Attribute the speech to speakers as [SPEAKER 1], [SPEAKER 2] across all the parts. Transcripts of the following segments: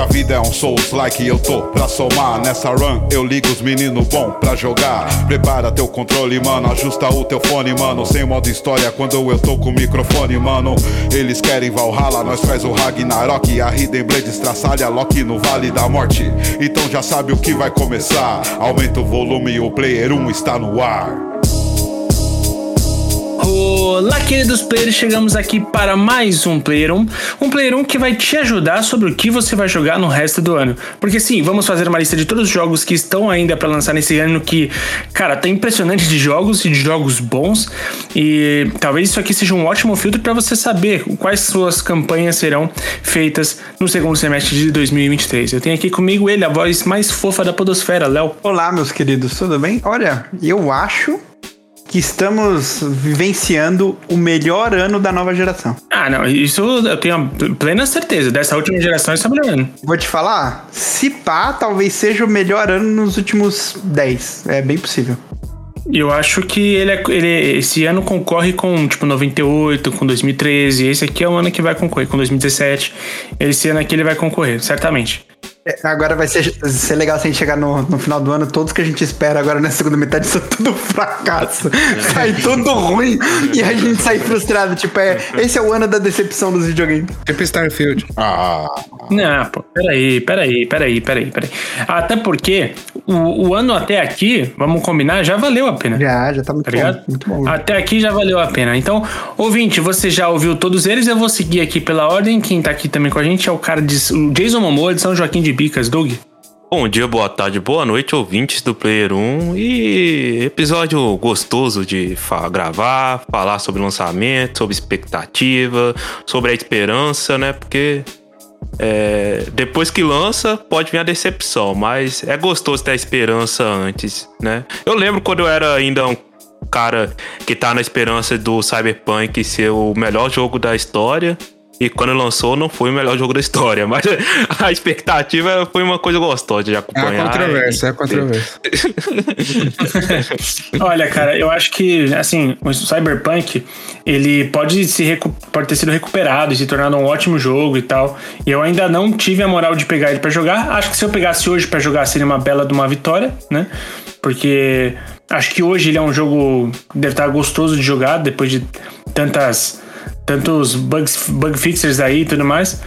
[SPEAKER 1] a vida é um Souls like eu tô. Pra somar Nessa run eu ligo os meninos bom pra jogar. Prepara teu controle, mano, ajusta o teu fone, mano. Sem modo história quando eu tô com o microfone, mano. Eles querem Valhalla, nós faz o Ragnarok. A Hidden Blade estraçalha Loki no Vale da Morte. Então já sabe o que vai começar. Aumenta o volume o player 1 está no ar
[SPEAKER 2] Olá, queridos players, chegamos aqui para mais um Player 1. Um Player 1 que vai te ajudar sobre o que você vai jogar no resto do ano. Porque sim, vamos fazer uma lista de todos os jogos que estão ainda para lançar nesse ano que, cara, tá impressionante de jogos e de jogos bons. E talvez isso aqui seja um ótimo filtro para você saber quais suas campanhas serão feitas no segundo semestre de 2023. Eu tenho aqui comigo ele, a voz mais fofa da podosfera, Léo.
[SPEAKER 3] Olá, meus queridos, tudo bem? Olha, eu acho que estamos vivenciando o melhor ano da nova geração.
[SPEAKER 2] Ah, não, isso eu tenho plena certeza. Dessa última geração está melhorando.
[SPEAKER 3] Vou te falar, se pá, talvez seja o melhor ano nos últimos 10. É bem possível.
[SPEAKER 2] Eu acho que ele, é, ele esse ano concorre com tipo 98, com 2013. Esse aqui é o ano que vai concorrer com 2017. Esse ano aqui ele vai concorrer, certamente.
[SPEAKER 3] É, agora vai ser, ser legal se a gente chegar no, no final do ano, todos que a gente espera agora na segunda metade são tudo fracasso. sai tudo ruim e a gente sai frustrado. Tipo, é, esse é o ano da decepção dos videogames.
[SPEAKER 4] Tipo Starfield.
[SPEAKER 2] Ah. Não, pô, peraí, peraí, peraí, peraí, peraí. Até porque o, o ano até aqui, vamos combinar, já valeu a pena.
[SPEAKER 3] Já, já tá muito, tá bom, muito bom.
[SPEAKER 2] Até aqui já valeu a pena. Então, ouvinte, você já ouviu todos eles, eu vou seguir aqui pela ordem. Quem tá aqui também com a gente é o cara de o Jason Momoa de São Joaquim de de bicas, Doug?
[SPEAKER 5] Bom dia, boa tarde, boa noite, ouvintes do Player 1. E episódio gostoso de fa gravar, falar sobre lançamento, sobre expectativa, sobre a esperança, né? Porque é, depois que lança, pode vir a decepção, mas é gostoso ter a esperança antes, né? Eu lembro quando eu era ainda um cara que tá na esperança do Cyberpunk ser o melhor jogo da história. E quando lançou, não foi o melhor jogo da história, mas a expectativa foi uma coisa gostosa de acompanhar. É
[SPEAKER 4] controvérsia, é controvérsia.
[SPEAKER 2] Olha, cara, eu acho que, assim, o Cyberpunk, ele pode, se pode ter sido recuperado e se tornado um ótimo jogo e tal. E eu ainda não tive a moral de pegar ele para jogar. Acho que se eu pegasse hoje para jogar, seria uma bela de uma vitória, né? Porque acho que hoje ele é um jogo que deve estar gostoso de jogar depois de tantas tantos bugs, bug fixers aí e tudo mais.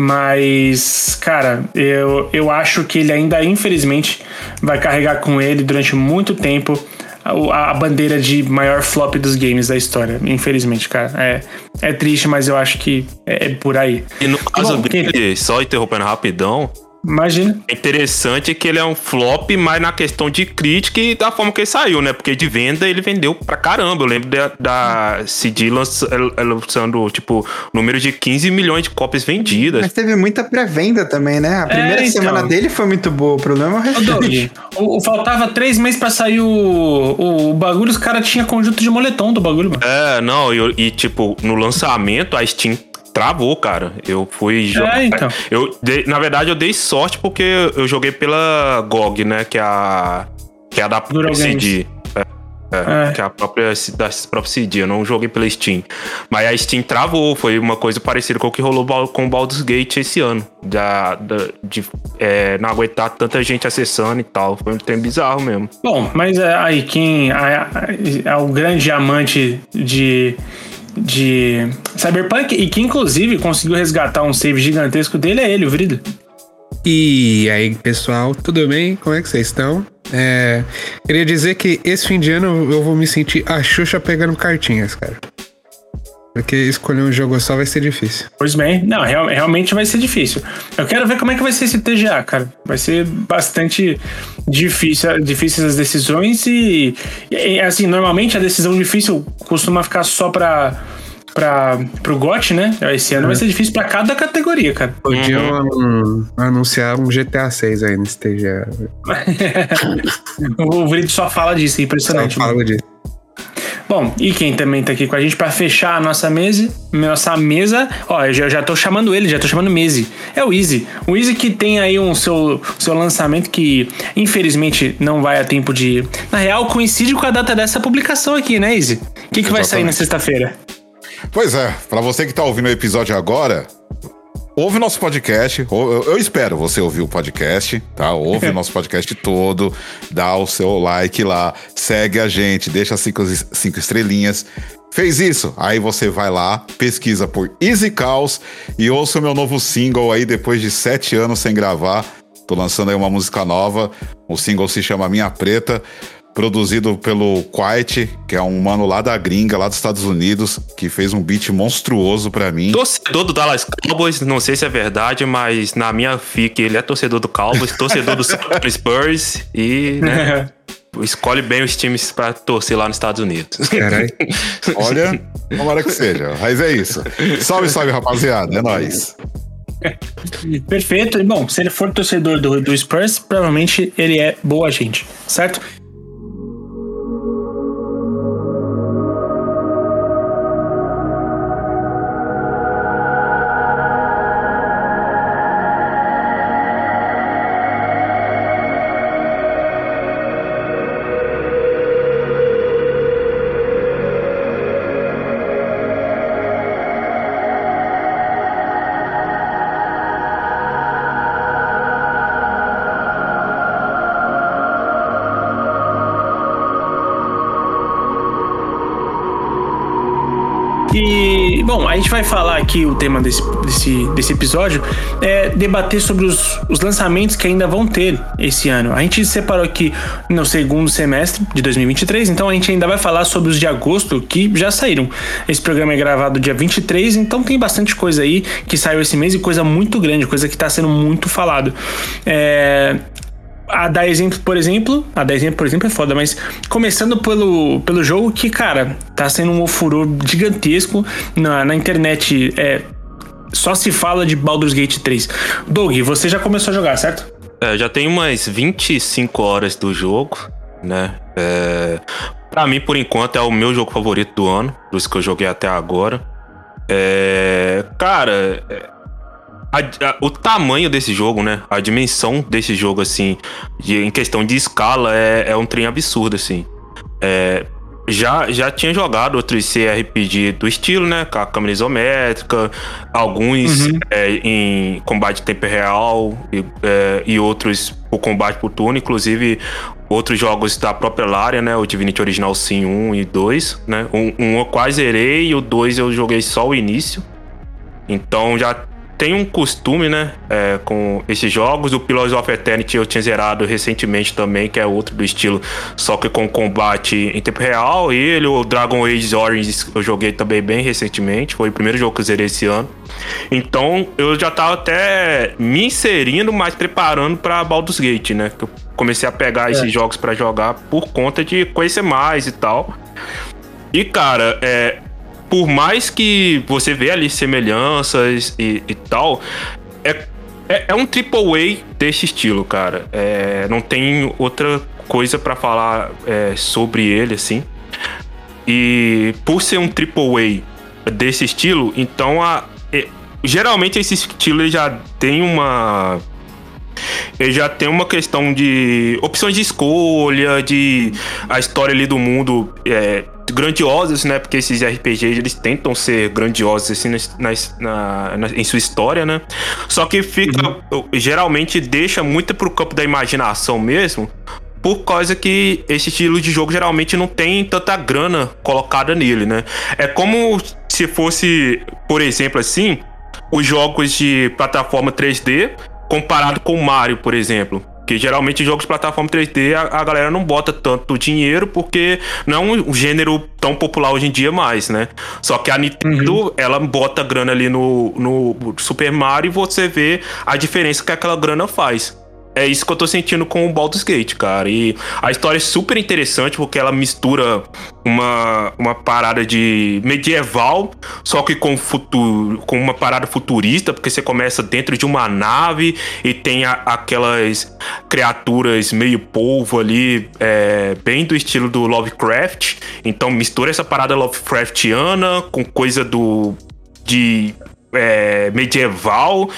[SPEAKER 2] Mas, cara, eu, eu acho que ele ainda, infelizmente, vai carregar com ele durante muito tempo a, a bandeira de maior flop dos games da história. Infelizmente, cara. É, é triste, mas eu acho que é, é por aí.
[SPEAKER 5] E no caso Bom, dele, quem... só interrompendo rapidão,
[SPEAKER 2] Imagina.
[SPEAKER 5] É interessante que ele é um flop, mas na questão de crítica e da forma que ele saiu, né? Porque de venda ele vendeu pra caramba. Eu lembro da, da CD lançando, tipo, número de 15 milhões de cópias vendidas.
[SPEAKER 3] Mas teve muita pré-venda também, né? A primeira é, então. semana dele foi muito boa. O problema é o
[SPEAKER 2] restante. O, o, faltava três meses pra sair o, o, o bagulho, os caras tinham conjunto de moletom do bagulho, mano.
[SPEAKER 5] É, não, e, e tipo, no lançamento a Steam travou, cara. Eu fui
[SPEAKER 2] jogar. É, então.
[SPEAKER 5] eu na verdade, eu dei sorte porque eu joguei pela GOG, né? Que é a. Que é a da CD. É, é, é, Que é a própria da própria CD. Eu não joguei pela Steam. Mas a Steam travou. Foi uma coisa parecida com o que rolou com o Baldur's Gate esse ano. Da, da, de é, não aguentar tanta gente acessando e tal. Foi um tempo bizarro mesmo.
[SPEAKER 2] Bom, mas é, aí quem. É o grande amante de de Cyberpunk e que inclusive conseguiu resgatar um save gigantesco dele é ele, o Vrido.
[SPEAKER 4] E aí, pessoal, tudo bem? Como é que vocês estão? É, queria dizer que esse fim de ano eu vou me sentir a Xuxa pegando cartinhas, cara. Porque escolher um jogo só vai ser difícil.
[SPEAKER 2] Pois bem, não, real, realmente vai ser difícil. Eu quero ver como é que vai ser esse TGA, cara. Vai ser bastante difícil, difíceis as decisões e, e, assim, normalmente a decisão difícil costuma ficar só pra para pro GOT, né? Esse ano é. vai ser difícil para cada categoria, cara.
[SPEAKER 4] Podiam uhum. anunciar um GTA 6 aí nesse TGA.
[SPEAKER 2] o Vrito só fala disso, é impressionante. Só fala disso. Bom, e quem também tá aqui com a gente para fechar a nossa mesa, nossa mesa, ó, eu já, já tô chamando ele, já tô chamando Mese. É o Easy. O Easy que tem aí um seu, seu lançamento que infelizmente não vai a tempo de. Na real, coincide com a data dessa publicação aqui, né, Easy? O que, que vai sair na sexta-feira?
[SPEAKER 1] Pois é, para você que tá ouvindo o episódio agora, ouve nosso podcast. Eu, eu espero você ouvir o podcast, tá? Ouve o nosso podcast todo, dá o seu like lá, segue a gente, deixa cinco, cinco estrelinhas. Fez isso? Aí você vai lá, pesquisa por Easy Caos e ouça o meu novo single aí depois de sete anos sem gravar. Tô lançando aí uma música nova. O single se chama Minha Preta, produzido pelo Quiet, que é um mano lá da gringa, lá dos Estados Unidos, que fez um beat monstruoso pra mim.
[SPEAKER 5] Torcedor do Dallas Cowboys, não sei se é verdade, mas na minha fic ele é torcedor do Cowboys, torcedor do Spurs e né, escolhe bem os times pra torcer lá nos Estados Unidos.
[SPEAKER 4] Caralho.
[SPEAKER 1] Olha, tomara que seja. Mas é isso. Salve, salve, rapaziada. É nóis.
[SPEAKER 2] Perfeito. E, Bom, se ele for torcedor do, do Spurs, provavelmente ele é boa gente, certo? Aqui o tema desse, desse, desse episódio é debater sobre os, os lançamentos que ainda vão ter esse ano. A gente separou aqui no segundo semestre de 2023, então a gente ainda vai falar sobre os de agosto que já saíram. Esse programa é gravado dia 23, então tem bastante coisa aí que saiu esse mês e coisa muito grande, coisa que tá sendo muito falado. É, a dar exemplo, por exemplo, a dar exemplo, por exemplo, é foda, mas começando pelo, pelo jogo que, cara, tá sendo um furor gigantesco na, na internet. É, só se fala de Baldur's Gate 3. Doug, você já começou a jogar, certo?
[SPEAKER 5] É, já tem umas 25 horas do jogo, né? É, pra mim, por enquanto, é o meu jogo favorito do ano, dos que eu joguei até agora. É, cara, é, a- a- o tamanho desse jogo, né? A dimensão desse jogo, assim, de- em questão de escala, é, é um trem absurdo, assim. É, já, já tinha jogado outros CRPG do estilo, né? Com a câmera isométrica, alguns é, em combate em tempo real e, é, e outros por combate por turno, inclusive outros jogos da própria Larian, né? O Divinity Original Sin 1 e 2, né? Um, um eu quase zerei e o 2 eu joguei só o início. Então já tem um costume, né, é, com esses jogos. O Pillars of Eternity eu tinha zerado recentemente também, que é outro do estilo, só que com combate em tempo real. E ele, o Dragon Age Origins, eu joguei também bem recentemente. Foi o primeiro jogo que eu zerei esse ano. Então eu já tava até me inserindo, mas preparando pra Baldur's Gate, né? Que eu comecei a pegar esses jogos pra jogar por conta de conhecer mais e tal. E, cara, é, por mais que você vê ali semelhanças e, e tal, é, é, é um triple A desse estilo, cara. É, não tem outra coisa pra falar é, sobre ele, assim. E por ser um triple A desse estilo, então a, é, geralmente esse estilo já tem uma ele já tem uma questão de opções de escolha, de a história ali do mundo é, grandiosas, né? Porque esses RPGs eles tentam ser grandiosos assim nas- na, na- em sua história, né? Só que fica geralmente deixa muito pro campo da imaginação mesmo. Por causa que esse estilo de jogo geralmente não tem tanta grana colocada nele, né? É como se fosse, por exemplo, assim, os jogos de plataforma 3D comparado com o Mario, por exemplo. Que geralmente jogos de plataforma 3D a, a galera não bota tanto dinheiro porque não é um gênero tão popular hoje em dia mais, né? Só que a Nintendo, ela bota grana ali no, no Super Mario e você vê a diferença que aquela grana faz. É isso que eu tô sentindo com o Baldur's Gate, cara. E a história é super interessante porque ela mistura uma, uma parada de medieval, só que com, futuro, com uma parada futurista, porque você começa dentro de uma nave e tem a- aquelas criaturas meio polvo ali, é, bem do estilo do Lovecraft. Então mistura essa parada Lovecraftiana com coisa do. de é, medieval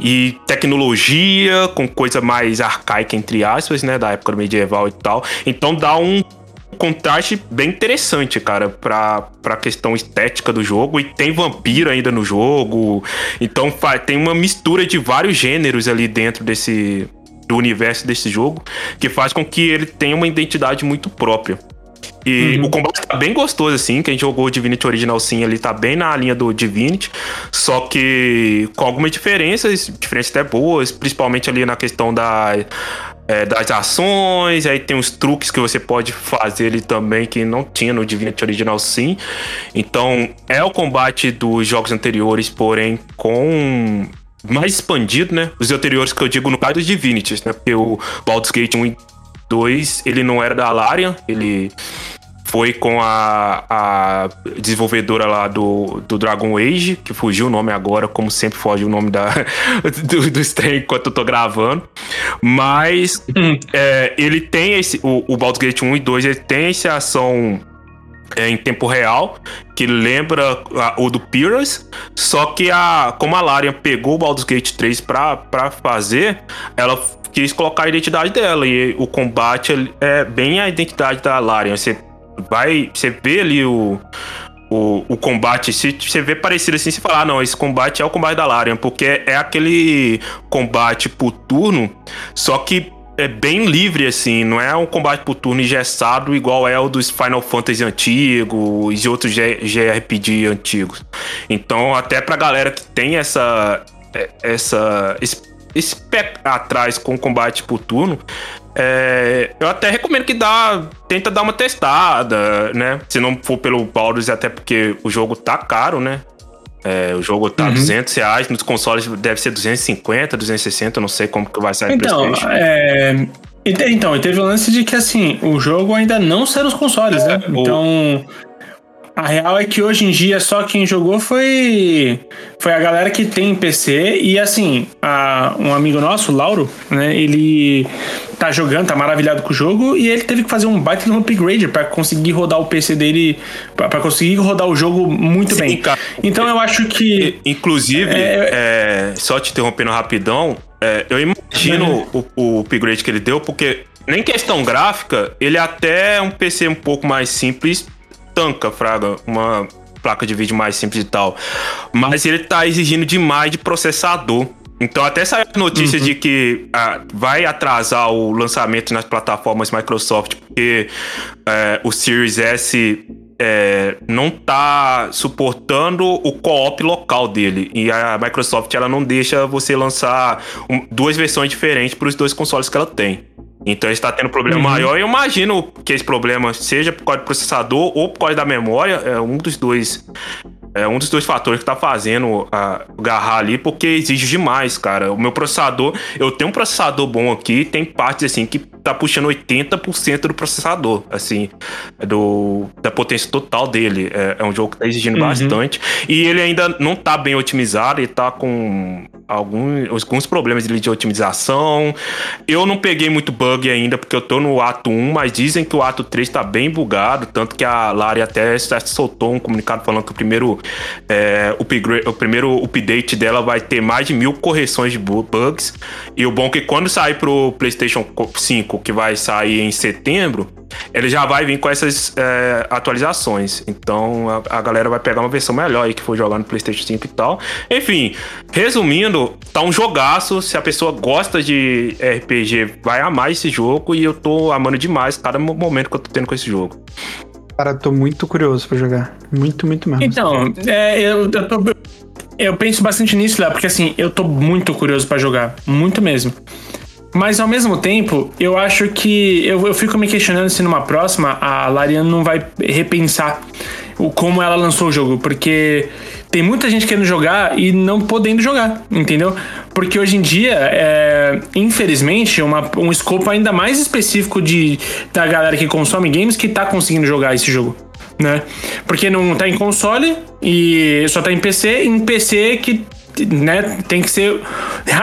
[SPEAKER 5] e tecnologia com coisa mais arcaica entre aspas, né, da época medieval e tal. Então dá um contraste bem interessante, cara, pra, pra questão estética do jogo. E tem vampiro ainda no jogo. Então tem uma mistura de vários gêneros ali dentro desse do universo desse jogo, que faz com que ele tenha uma identidade muito própria. E uhum. o combate tá bem gostoso, assim. Quem jogou o Divinity Original Sim ali tá bem na linha do Divinity. Só que com algumas diferenças, diferenças até boas, principalmente ali na questão da, é, das ações. Aí tem os truques que você pode fazer ali também que não tinha no Divinity Original Sim. Então é o combate dos jogos anteriores, porém com mais expandido, né? Os anteriores que eu digo no caso dos Divinities, né? Porque o Baldur's Gate 1 e 2, ele não era da Larian, ele foi com a, a desenvolvedora lá do, do Dragon Age, que fugiu o nome agora, como sempre foge o nome da, do, do stream enquanto eu tô gravando. Mas é, ele tem esse. O, o Baldur's Gate 1 e 2 ele tem essa ação é, em tempo real, que lembra a, o do Pyrrhus, só que a, como a Larian pegou o Baldur's Gate 3 pra, pra fazer, ela quis colocar a identidade dela, e o combate é bem a identidade da Larian. Você vai, você vê ali o, o, o combate, se você vê parecido assim, você fala, ah, não, esse combate é o combate da Larian, porque é aquele combate por turno, só que é bem livre, assim, não é um combate por turno engessado igual é o dos Final Fantasy antigos e outros JRPG antigos. Então, até pra galera que tem essa. É, essa esse, esse pé atrás com combate por turno, é, eu até recomendo que dá, tenta dar uma testada, né? Se não for pelo Baldur's, até porque o jogo tá caro, né? É, o jogo tá uhum. 200 reais, nos consoles deve ser 250, 260, não sei como que vai sair
[SPEAKER 2] então, é, então, e teve o lance de que assim, o jogo ainda não saiu nos consoles, é, né? Então, a real é que hoje em dia só quem jogou foi foi a galera que tem PC e assim, a, um amigo nosso, Lauro, né, ele tá jogando, tá maravilhado com o jogo e ele teve que fazer um baita no upgrade para conseguir rodar o PC dele, para conseguir rodar o jogo muito Sim, bem. Cara. Então eu acho que
[SPEAKER 5] inclusive, é, é, só te interrompendo rapidão, é, eu imagino o, o upgrade que ele deu porque nem questão gráfica, ele é até um PC um pouco mais simples tanca, Fraga, uma placa de vídeo mais simples e tal. Mas ele tá exigindo demais de processador. Então até saiu a notícia uhum. de que ah, vai atrasar o lançamento nas plataformas Microsoft, porque é, o Series S é, não tá suportando o co-op local dele. E a Microsoft ela não deixa você lançar um, duas versões diferentes para os dois consoles que ela tem. Então está tendo um problema uhum. maior. Eu imagino que esse problema seja por causa do processador ou por causa da memória. É um dos dois. É um dos dois fatores que tá fazendo a agarrar ali, porque exige demais, cara. O meu processador, eu tenho um processador bom aqui, tem partes assim que tá puxando 80% do processador, assim, do, da potência total dele. É, é um jogo que tá exigindo uhum. bastante. E ele ainda não tá bem otimizado, ele tá com alguns, alguns problemas de otimização. Eu não peguei muito bug ainda, porque eu tô no ato 1, mas dizem que o ato 3 tá bem bugado, tanto que a Lari até soltou um comunicado falando que o primeiro, é, upgrade, o primeiro update dela vai ter mais de mil correções de bugs. E o bom é que quando sair pro PlayStation 5 5, que vai sair em setembro, ele já vai vir com essas é, atualizações. Então a, a, galera vai pegar uma versão melhor aí que for jogar no PlayStation 5 e tal. Enfim, resumindo, tá um jogaço. Se a pessoa gosta de RPG, vai amar esse jogo. E eu tô amando demais cada momento que eu tô tendo com esse jogo.
[SPEAKER 3] Cara, tô muito curioso pra jogar. Muito, muito mesmo.
[SPEAKER 2] Então, é, eu, eu, tô, eu penso bastante nisso, Léo, porque assim, eu tô muito curioso para jogar. Muito mesmo. Mas ao mesmo tempo, eu acho que. Eu, eu fico me questionando se numa próxima a Larian não vai repensar o, como ela lançou o jogo. Porque tem muita gente querendo jogar e não podendo jogar, entendeu? Porque hoje em dia, é, infelizmente, uma, um escopo ainda mais específico de, da galera que consome games que tá conseguindo jogar esse jogo. Né? Porque não tá em console e só tá em PC, em PC que né, tem que ser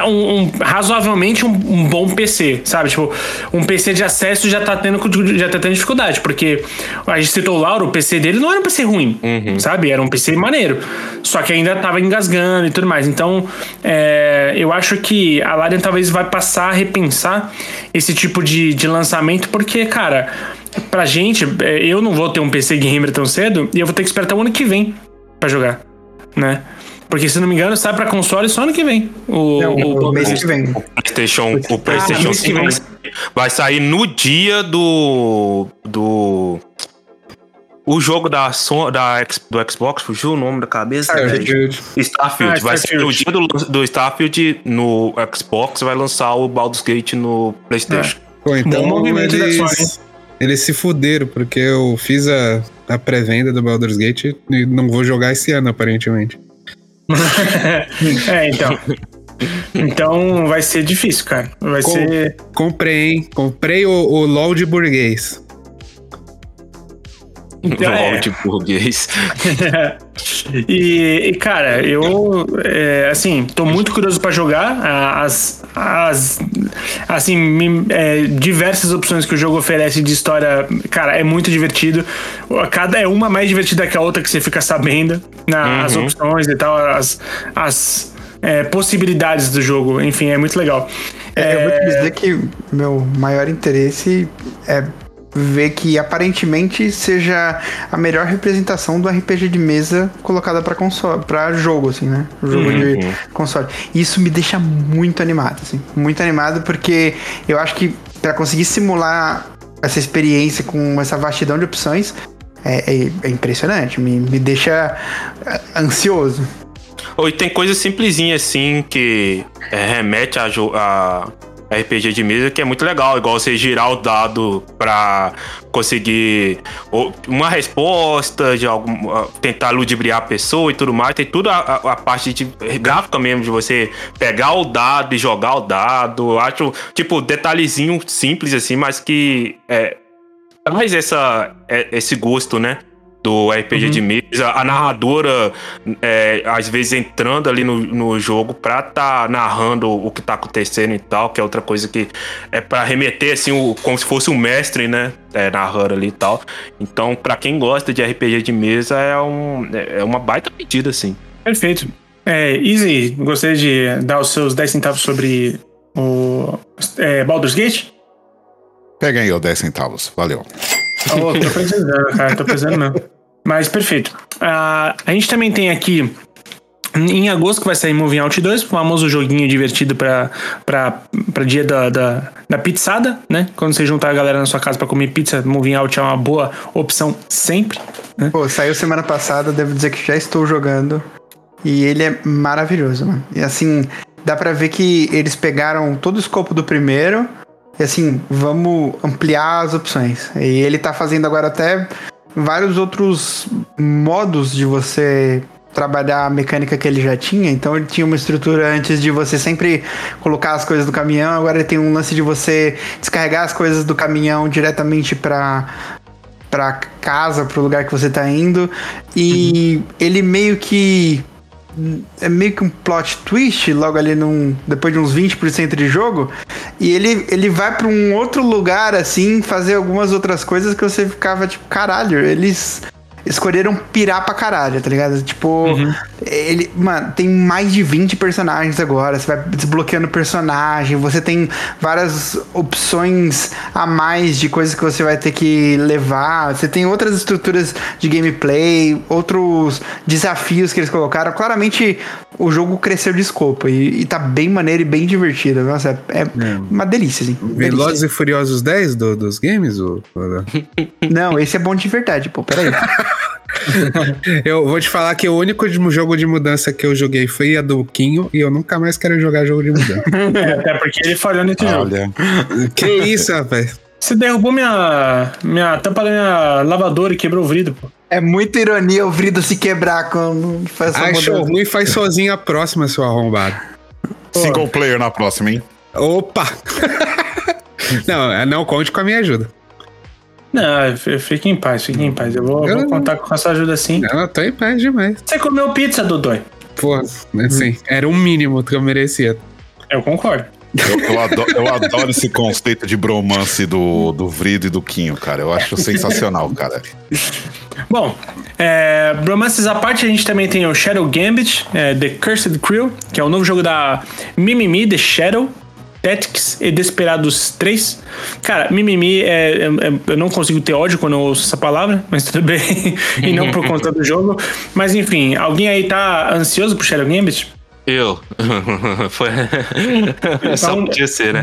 [SPEAKER 2] um, um razoavelmente um, um, bom PC, sabe? Tipo, um PC de acesso já tá tendo, já tá tendo dificuldade, porque a gente citou o Lauro, o PC dele não era um PC ruim, uhum. sabe? Era um PC maneiro. Só que ainda tava engasgando e tudo mais. Então, é, eu acho que a Larian talvez vai passar a repensar esse tipo de, de lançamento, porque, cara, pra gente, é, eu não vou ter um PC gamer tão cedo e eu vou ter que esperar até o ano que vem pra jogar, né? Porque, se não me engano, sai pra console só ano que vem. O,
[SPEAKER 3] Não,
[SPEAKER 2] o,
[SPEAKER 3] o mês que vem.
[SPEAKER 5] PlayStation, o PlayStation
[SPEAKER 2] mês que
[SPEAKER 5] 5
[SPEAKER 2] vem.
[SPEAKER 5] vai sair no dia do. do. O jogo da, da, do Xbox, fugiu o nome da cabeça?
[SPEAKER 4] Starfield.
[SPEAKER 5] Starfield.
[SPEAKER 2] Ah,
[SPEAKER 5] vai ser no dia do, do Starfield no Xbox, vai lançar o Baldur's Gate no PlayStation.
[SPEAKER 4] Pô, então
[SPEAKER 2] Bom movimento da Sony.
[SPEAKER 4] eles, eles se fuderam, porque eu fiz a, a pré-venda do Baldur's Gate e não vou jogar esse ano, aparentemente.
[SPEAKER 2] é, então. Então vai ser difícil, cara. Vai
[SPEAKER 4] Com-
[SPEAKER 2] ser.
[SPEAKER 4] Comprei, hein? Comprei o, o LOL de burguês.
[SPEAKER 2] Então, é.
[SPEAKER 5] de burguês.
[SPEAKER 2] e, e, cara, eu é, assim, tô muito curioso pra jogar as, as assim, me- é, diversas opções que o jogo oferece de história, cara, é muito divertido. Cada é uma mais divertida que a outra que você fica sabendo, na, as opções e tal, as, as é, possibilidades do jogo, enfim, é muito legal.
[SPEAKER 3] É, eu vou te dizer que meu maior interesse é ver que aparentemente seja a melhor representação do RPG de mesa colocada para console, para jogo assim, né? Jogo de console. Isso me deixa muito animado, assim, muito animado porque eu acho que para conseguir simular essa experiência com essa vastidão de opções é, é- é impressionante, me, me deixa é, ansioso.
[SPEAKER 5] Ou e tem coisa simplesinha assim que é, remete a, a RPG de mesa que é muito legal, igual você girar o dado pra conseguir uma resposta de algum tentar ludibriar a pessoa e tudo mais. Tem tudo a, a- parte de gráfica mesmo de você pegar o dado e jogar o dado. Acho tipo detalhezinho simples assim, mas que é, traz essa, é- esse gosto, né? Do RPG de mesa, a narradora é, às vezes entrando ali no, no jogo pra tá narrando o que tá acontecendo e tal, que é outra coisa que é pra remeter assim, o, como se fosse um mestre, né? É, narrando ali e tal. Então, pra quem gosta de RPG de mesa, é, um, é uma baita pedida, assim.
[SPEAKER 2] Perfeito. É, Easy, gostaria de dar os seus 10 centavos sobre o é, Baldur's Gate?
[SPEAKER 1] Pega aí, ó, 10 centavos. Valeu.
[SPEAKER 2] Oh, tô precisando, cara, tô precisando mesmo. Mas perfeito. Ah, a gente também tem aqui. Em agosto que vai sair Moving Out 2, o famoso joguinho divertido pra, pra dia da, da, da pizzada, né? Quando você juntar a galera na sua casa pra comer pizza, Moving Out é uma boa opção sempre. Né?
[SPEAKER 3] Pô, saiu semana passada, devo dizer que já estou jogando. E ele é maravilhoso, mano. E assim, dá pra ver que eles pegaram todo o escopo do primeiro. E assim, vamos ampliar as opções. E ele tá fazendo agora até vários outros modos de você trabalhar a mecânica que ele já tinha. Então ele tinha uma estrutura antes de você sempre colocar as coisas do caminhão. Agora ele tem um lance de você descarregar as coisas do caminhão diretamente pra pra casa, pro lugar que você tá indo. E ele meio que. É meio que um plot twist logo ali num. Depois de uns 20% de jogo. E ele, ele vai pra um outro lugar assim, fazer algumas outras coisas que você ficava tipo, caralho, eles. Escolheram pirar pra caralho, tá ligado? Tipo, ele. Mano, tem mais de 20 personagens agora. Você vai desbloqueando personagem. Você tem várias opções a mais de coisas que você vai ter que levar. Você tem outras estruturas de gameplay, outros desafios que eles colocaram. Claramente o jogo cresceu de escopo e, e tá bem maneiro e bem divertido. Nossa, é, é uma delícia, assim. Delícia.
[SPEAKER 4] Velozes e Furiosos 10 do- dos games? Ou-
[SPEAKER 3] Não, esse é bom de verdade, pô. Peraí.
[SPEAKER 4] eu vou te falar que o único jogo de mudança que eu joguei foi a do Quinho e eu nunca mais quero jogar jogo de mudança.
[SPEAKER 2] Até porque ele falhou nesse jogo.
[SPEAKER 1] Olha.
[SPEAKER 4] que isso, rapaz?
[SPEAKER 2] Você derrubou minha, minha tampa da minha lavadora e quebrou o vidro, pô.
[SPEAKER 3] É muita ironia o Vrido se quebrar quando faz essa
[SPEAKER 4] Achou
[SPEAKER 3] mudança.
[SPEAKER 4] ruim faz sozinho a próxima, seu arrombado.
[SPEAKER 1] Single player na próxima, hein?
[SPEAKER 4] Opa! não, não conte com a minha ajuda.
[SPEAKER 2] Não, fique em paz, fique em paz. Eu vou,
[SPEAKER 4] Eu
[SPEAKER 2] vou contar com essa ajuda sim.
[SPEAKER 4] Eu tô em paz demais.
[SPEAKER 2] Você comeu pizza, Dodói?
[SPEAKER 4] Pô, assim, era o mínimo que eu merecia.
[SPEAKER 2] Eu concordo.
[SPEAKER 1] Eu, eu adoro, eu adoro esse conceito de bromance do, do Vrido e do Quinho, cara. Eu acho sensacional, cara.
[SPEAKER 2] Bom, é, bromances à parte, a gente também tem o Shadow Gambit, é, The Cursed Crew, que é o novo jogo da Mimimi, The Shadow. Tactics e Desperados 3. Cara, mimimi, é, é, é, eu não consigo ter ódio quando eu ouço essa palavra, mas tudo bem. e não por conta do jogo. Mas enfim, alguém aí tá ansioso pro Shadow Gambit?
[SPEAKER 5] Eu. Foi. Então, Só podia ser, né?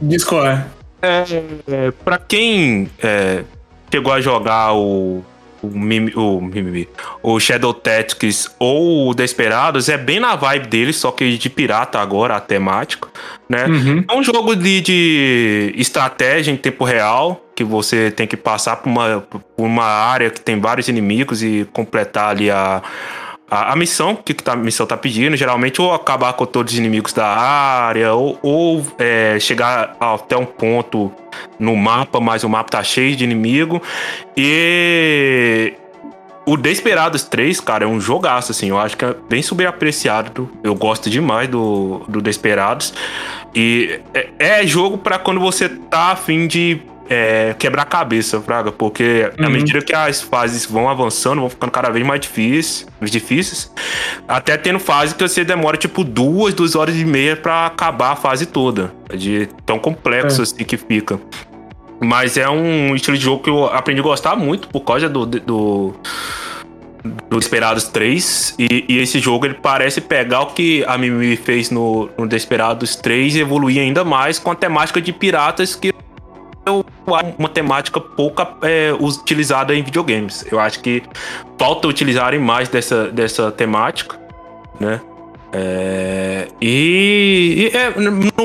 [SPEAKER 2] Discorra.
[SPEAKER 5] É, é, pra quem é, chegou a jogar o o, Mimi, o, Mimi, o Shadow Tactics ou o Desperados é bem na vibe dele, só que de pirata agora, a temática, né? Uhum. É um jogo de, de estratégia em tempo real, que você tem que passar por uma, por uma área que tem vários inimigos e completar ali a a, a missão que, que tá, a missão tá pedindo, geralmente, ou acabar com todos os inimigos da área, ou, ou é, chegar até um ponto no mapa, mas o mapa tá cheio de inimigo. E o Desperados 3, cara, é um jogaço, assim. Eu acho que é bem subapreciado. Eu gosto demais do, do Desperados. E é, é jogo para quando você tá afim de é, quebrar cabeça, Fraga, porque uhum. à medida que as fases vão avançando, vão ficando cada vez mais difíceis, difíceis, até tendo fase que você demora tipo duas, duas horas e meia para acabar a fase toda, de tão complexo é. assim que fica. Mas é um estilo de jogo que eu aprendi a gostar muito por causa do, do do Desperados 3 e, e, esse jogo ele parece pegar o que a Mimi fez no, no Desperados 3 e evoluir ainda mais com a temática de piratas que uma temática pouca é, utilizada em videogames. Eu acho que falta utilizarem mais dessa, dessa temática, né? É, e, e é,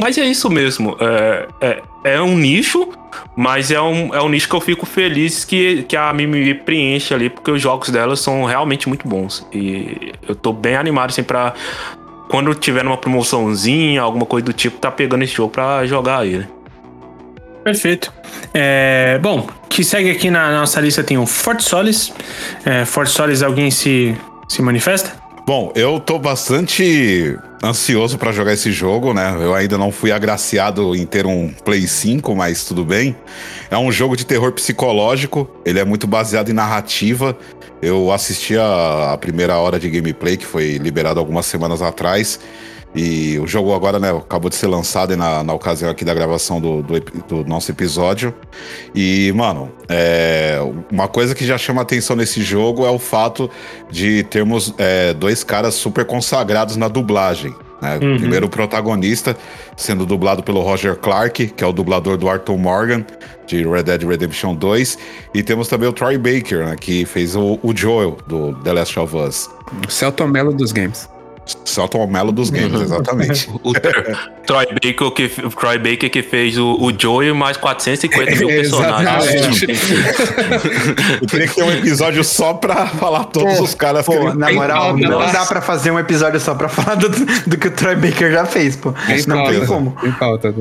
[SPEAKER 5] mas é isso mesmo. É, é, é, um nicho, mas é um, é um nicho que eu fico feliz que, que a Mimi preenche ali, porque os jogos dela são realmente muito bons. E eu tô bem animado assim pra quando tiver uma promoçãozinha, alguma coisa do tipo, tá pegando esse jogo pra jogar né?
[SPEAKER 2] Perfeito. É, bom, que segue aqui na nossa lista tem o Fort Solis. É, Fort Solis, alguém se, se manifesta?
[SPEAKER 1] Bom, eu tô bastante ansioso para jogar esse jogo, né? Eu ainda não fui agraciado em ter um Play 5, mas tudo bem. É um jogo de terror psicológico, ele é muito baseado em narrativa. Eu assisti a, a primeira hora de gameplay, que foi liberado algumas semanas atrás. E o jogo agora, né, acabou de ser lançado na, na ocasião aqui da gravação do, do, do nosso episódio. E, mano, é, uma coisa que já chama atenção nesse jogo é o fato de termos é, dois caras super consagrados na dublagem. Né? Uhum. Primeiro o protagonista, sendo dublado pelo Roger Clark, que é o dublador do Arthur Morgan, de Red Dead Redemption 2. E temos também o Troy Baker, né, que fez o, o Joel, do The Last of Us.
[SPEAKER 4] O Celton Mello dos games.
[SPEAKER 1] Celton Melo dos games, exatamente.
[SPEAKER 5] o Troy Baker que, o Troy Baker que fez o, o Joey mais 450 mil personagens.
[SPEAKER 1] Eu queria que tenha um episódio só pra falar todos pô, os caras
[SPEAKER 3] pô, que Na moral, não dá pra fazer um episódio só pra falar do, do que o Troy Baker já fez, pô. não tem como. Tem pauta,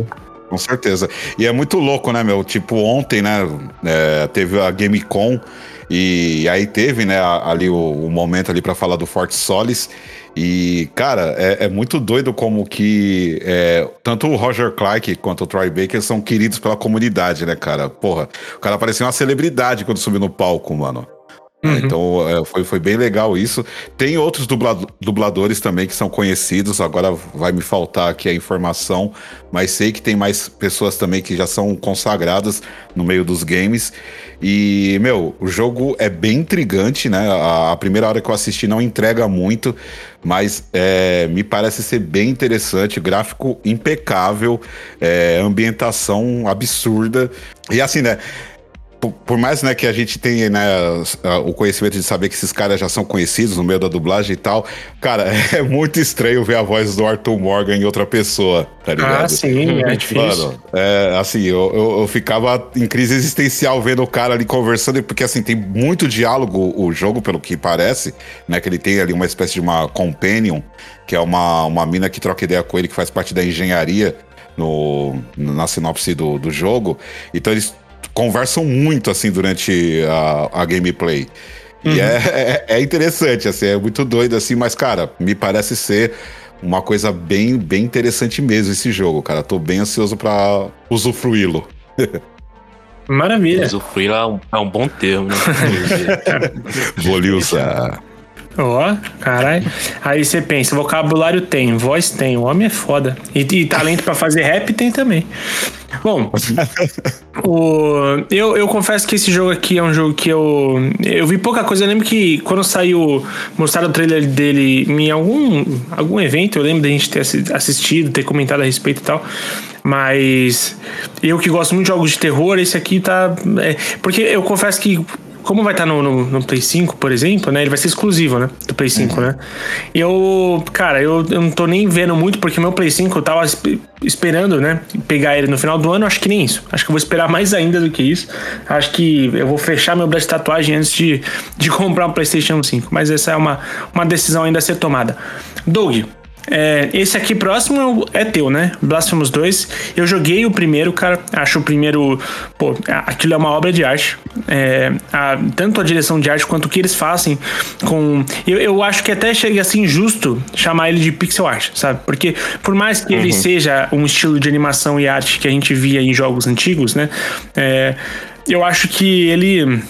[SPEAKER 1] com certeza. E é muito louco, né, meu? Tipo, ontem, né, é, teve a Gamecom e aí teve, né, ali o, o momento ali para falar do Forte Solis. E, cara, é, é muito doido como que é, tanto o Roger Clark quanto o Troy Baker são queridos pela comunidade, né, cara? Porra, o cara parecia uma celebridade quando subiu no palco, mano. Uhum. Então é, foi, foi bem legal isso. Tem outros dubladores também que são conhecidos, agora vai me faltar aqui a informação, mas sei que tem mais pessoas também que já são consagradas no meio dos games. E, meu, o jogo é bem intrigante, né? A, a primeira hora que eu assisti não entrega muito, mas é, me parece ser bem interessante, gráfico impecável, é, ambientação absurda. E assim, né? Por, por, mais né, que a gente tenha né, o conhecimento de saber que esses caras já são conhecidos no meio da dublagem e tal, cara, é muito estranho ver a voz do Arthur Morgan em outra pessoa, tá ligado?
[SPEAKER 2] Ah, sim, é difícil.
[SPEAKER 1] Mano, é, assim, eu, eu, eu, ficava em crise existencial vendo o cara ali conversando, porque assim, tem muito diálogo o jogo, pelo que parece, né? Que ele tem ali uma espécie de uma companion, que é uma, uma mina que troca ideia com ele, que faz parte da engenharia no, na sinopse do, do jogo. Então eles conversam muito assim durante a, a gameplay. Uhum. E é, é, é, interessante, assim, é muito doido assim, mas, cara, me parece ser uma coisa bem, bem interessante mesmo esse jogo, cara. Tô bem ansioso para usufruí-lo.
[SPEAKER 2] Maravilha.
[SPEAKER 5] Usufruir é um, é um bom termo, né?
[SPEAKER 1] Vou lhe usar.
[SPEAKER 2] Ó, caralho. Aí você pensa, vocabulário tem, voz tem, o homem é foda. E, e talento pra fazer rap tem também. Bom, o, eu, eu confesso que esse jogo aqui é um jogo que eu. Eu vi pouca coisa. Eu lembro que quando saiu, mostraram o trailer dele em algum, algum evento, eu lembro da gente ter assi- assistido, ter comentado a respeito e tal. Mas eu que gosto muito de jogos de terror, esse aqui tá. é, porque eu confesso que como vai estar no, no, no Play 5, por exemplo, né? Ele vai ser exclusivo, né? Do Play 5, né? Eu, cara, eu, eu não tô nem vendo muito, porque meu Play 5 eu tava esp- esperando, né? Pegar ele no final do ano, acho que nem isso. Acho que eu vou esperar mais ainda do que isso. Acho que eu vou fechar meu braço de tatuagem antes de, de comprar um PlayStation 5. Mas essa é uma, uma decisão ainda a ser tomada. Doug, é, esse aqui próximo é teu, né? Blasphemous 2. Eu joguei o primeiro, cara. Acho o primeiro. Pô, aquilo é uma obra de arte. É, a- tanto a direção de arte quanto o que eles fazem com. Eu, eu acho que até chega assim injusto chamar ele de pixel art, sabe? Porque por mais que ele seja um estilo de animação e arte que a gente via em jogos antigos, né? É, eu acho que ele.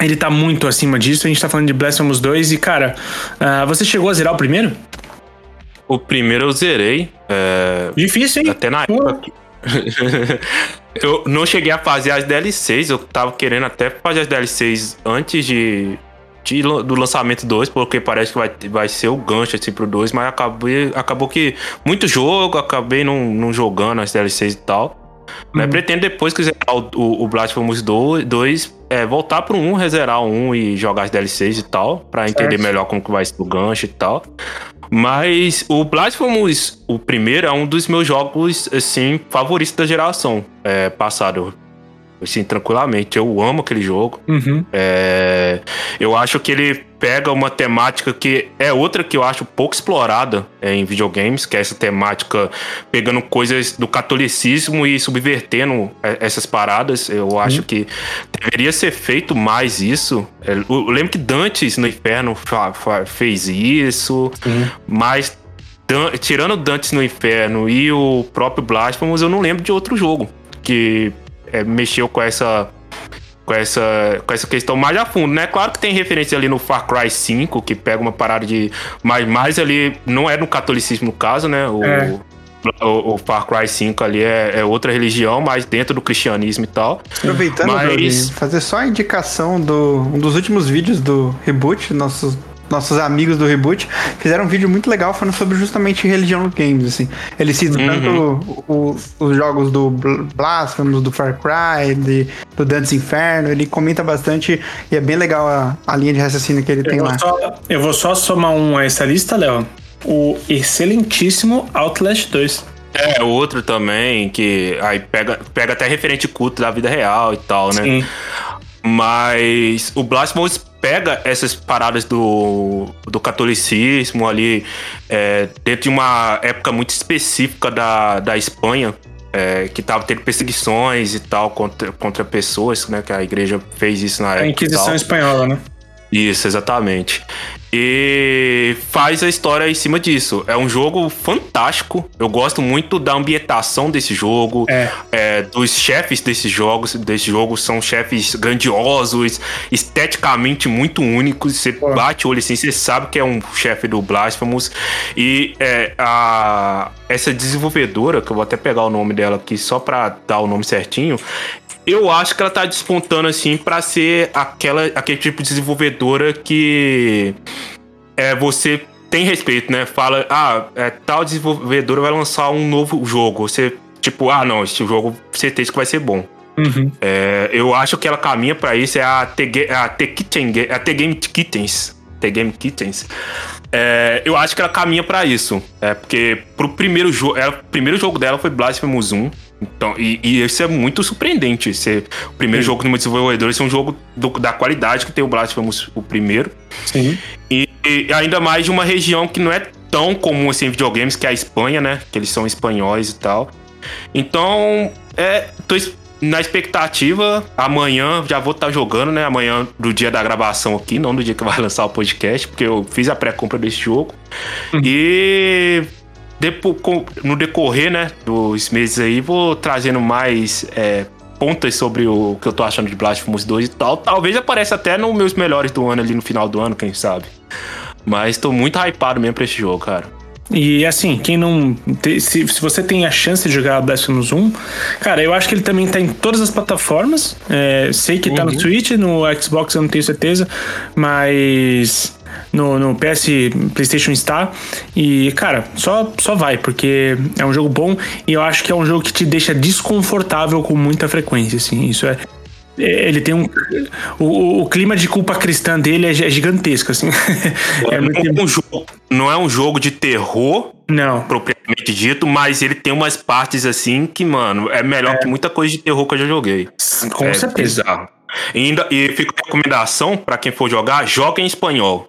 [SPEAKER 2] Ele tá muito acima disso. A gente tá falando de Blasphemous 2 e, cara, ah, você chegou a zerar o primeiro?
[SPEAKER 5] O primeiro eu zerei. é,
[SPEAKER 2] Difícil, hein?
[SPEAKER 5] Até na
[SPEAKER 2] Pô.
[SPEAKER 5] época. eu não cheguei a fazer as DLCs, eu tava querendo até fazer as DLCs antes de, de do lançamento 2, porque parece que vai, vai ser o gancho assim, pro 2, mas acabei, acabou que muito jogo, acabei não, não jogando as DLCs e tal. Mas pretendo depois que zerar o, o, o Blasphemous 2, é, voltar pro 1, rezerar o 1 e jogar as DLCs e tal, pra entender melhor como que vai ser o gancho e tal. Mas o Blasphemous, o primeiro, é um dos meus jogos, assim, favoritos da geração é, passado. Assim, tranquilamente. Eu amo aquele jogo.
[SPEAKER 2] Uhum.
[SPEAKER 5] É, eu acho que ele pega uma temática que é outra que eu acho pouco explorada é, em videogames, que é essa temática pegando coisas do catolicismo e subvertendo é, essas paradas. Eu acho que deveria ser feito mais isso. É, Eu, lembro que Dantes no Inferno fez isso, mas Dan- tirando Dantes no Inferno e o próprio Blasphemous, eu não lembro de outro jogo que é, mexeu com essa com essa, com essa questão mais a fundo, né? Claro que tem referência ali no Far Cry 5, que pega uma parada de. Mas mais ali. Não é no catolicismo no caso, né? O,
[SPEAKER 2] É.
[SPEAKER 5] o, o Far Cry 5 ali é, é outra religião, mas dentro do cristianismo e tal.
[SPEAKER 3] Aproveitando,
[SPEAKER 5] Mas-
[SPEAKER 3] fazer só a indicação do um dos últimos vídeos do Reboot, nossos nossos amigos do Reboot fizeram um vídeo muito legal falando sobre justamente religião nos games, assim. Eles citam
[SPEAKER 5] Uhum.
[SPEAKER 3] tanto o- os jogos do Bl- Blasphemous, do Far Cry, de, do Dantes Inferno, ele comenta bastante e é bem legal a, a linha de raciocínio que ele tem
[SPEAKER 2] Eu
[SPEAKER 3] lá.
[SPEAKER 2] vou, só, eu vou só somar um a essa lista, Léo. O excelentíssimo Outlast 2.
[SPEAKER 5] É, outro também, que aí pega, pega até referente culto da vida real e tal, né?
[SPEAKER 2] Sim.
[SPEAKER 5] Mas o Blasphemous pega essas paradas do, do catolicismo ali é, dentro de uma época muito específica da, da Espanha, é, que tava tendo perseguições e tal contra, contra pessoas, né? Que a igreja fez isso na
[SPEAKER 2] A
[SPEAKER 5] época. e
[SPEAKER 2] Inquisição. Espanhola, né?
[SPEAKER 5] Isso, exatamente. E faz a história em cima disso. É um jogo fantástico. Eu gosto muito da ambientação desse jogo,
[SPEAKER 2] É.
[SPEAKER 5] é, dos chefes desses jogos. Desse jogo são chefes grandiosos, esteticamente muito únicos. Você bate o olho assim, você sabe que é um chefe do Blasphemous. E é, a, essa desenvolvedora, que eu vou até pegar o nome dela aqui só pra dar o nome certinho, eu acho que ela tá despontando assim pra ser aquela, aquele tipo de desenvolvedora que é, você tem respeito, né? Fala, ah, é, tal desenvolvedora vai lançar um novo jogo. Você, tipo, ah, não, esse jogo certeza que vai ser bom.
[SPEAKER 2] Uhum.
[SPEAKER 5] É, eu acho que ela caminha pra isso, é a The, Ga- a The, Kitchen, Ga- a The Game Kittens. The Game Kittens. É, eu acho que ela caminha pra isso. É, porque pro primeiro jogo. O primeiro jogo dela foi Blasphemous 1. Então, e, e isso é muito surpreendente. Ser o primeiro jogo de uma desenvolvedora, esse é um jogo do- da qualidade que tem o Blasphemous, o primeiro.
[SPEAKER 2] Sim.
[SPEAKER 5] E, e ainda mais de uma região que não é tão comum assim em videogames, que é a Espanha, né? Que eles são espanhóis e tal. Então, é, tô na expectativa. Amanhã já vou estar jogando, né? Amanhã do dia da gravação aqui, não do dia que vai lançar o podcast, porque eu fiz a pré-compra desse jogo. E depo- com- no decorrer, né, dos meses aí, vou trazendo mais é, pontas sobre o que eu tô achando de Blasphemous 2 e tal. Talvez apareça até nos meus melhores do ano ali no final do ano, quem sabe. Mas tô muito hypado mesmo pra esse jogo, cara.
[SPEAKER 2] E assim, quem não. Se, se você tem a chance de jogar Blasphemous 1, cara, eu acho que ele também tá em todas as plataformas. É, sei que tá no Switch, no Xbox eu não tenho certeza, mas. No, no PS, PlayStation está. E, cara, só, só vai, porque é um jogo bom e eu acho que é um jogo que te deixa desconfortável com muita frequência, assim. Isso é. é, Ele tem um. O, o- clima de culpa cristã dele é é gigantesco, assim. é
[SPEAKER 5] não,
[SPEAKER 2] muito.
[SPEAKER 5] é um jogo, não é um jogo de terror,
[SPEAKER 2] Não.
[SPEAKER 5] propriamente dito, mas ele tem umas partes assim que, mano, é melhor que muita coisa de terror que eu já joguei.
[SPEAKER 2] Com
[SPEAKER 5] é
[SPEAKER 2] certeza.
[SPEAKER 5] bizarro. E ainda, e fica a recomendação pra quem for jogar, joga em espanhol.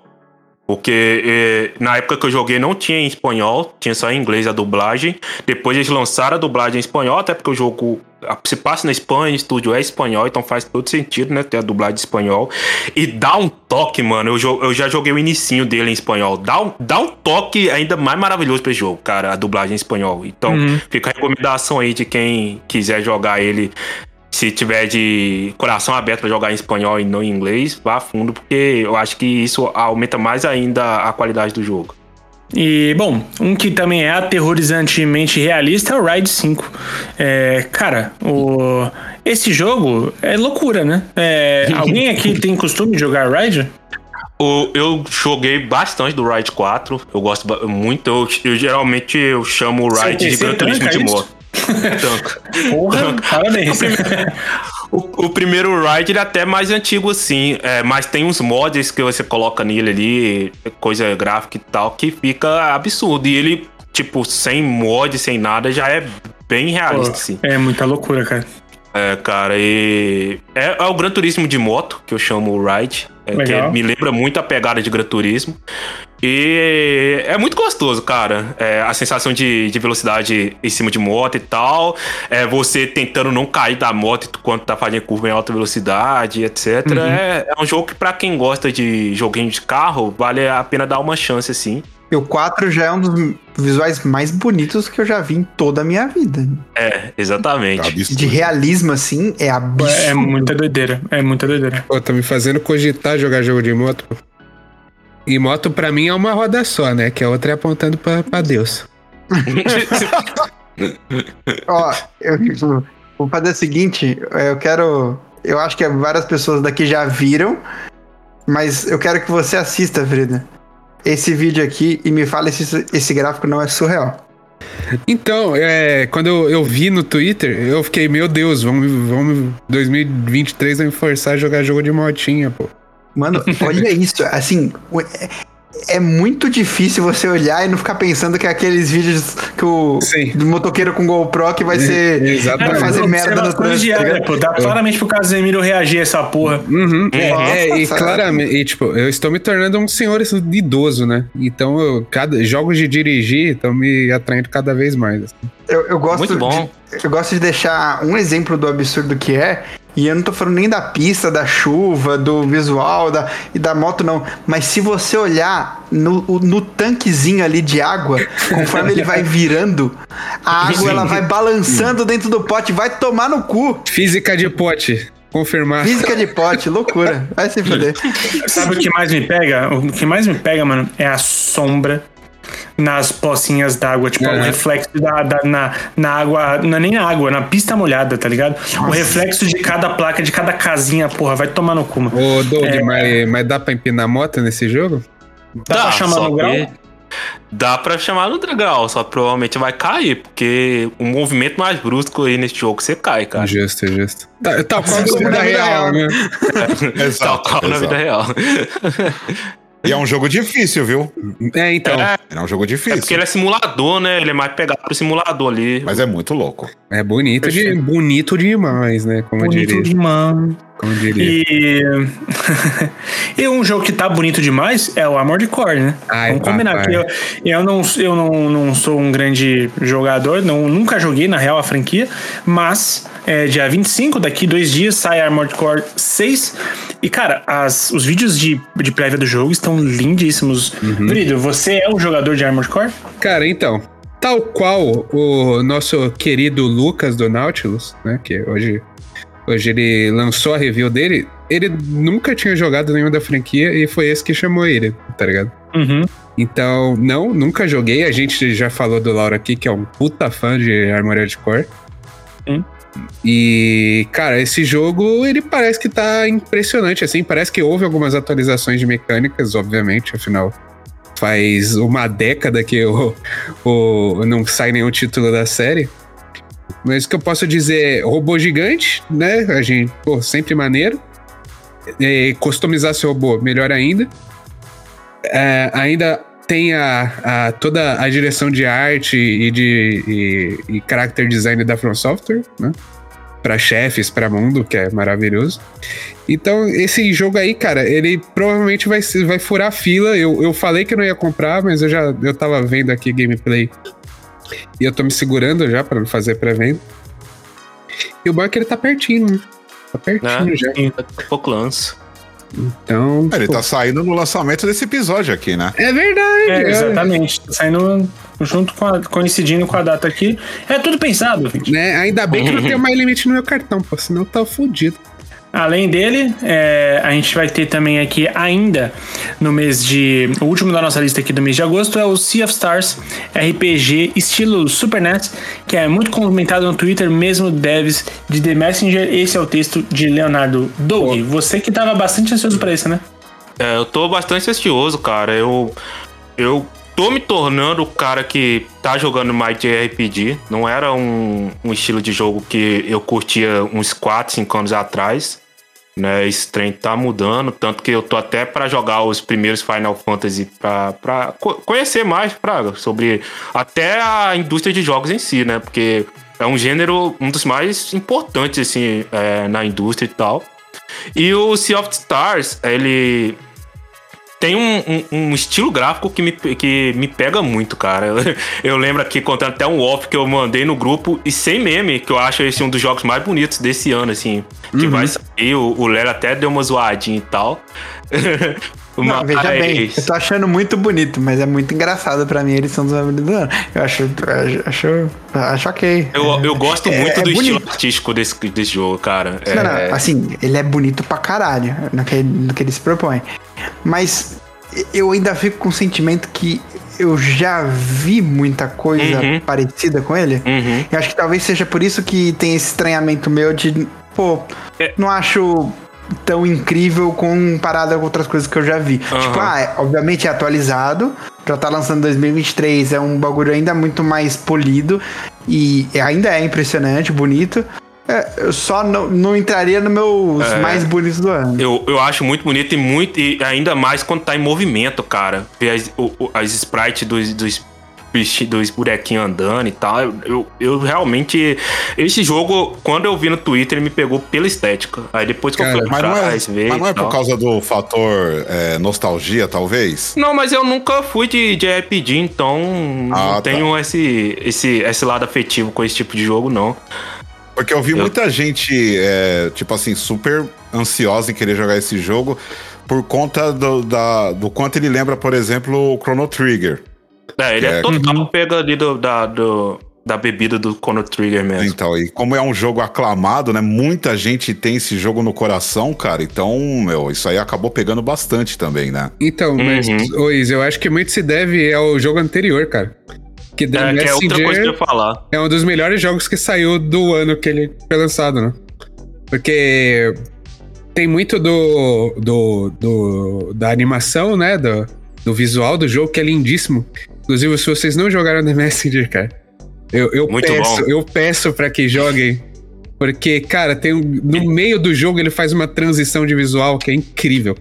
[SPEAKER 5] Porque eh, na época que eu joguei não tinha em espanhol, tinha só em inglês a dublagem. Depois eles lançaram a dublagem em espanhol, até porque o jogo se passa na Espanha, o estúdio é espanhol, então faz todo sentido, né? Ter a dublagem em espanhol. E dá um toque, mano. Eu, eu já joguei o inicinho dele em espanhol. Dá um, dá um toque ainda mais maravilhoso pra esse jogo, cara, a dublagem em espanhol. Então fica a recomendação aí de quem quiser jogar ele se tiver de coração aberto pra jogar em espanhol e não em inglês, vá a fundo, porque eu acho que isso aumenta mais ainda a qualidade do jogo.
[SPEAKER 2] E, bom, um que também é aterrorizantemente realista é o Ride 5. É, cara, o... esse jogo é loucura, né? É, alguém aqui tem costume de jogar Ride?
[SPEAKER 5] O- eu joguei bastante do Ride 4, eu gosto muito, eu, eu geralmente eu chamo o Ride de Gran Turismo
[SPEAKER 2] tanca
[SPEAKER 5] de moto.
[SPEAKER 2] Porra, parabéns.
[SPEAKER 5] O, o primeiro Ride ele é até mais antigo assim, é, mas tem uns mods que você coloca nele ali, coisa gráfica e tal, que fica absurdo. E ele, tipo, sem mod, sem nada, já é bem realista, assim.
[SPEAKER 2] É muita loucura, cara.
[SPEAKER 5] É, cara, e. É, é o Gran Turismo de moto, que eu chamo o Ride. é, que me lembra muito a pegada de Gran Turismo. E é muito gostoso, cara. É, a sensação de, de velocidade em cima de moto e tal. É, você tentando não cair da moto enquanto tá fazendo curva em alta velocidade, etc.
[SPEAKER 2] Uhum.
[SPEAKER 5] É, é um jogo que, pra quem gosta de joguinho de carro, vale a pena dar uma chance, assim.
[SPEAKER 3] E o 4 já é um dos visuais mais bonitos que eu já vi em toda a minha vida.
[SPEAKER 5] É, exatamente.
[SPEAKER 1] Absurdo.
[SPEAKER 3] De realismo, assim, é absurdo.
[SPEAKER 2] É muita doideira. É muita doideira.
[SPEAKER 4] Pô, tá me fazendo cogitar jogar jogo de moto. E moto pra mim é uma roda só, né? Que a outra é apontando pra, pra Deus.
[SPEAKER 3] Ó, eu vou fazer o seguinte, eu quero. Eu acho que várias pessoas daqui já viram, mas eu quero que você assista, Frida. Esse vídeo aqui e me fale se esse gráfico não é surreal.
[SPEAKER 4] Então, é, quando eu, eu vi no Twitter, eu fiquei, meu Deus, vamos, vamos 2023 vai me forçar a jogar jogo de motinha, pô.
[SPEAKER 3] Mano, olha isso. Assim, é, é muito difícil você olhar e não ficar pensando que é aqueles vídeos que o
[SPEAKER 4] Sim.
[SPEAKER 3] do motoqueiro com GoPro que vai ser.
[SPEAKER 4] exatamente.
[SPEAKER 3] Vai fazer merda no trânsito. tá
[SPEAKER 2] pô. Dá claramente pro Casemiro reagir a essa porra.
[SPEAKER 4] Uhum, é,
[SPEAKER 3] Nossa,
[SPEAKER 4] é, e claramente, e, tipo, eu estou me tornando um senhor idoso, né? Então, eu, cada, jogos de dirigir estão me atraindo cada vez mais. assim.
[SPEAKER 3] Eu, eu gosto
[SPEAKER 5] Muito bom.
[SPEAKER 3] De, eu gosto de deixar um exemplo do absurdo que é. E eu não tô falando nem da pista, da chuva, do visual da, e da moto, não. Mas se você olhar no, no tanquezinho ali de água, conforme ele vai virando, a água ela vai balançando dentro do pote, vai tomar no cu.
[SPEAKER 4] Física de pote, confirmar.
[SPEAKER 3] Física de pote, loucura. Vai se fuder.
[SPEAKER 2] Sabe o que mais me pega? O que mais me pega, mano, é a sombra nas pocinhas d'água. Tipo,
[SPEAKER 4] É.
[SPEAKER 2] o reflexo da, da- na, na água. Não é nem na água, na pista molhada, tá ligado? O reflexo de cada placa, de cada casinha, porra, vai tomar no cu, mano.
[SPEAKER 4] Ô, Doug,
[SPEAKER 2] É.
[SPEAKER 4] mas, mas dá pra empinar moto nesse jogo?
[SPEAKER 2] Dá pra chamar
[SPEAKER 5] só
[SPEAKER 2] no grau?
[SPEAKER 5] que Dá pra chamar no grau, só provavelmente vai cair, porque o movimento mais brusco aí nesse jogo você cai, cara.
[SPEAKER 4] Justo, justo. Tá, tal qual na vida real,
[SPEAKER 3] real.
[SPEAKER 4] né?
[SPEAKER 5] Tal
[SPEAKER 1] Exato,
[SPEAKER 5] qual na vida real.
[SPEAKER 1] E é um jogo difícil, viu?
[SPEAKER 4] É, então.
[SPEAKER 5] É,
[SPEAKER 1] É um jogo
[SPEAKER 5] é
[SPEAKER 1] difícil.
[SPEAKER 5] porque ele é simulador, né? Ele é mais pegado pro simulador ali.
[SPEAKER 1] Mas é muito louco.
[SPEAKER 4] É bonito, de, bonito demais, né? Como eu
[SPEAKER 2] Bonito
[SPEAKER 4] diria.
[SPEAKER 2] demais.
[SPEAKER 4] Como eu diria.
[SPEAKER 2] E... e um jogo que tá bonito demais é o Armored Core, né?
[SPEAKER 4] Ai,
[SPEAKER 2] Vamos combinar
[SPEAKER 4] papai.
[SPEAKER 2] eu, eu, não, eu não, não sou um grande jogador, não, nunca joguei na real a franquia, mas é, dia 25, daqui dois dias, sai Armored Core 6. E, cara, as, os vídeos de, de prévia do jogo estão lindíssimos.
[SPEAKER 4] Uhum.
[SPEAKER 2] Vrido, você é um jogador de Armored Core?
[SPEAKER 4] Cara, então, tal qual o nosso querido Lucas do Nautilus, né? Que hoje, hoje ele lançou a review dele. ele nunca tinha jogado nenhuma da franquia e foi esse que chamou ele, tá ligado?
[SPEAKER 2] Uhum.
[SPEAKER 4] Então, não, nunca joguei. A gente já falou do Laura aqui, que é um puta fã de Armored Core.
[SPEAKER 2] Sim.
[SPEAKER 4] E, cara, esse jogo, ele parece que tá impressionante, assim. Parece que houve algumas atualizações de mecânicas, obviamente, afinal. Faz uma década que o, o, não sai nenhum título da série. Mas o que eu posso dizer, robô gigante, né? A gente, pô, sempre maneiro. E customizar seu robô, melhor ainda. É, ainda tem a, a, toda a direção de arte e de e, e character design da From Software, né? Para chefes, para mundo, que é maravilhoso. Então, esse jogo aí, cara, ele provavelmente vai, vai furar a fila. Eu, eu falei que não ia comprar, mas eu já eu tava vendo aqui gameplay e eu tô me segurando já para não fazer pré-venda. E o bom é que ele tá pertinho, né? Tá pertinho
[SPEAKER 5] É,
[SPEAKER 4] já.
[SPEAKER 5] daqui a pouco lança.
[SPEAKER 4] Então.
[SPEAKER 1] Ele
[SPEAKER 4] pô,
[SPEAKER 1] tá saindo no lançamento desse episódio aqui, né?
[SPEAKER 4] É verdade.
[SPEAKER 2] É,
[SPEAKER 4] é.
[SPEAKER 2] exatamente. Tá saindo junto com a, coincidindo com a data aqui. É tudo pensado, gente.
[SPEAKER 4] Né? Ainda bem que não tem mais limite no meu cartão, pô, senão tá fudido.
[SPEAKER 2] Além dele, é, a gente vai ter também aqui ainda no mês de. O último da nossa lista aqui do mês de agosto é o Sea of Stars RPG estilo Super NES, que é muito comentado no Twitter, mesmo devs de The Messenger. Esse é o texto de Leonardo Doug. Você que tava bastante ansioso pra isso, né?
[SPEAKER 5] É, eu tô bastante ansioso, cara. Eu, eu tô me tornando o cara que tá jogando mais de RPG. Não era um, um estilo de jogo que eu curtia uns 4, 5 anos atrás. Né, esse trem tá mudando, tanto que eu tô até para jogar os primeiros Final Fantasy pra, pra co- conhecer mais Praga sobre até a indústria de jogos em si, né? Porque é um gênero, um dos mais importantes, assim, é, na indústria e tal. E o Sea of Stars, ele tem um, um- um estilo gráfico que me, que me pega muito, cara. Eu, eu lembro aqui contando até um off que eu mandei no grupo e sem meme, que eu acho esse um dos jogos mais bonitos desse ano, assim. Que vai sair. O, o até deu uma zoadinha e tal.
[SPEAKER 3] Não, veja bem, eu tô achando muito bonito, mas é muito engraçado pra mim, eles são dos melhores do ano. Eu acho, acho, acho ok.
[SPEAKER 5] Eu, eu gosto
[SPEAKER 3] É-
[SPEAKER 5] muito
[SPEAKER 3] é
[SPEAKER 5] do estilo artístico desse, desse jogo, cara.
[SPEAKER 3] Não, não,
[SPEAKER 5] É,
[SPEAKER 3] assim, ele é bonito pra caralho no que, no que ele se propõe. Mas eu ainda fico com o sentimento que eu já vi muita coisa
[SPEAKER 5] Uhum.
[SPEAKER 3] parecida com ele.
[SPEAKER 5] Uhum.
[SPEAKER 3] Eu acho que talvez seja por isso que tem esse estranhamento meu de, pô,
[SPEAKER 5] É.
[SPEAKER 3] não acho tão incrível comparado com outras coisas que eu já vi.
[SPEAKER 5] Aham.
[SPEAKER 3] Tipo, ah, é- obviamente é atualizado, pra estar lançando em 2023 é um bagulho ainda muito mais polido e ainda é impressionante, bonito. É, eu só não, não entraria no meus
[SPEAKER 5] É.
[SPEAKER 3] mais bonitos do ano.
[SPEAKER 5] Eu, eu acho muito bonito e muito e ainda mais quando tá em movimento, cara. Ver as, o- as sprites dos, dos, dos bonequinhos andando e tal. Eu, eu, eu realmente. Esse jogo, quando eu vi no Twitter, ele me pegou pela estética. Aí depois que
[SPEAKER 4] Cara,
[SPEAKER 5] eu fui
[SPEAKER 1] Mas não é,
[SPEAKER 5] atrás, ver.
[SPEAKER 1] mas não é por causa do fator é, nostalgia, talvez?
[SPEAKER 5] Não, mas eu nunca fui de, de RPG, então
[SPEAKER 1] Ah,
[SPEAKER 5] não
[SPEAKER 1] tá.
[SPEAKER 5] tenho esse, esse, esse lado afetivo com esse tipo de jogo, não.
[SPEAKER 1] Porque eu vi
[SPEAKER 5] Eu-
[SPEAKER 1] muita gente, é, tipo assim, super ansiosa em querer jogar esse jogo por conta do, da- do quanto ele lembra, por exemplo, o Chrono Trigger.
[SPEAKER 5] É, ele é,
[SPEAKER 1] É.
[SPEAKER 5] total pega ali do, da, do- da bebida do Chrono Trigger mesmo.
[SPEAKER 1] Então, e como é um jogo aclamado, né? Muita gente tem esse jogo no coração, cara. Então, meu, isso aí acabou pegando bastante também, né?
[SPEAKER 4] Então, mas,
[SPEAKER 5] Uhum.
[SPEAKER 4] eu acho que muito se deve ao jogo anterior, cara. Que The
[SPEAKER 5] É, que é outra coisa que eu ia falar.
[SPEAKER 4] é um dos melhores jogos que saiu do ano que ele foi lançado, né? Porque tem muito do, do, do- da animação, né? Do, do visual do jogo, que é lindíssimo. Inclusive, se vocês não jogaram The Messenger, cara, eu, eu
[SPEAKER 5] Muito
[SPEAKER 4] peço,
[SPEAKER 5] bom.
[SPEAKER 4] eu peço pra que joguem. Porque, cara, tem um- no meio do jogo ele faz uma transição de visual que é incrível.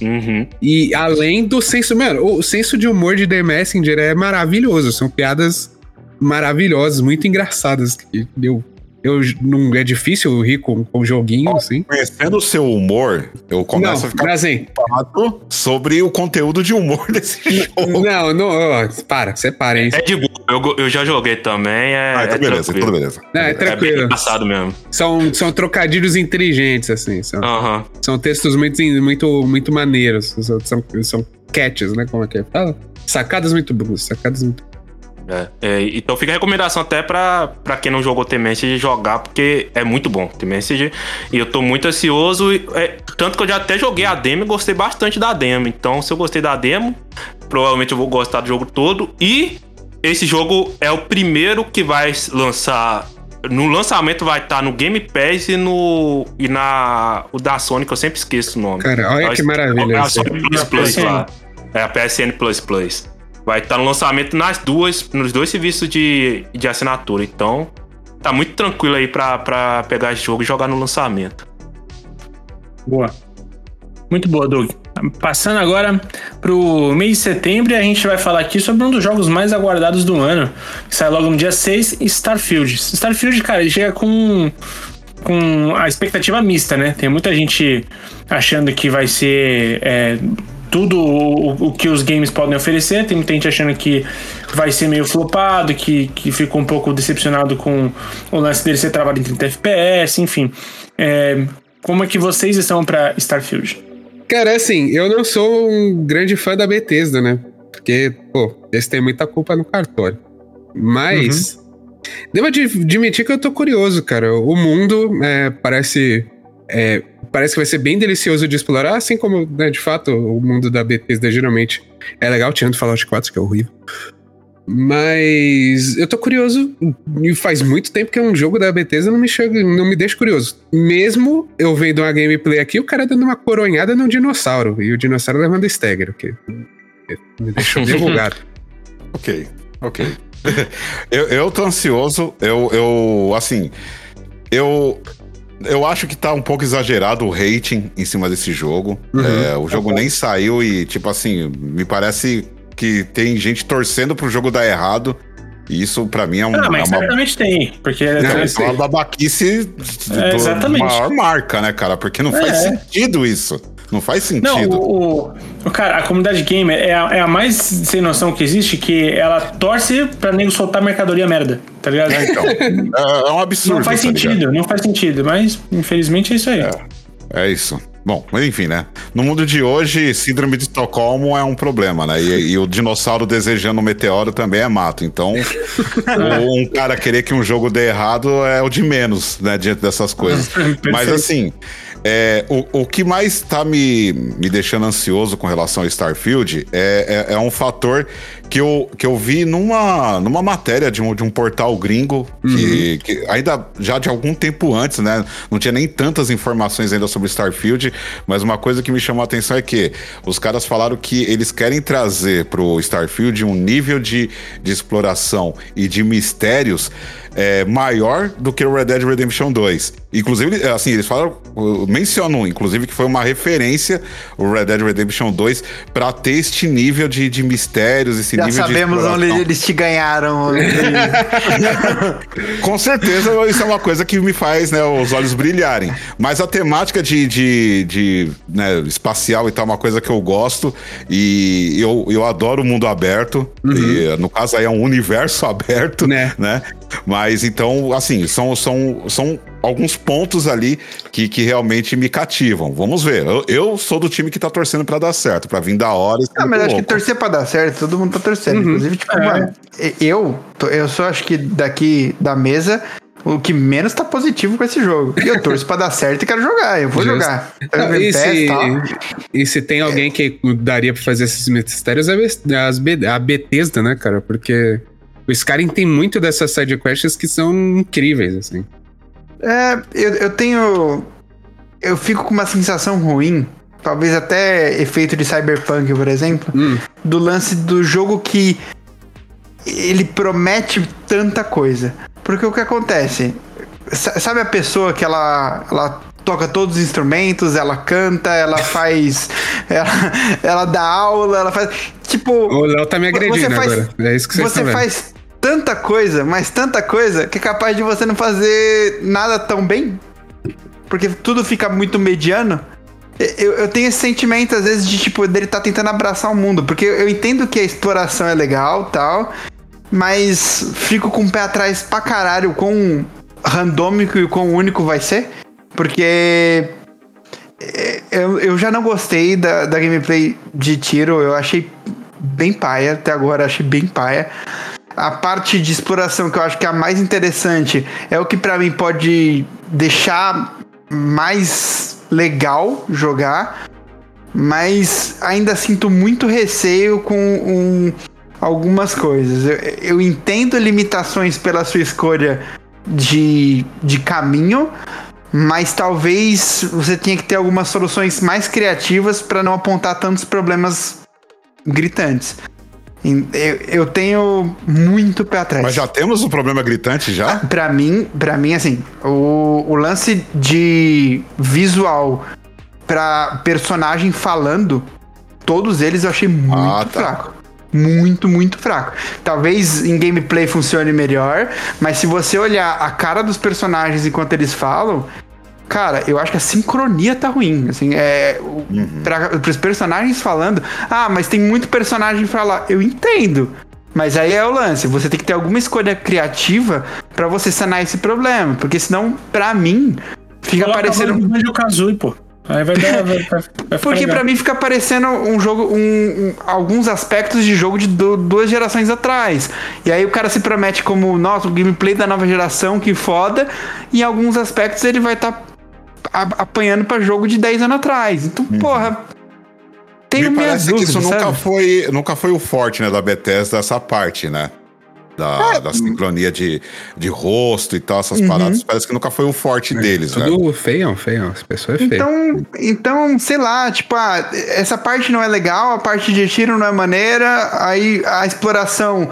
[SPEAKER 5] Uhum.
[SPEAKER 4] E além do senso, mano, o senso de humor de The Messenger é maravilhoso. São piadas maravilhosas, muito engraçadas. que Eu, eu não é difícil rir com, com joguinho, assim.
[SPEAKER 1] Conhecendo o seu humor, eu começo
[SPEAKER 4] não,
[SPEAKER 1] a ficar
[SPEAKER 4] mas assim,
[SPEAKER 1] preocupado sobre o conteúdo de humor desse jogo.
[SPEAKER 4] não, não, ó, para, separa, hein?
[SPEAKER 5] É de boa, eu, eu já joguei também, é,
[SPEAKER 1] Ah, então
[SPEAKER 5] é
[SPEAKER 1] beleza,
[SPEAKER 5] tranquilo.
[SPEAKER 1] tudo beleza.
[SPEAKER 4] Não, é
[SPEAKER 5] É bem
[SPEAKER 4] tranquilo.
[SPEAKER 5] engraçado mesmo.
[SPEAKER 4] São, são trocadilhos inteligentes, assim. São,
[SPEAKER 5] Aham.
[SPEAKER 4] são textos muito, muito, muito maneiros. São, são, são catches, né? Como é que é? Fala? Sacadas muito boas, sacadas muito
[SPEAKER 5] É, é, então fica a recomendação até pra, pra quem não jogou The Message jogar, porque é muito bom The Message. E eu tô muito ansioso. É, tanto que eu já até joguei a demo e gostei bastante da demo. Então, se eu gostei da demo, provavelmente eu vou gostar do jogo todo. E esse jogo é o primeiro que vai lançar. No lançamento vai estar no Game Pass e no. e na. O da Sony, que eu sempre esqueço o nome.
[SPEAKER 4] Cara, olha que maravilha.
[SPEAKER 5] É a. Sony Plus Plus lá. É a PSN Plus Plus. Vai estar no lançamento nas duas, nos dois serviços de, de assinatura. Então, tá muito tranquilo aí pra pegar esse jogo e jogar no lançamento.
[SPEAKER 2] Boa. Muito boa, Doug. Passando agora pro mês de setembro, a gente vai falar aqui sobre um dos jogos mais aguardados do ano, que sai logo no dia 6, Starfield. Starfield, cara, ele chega com com a expectativa mista, né? Tem muita gente achando que vai ser é, tudo o, o, que os games podem oferecer, tem muita gente achando que vai ser meio flopado, que, que ficou um pouco decepcionado com o lance dele ser travado em 30 FPS, enfim. É, como é que vocês estão para Starfield?
[SPEAKER 4] Cara, assim, eu não sou um grande fã da Bethesda, né? Porque, pô, eles têm muita culpa no cartório. Mas, uhum. devo admitir que eu tô curioso, cara. O mundo é, parece. É, parece que vai ser bem delicioso de explorar, assim como, né, de fato, o mundo da Bethesda geralmente é legal, tirando Fallout 4, que é horrível. Mas eu tô curioso. E faz muito tempo que um jogo da Bethesda não me, chega, não me deixa curioso. Mesmo eu vendo uma gameplay aqui, o cara dando uma coronhada num dinossauro. E o dinossauro levando Stagger, que me deixou divulgado.
[SPEAKER 1] ok, ok. eu, eu tô ansioso. Eu, eu assim. Eu. Eu acho que tá um pouco exagerado o rating em cima desse jogo. Uhum, é, o jogo nem saiu e, tipo assim, me parece que tem gente torcendo pro jogo dar errado. E isso, pra mim, é, um,
[SPEAKER 2] ah, mas
[SPEAKER 1] é uma.
[SPEAKER 2] certamente tem. Porque
[SPEAKER 1] é, é uma babaquice
[SPEAKER 2] é, exatamente.
[SPEAKER 1] maior marca, né, cara? Porque não faz é. sentido isso. Não faz sentido. Não,
[SPEAKER 2] o, o, cara, a comunidade gamer é a, é a, mais sem noção que existe, que ela torce pra nego soltar mercadoria merda, tá ligado?
[SPEAKER 1] É, então. é, é um absurdo.
[SPEAKER 2] Não faz
[SPEAKER 1] tá
[SPEAKER 2] sentido,
[SPEAKER 1] ligado?
[SPEAKER 2] não faz sentido, mas infelizmente é isso aí.
[SPEAKER 1] É, é isso. Bom, mas enfim, né? No mundo de hoje, síndrome de Estocolmo é um problema, né? E, e o dinossauro desejando um meteoro também é mato. Então, um cara querer que um jogo dê errado é o de menos, né? Diante dessas coisas. Mas assim, é, o, o que mais está me, me deixando ansioso com relação ao Starfield é, é, é, um fator que eu, que eu vi numa, numa matéria de um, de um portal gringo, uhum. que, que, ainda já de algum tempo antes, né? Não tinha nem tantas informações ainda sobre Starfield, mas uma coisa que me chamou a atenção é que os caras falaram que eles querem trazer pro Starfield um nível de, de exploração e de mistérios é, maior do que o Red Dead Redemption 2. Inclusive, assim, eles falam, mencionam, inclusive, que foi uma referência o Red Dead Redemption 2 para ter este nível de, de mistérios, esse
[SPEAKER 3] Já sabemos onde eles te ganharam.
[SPEAKER 1] Com certeza, isso é uma coisa que me faz né, os olhos brilharem. Mas a temática de, de, de né, espacial e tal, é uma coisa que eu gosto e eu, eu adoro o mundo aberto. Uhum. E, no caso aí é um universo aberto, né? né? Mas então, assim, são, são, são alguns pontos ali que, que realmente me cativam. Vamos ver. Eu, eu sou do time que tá torcendo para dar certo, para vir da hora.
[SPEAKER 3] Ah, mas acho que torcer para dar certo, todo mundo tá torcendo. Uhum. Inclusive, tipo, é. mano, eu, eu só acho que daqui da mesa, o que menos tá positivo com esse jogo. E eu torço pra dar certo e quero jogar. Eu vou Justo. jogar.
[SPEAKER 4] Não, e, se, e, se, tem alguém que daria pra fazer esses mistérios, é a Bethesda, né, cara? Porque o Skyrim tem muito dessas sidequests que são incríveis, assim.
[SPEAKER 3] É, eu, eu tenho. Eu fico com uma sensação ruim, talvez até efeito de Cyberpunk, por exemplo, hum. do lance do jogo que ele promete tanta coisa. Porque o que acontece? Sabe a pessoa que ela, ela toca todos os instrumentos, ela canta, ela faz. ela, ela dá aula, ela faz. Tipo.
[SPEAKER 4] O Léo tá me agredindo faz, agora. É isso que você
[SPEAKER 3] Você faz tanta coisa, mas tanta coisa, que é capaz de você não fazer nada tão bem. Porque tudo fica muito mediano. Eu, eu tenho esse sentimento, às vezes, de tipo, dele tá tentando abraçar o mundo. Porque eu entendo que a exploração é legal tal. Mas fico com o pé atrás pra caralho com randômico e quão único vai ser. Porque é, eu, eu já não gostei da, da gameplay de tiro. Eu achei bem paia. Até agora achei bem paia. a parte de exploração que eu acho que é a mais interessante é o que pra mim pode deixar mais legal jogar, mas ainda sinto muito receio com um, algumas coisas. Eu, eu entendo limitações pela sua escolha de, de caminho, mas talvez você tenha que ter algumas soluções mais criativas para não apontar tantos problemas gritantes. Eu, eu tenho muito pé atrás.
[SPEAKER 1] Mas já temos um problema gritante já?
[SPEAKER 3] Pra mim, para mim assim, o, o lance de visual pra personagem falando, todos eles eu achei muito
[SPEAKER 1] Ah, tá.
[SPEAKER 3] fraco. Muito, muito fraco. Talvez em gameplay funcione melhor, mas se você olhar a cara dos personagens enquanto eles falam, cara, eu acho que a sincronia tá ruim. Assim, é. o- pra, pros personagens falando, ah, mas tem muito personagem falar. Eu entendo. Mas aí é o lance, você tem que ter alguma escolha criativa pra você sanar esse problema. Porque senão, pra mim, fica
[SPEAKER 2] Coloca
[SPEAKER 3] parecendo.
[SPEAKER 2] o Banjo Kazooie, pô. Aí vai dar. Vai, vai,
[SPEAKER 3] Porque
[SPEAKER 2] legal.
[SPEAKER 3] pra mim fica parecendo um jogo, um, um- alguns aspectos de jogo de du- duas gerações atrás. E aí o cara se promete como, nossa, o gameplay da nova geração, que foda. E em alguns aspectos ele vai estar apanhando pra jogo de 10 anos atrás. Então, porra. Tenho
[SPEAKER 1] Uhum. Me parece que
[SPEAKER 3] dúvidas,
[SPEAKER 1] isso nunca foi, nunca foi o forte, né, da Bethesda, essa parte, né? Da,
[SPEAKER 3] É.
[SPEAKER 1] da sincronia de, de rosto e tal,
[SPEAKER 3] Uhum.
[SPEAKER 1] essas paradas. Parece que nunca foi o forte deles, né?
[SPEAKER 4] Tudo feião, feião. As pessoas é feio.
[SPEAKER 3] Então, então, sei lá, tipo, ah, essa parte não é legal, a parte de tiro não é maneira, aí a exploração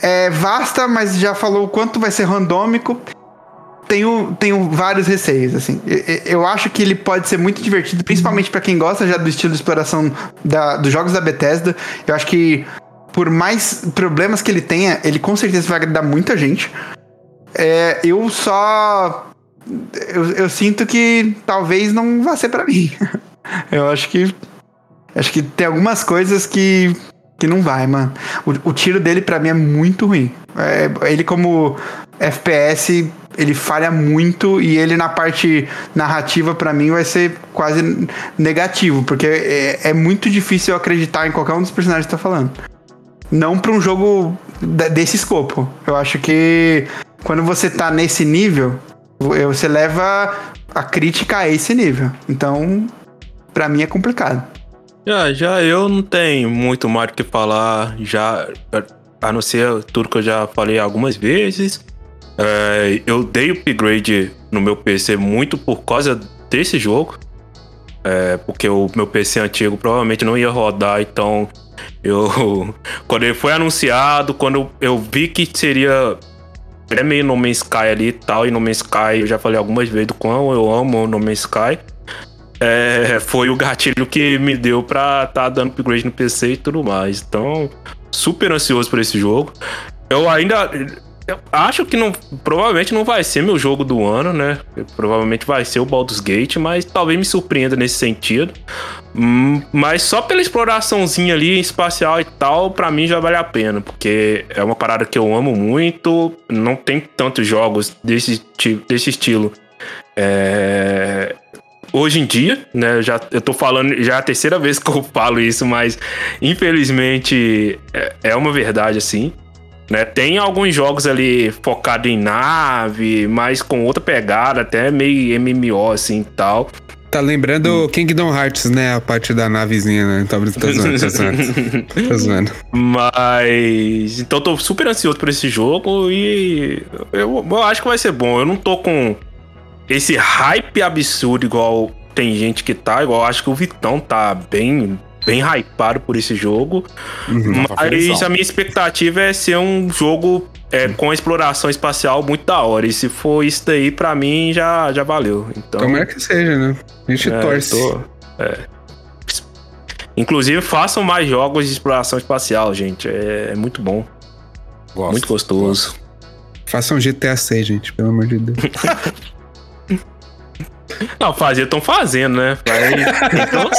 [SPEAKER 3] é vasta, mas já falou o quanto vai ser randômico. Tenho, tenho vários receios, assim. E- e- Eu acho que ele pode ser muito divertido, principalmente pra quem gosta já do estilo de exploração da- dos jogos da Bethesda. Eu acho que, por mais problemas que ele tenha, ele com certeza vai agradar muita gente. É, eu só eu, eu sinto que talvez não vá ser pra mim. eu acho que. Acho que tem algumas coisas que. que não vai, mano. O, o tiro dele pra mim é muito ruim. É, ele, como FPS, ele falha muito e ele na parte narrativa pra mim vai ser quase negativo, porque é, é muito difícil eu acreditar em qualquer um dos personagens que tá falando. Não pra um jogo desse escopo. Eu acho que quando você tá nesse nível, você leva a crítica a esse nível. Então, pra mim é complicado.
[SPEAKER 5] Já, já eu não tenho muito mais o que falar, já, a não ser tudo que eu já falei algumas vezes. É, eu dei upgrade no meu PC muito por causa desse jogo. É, porque o meu PC antigo provavelmente não ia rodar, então eu. Quando ele foi anunciado, quando eu vi que seria é meio No Man's Sky ali e tal, e No Man's Sky eu já falei algumas vezes do quão eu amo No Man's Sky. É, foi o gatilho que me deu pra tá dando upgrade no PC e tudo mais. Então, super ansioso por esse jogo. Eu ainda. Eu acho que não. Provavelmente não vai ser meu jogo do ano, né? Provavelmente vai ser o Baldur's Gate, mas talvez me surpreenda nesse sentido. Hum, Mas só pela exploraçãozinha ali espacial e tal, pra mim já vale a pena, porque é uma parada que eu amo muito. Não tem tantos jogos desse, ti- desse estilo. É, Hoje em dia, né? Já eu tô falando, já é a terceira vez que eu falo isso, mas infelizmente é, é uma verdade assim. Né? Tem alguns jogos ali focados em nave, mas com outra pegada, até meio MMO assim e tal.
[SPEAKER 4] Tá lembrando Kingdom Hearts, né? A parte da navezinha, né? Tô, tô zoando, tô zoando. Tô zoando.
[SPEAKER 5] Mas. Então tô super ansioso por esse jogo e eu, eu acho que vai ser bom. Eu não tô com esse hype absurdo igual tem gente que tá, igual acho que o Vitão tá bem. Bem hypado por esse jogo.
[SPEAKER 1] Tá
[SPEAKER 5] Mas a minha expectativa é ser um jogo é, com exploração espacial muito da hora. E se for isso daí, pra mim já, já valeu. Então,
[SPEAKER 4] Tomara que seja, né? A gente
[SPEAKER 5] é,
[SPEAKER 4] torce.
[SPEAKER 5] tô- é. Inclusive, façam mais jogos de exploração espacial, gente. É, é muito bom,
[SPEAKER 1] Gosto.
[SPEAKER 5] muito gostoso.
[SPEAKER 4] Façam GTA 6, gente, pelo amor de Deus.
[SPEAKER 5] Não, fazer estão fazendo, né? Vai- Então,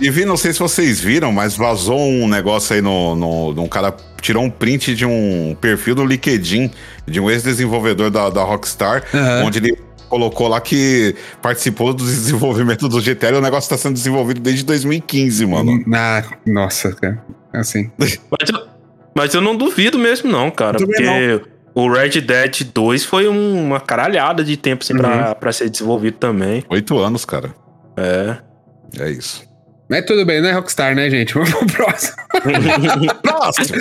[SPEAKER 1] E vi, não sei se vocês viram, mas vazou um negócio aí no, no, no- Um cara tirou um print de um perfil do LinkedIn de um ex-desenvolvedor da, da Rockstar,
[SPEAKER 4] Aham.
[SPEAKER 1] onde ele colocou lá que participou do desenvolvimento do GTA e o negócio tá sendo desenvolvido desde 2015, mano.
[SPEAKER 4] Ah, nossa, cara. Assim.
[SPEAKER 5] Mas eu, mas eu não duvido mesmo, não, cara.
[SPEAKER 1] Também
[SPEAKER 5] Porque o Red Dead 2 foi um- uma caralhada de tempo assim, pra, pra ser desenvolvido também.
[SPEAKER 1] Oito anos, cara.
[SPEAKER 5] É.
[SPEAKER 1] É isso.
[SPEAKER 4] Mas tudo bem, não é Rockstar, né, gente? Vamos pro próximo.
[SPEAKER 1] Próximo!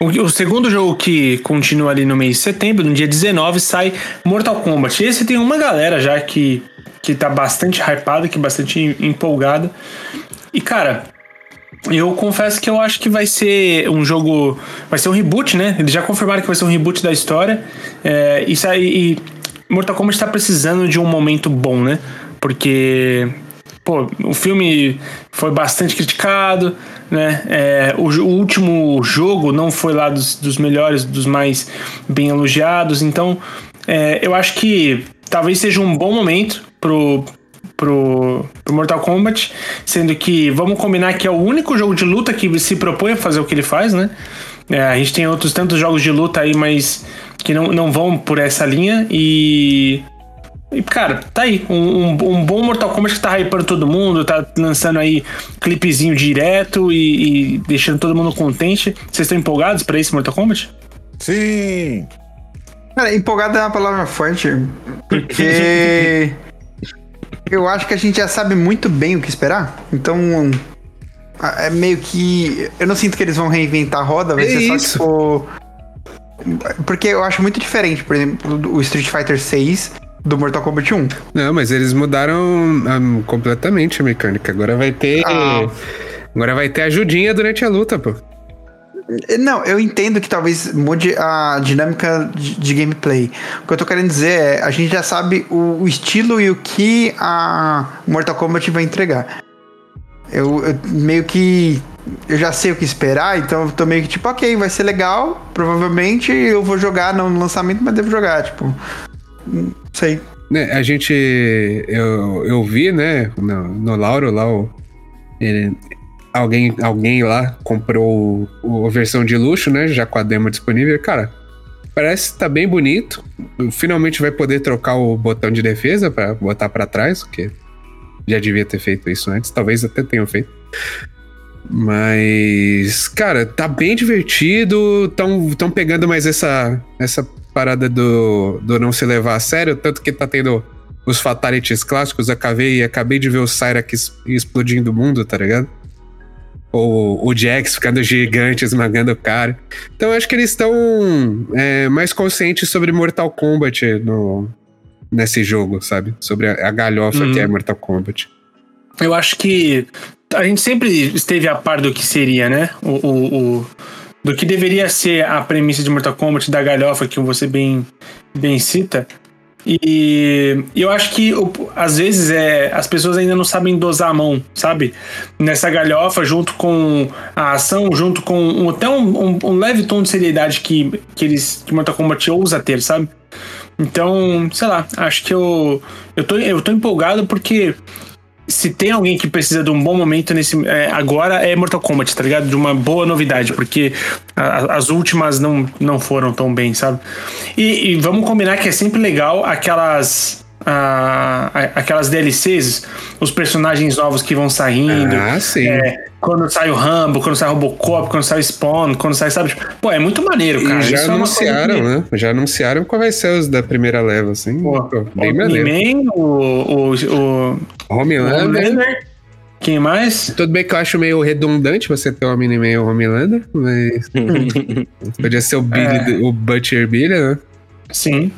[SPEAKER 2] O, o segundo jogo que continua ali no mês de setembro, no dia 19, sai Mortal Kombat. Esse tem uma galera já que, que tá bastante hypada, que bastante em- empolgada. E, cara, eu confesso que eu acho que vai ser um jogo. Vai ser um reboot, né? Eles já confirmaram que vai ser um reboot da história. É, isso aí. E Mortal Kombat tá precisando de um momento bom, né? Porque. Pô, o filme foi bastante criticado, né? É, o, o último jogo não foi lá dos, dos melhores, dos mais bem elogiados. Então, é, eu acho que talvez seja um bom momento pro, pro, pro Mortal Kombat, sendo que vamos combinar que é o único jogo de luta que se propõe a fazer o que ele faz, né? É, a gente tem outros tantos jogos de luta aí, mas que não, não vão por essa linha e. E, cara, tá aí. Um, um, um bom Mortal Kombat que tá hypando todo mundo, tá lançando aí clipezinho direto e, e deixando todo mundo contente. Vocês estão empolgados pra esse Mortal Kombat?
[SPEAKER 1] Sim!
[SPEAKER 3] Cara, empolgado é uma palavra forte, porque eu acho que a gente já sabe muito bem o que esperar. Então, é meio que. Eu não sinto que eles vão reinventar a roda, vai
[SPEAKER 4] É
[SPEAKER 3] ser só
[SPEAKER 4] isso.
[SPEAKER 3] tipo. Porque eu acho muito diferente, por exemplo, o Street Fighter 6 do Mortal Kombat 1.
[SPEAKER 4] Não, mas eles mudaram ah, completamente a mecânica. Agora vai ter.
[SPEAKER 3] Ah.
[SPEAKER 4] Agora vai ter ajudinha durante a luta, pô.
[SPEAKER 3] Não, eu entendo que talvez mude a dinâmica de, de gameplay. O que eu tô querendo dizer é, a gente já sabe o, o estilo e o que a Mortal Kombat vai entregar. Eu, eu meio que. Eu já sei o que esperar, então eu tô meio que tipo, ok, vai ser legal. Provavelmente eu vou jogar não no lançamento, mas devo jogar, tipo. Não sei.
[SPEAKER 4] Né, a gente. Eu, eu vi, né, no, no Lauro lá, o, ele- alguém, alguém lá comprou a versão de luxo, né, já com a demo disponível. Cara, parece que tá bem bonito. Finalmente vai poder trocar o botão de defesa pra botar pra trás, porque já devia ter feito isso antes. Talvez até tenham feito. Mas, cara, tá bem divertido. Tão, tão pegando mais essa, essa parada do, do não se levar a sério. Tanto que tá tendo os fatalities clássicos. Acabei, acabei de ver o Cyrax explodindo o mundo, tá ligado? Ou o Jax ficando gigante, esmagando o cara. Então acho que eles estão é, mais conscientes sobre Mortal Kombat no, nesse jogo, sabe? Sobre a, a galhofa
[SPEAKER 2] Uhum.
[SPEAKER 4] que é Mortal Kombat.
[SPEAKER 2] Eu acho que a gente sempre esteve a par do que seria, né? O, o- o- do que deveria ser a premissa de Mortal Kombat, da galhofa que você bem, bem cita. E eu acho que às vezes é, as pessoas ainda não sabem dosar a mão, sabe? Nessa galhofa, junto com a ação, junto com um- até um, um- um leve tom de seriedade que, que eles que Mortal Kombat ousa ter, sabe? Então, sei lá, acho que eu, eu, tô, eu tô empolgado porque se tem alguém que precisa de um bom momento nesse é, agora é Mortal Kombat, tá ligado? De uma boa novidade, porque a- as últimas não, não foram tão bem, sabe? E, e vamos combinar que é sempre legal aquelas a- aquelas DLCs, os personagens novos que vão saindo.
[SPEAKER 4] Ah, sim.
[SPEAKER 2] É, quando sai o Rambo, quando sai o Robocop, quando sai o Spawn, quando sai, sabe? Tipo, Pô, é muito maneiro, cara.
[SPEAKER 4] E já
[SPEAKER 2] Isso é
[SPEAKER 4] anunciaram,
[SPEAKER 2] que-
[SPEAKER 4] né? Já anunciaram qual vai ser os da primeira leva, assim.
[SPEAKER 2] Pô,
[SPEAKER 4] Pô, bem
[SPEAKER 2] o
[SPEAKER 4] maneiro.
[SPEAKER 2] O, o, o, o
[SPEAKER 4] Homelander.
[SPEAKER 2] Homelander. Quem mais?
[SPEAKER 4] Tudo bem que eu acho meio redundante você ter o Mini-Man e o Homelander, mas podia ser o Billy, o Butcher Billy, né?
[SPEAKER 2] Sim.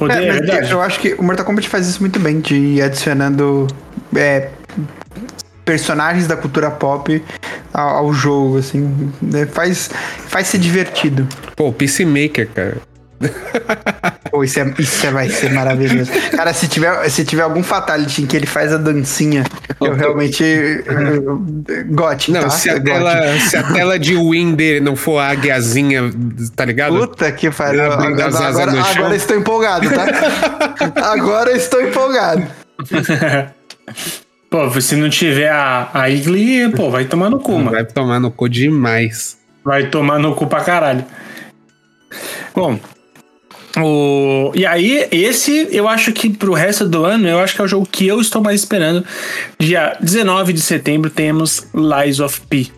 [SPEAKER 2] Poder,
[SPEAKER 3] É,
[SPEAKER 2] é,
[SPEAKER 3] mas
[SPEAKER 2] verdade.
[SPEAKER 3] eu acho que o Mortal Kombat faz isso muito bem, de ir adicionando é, personagens da cultura pop ao, ao jogo, assim. né? Faz, faz ser divertido.
[SPEAKER 4] Pô, o Peacemaker, cara.
[SPEAKER 3] Pô, isso, é, isso é- vai ser maravilhoso. Cara, se tiver, se tiver algum fatality em que ele faz a dancinha, eu realmente. eu- Gote,
[SPEAKER 4] Não,
[SPEAKER 3] tá?
[SPEAKER 4] se, a
[SPEAKER 3] Gote.
[SPEAKER 4] tela, se a tela de win dele não for a águiazinha, tá ligado?
[SPEAKER 3] Puta que pariu.
[SPEAKER 4] Abrindo as
[SPEAKER 3] Agora, agora, agora estou empolgado, tá? agora estou empolgado.
[SPEAKER 2] Pô, se não tiver a, a Igli, pô, vai tomar no cu, mano.
[SPEAKER 4] Vai tomar no cu demais.
[SPEAKER 2] Vai tomar no cu pra caralho. Bom, O, e aí, esse eu acho que pro resto do ano, eu acho que é o jogo que eu estou mais esperando. Dia 19 de setembro temos Lies of P.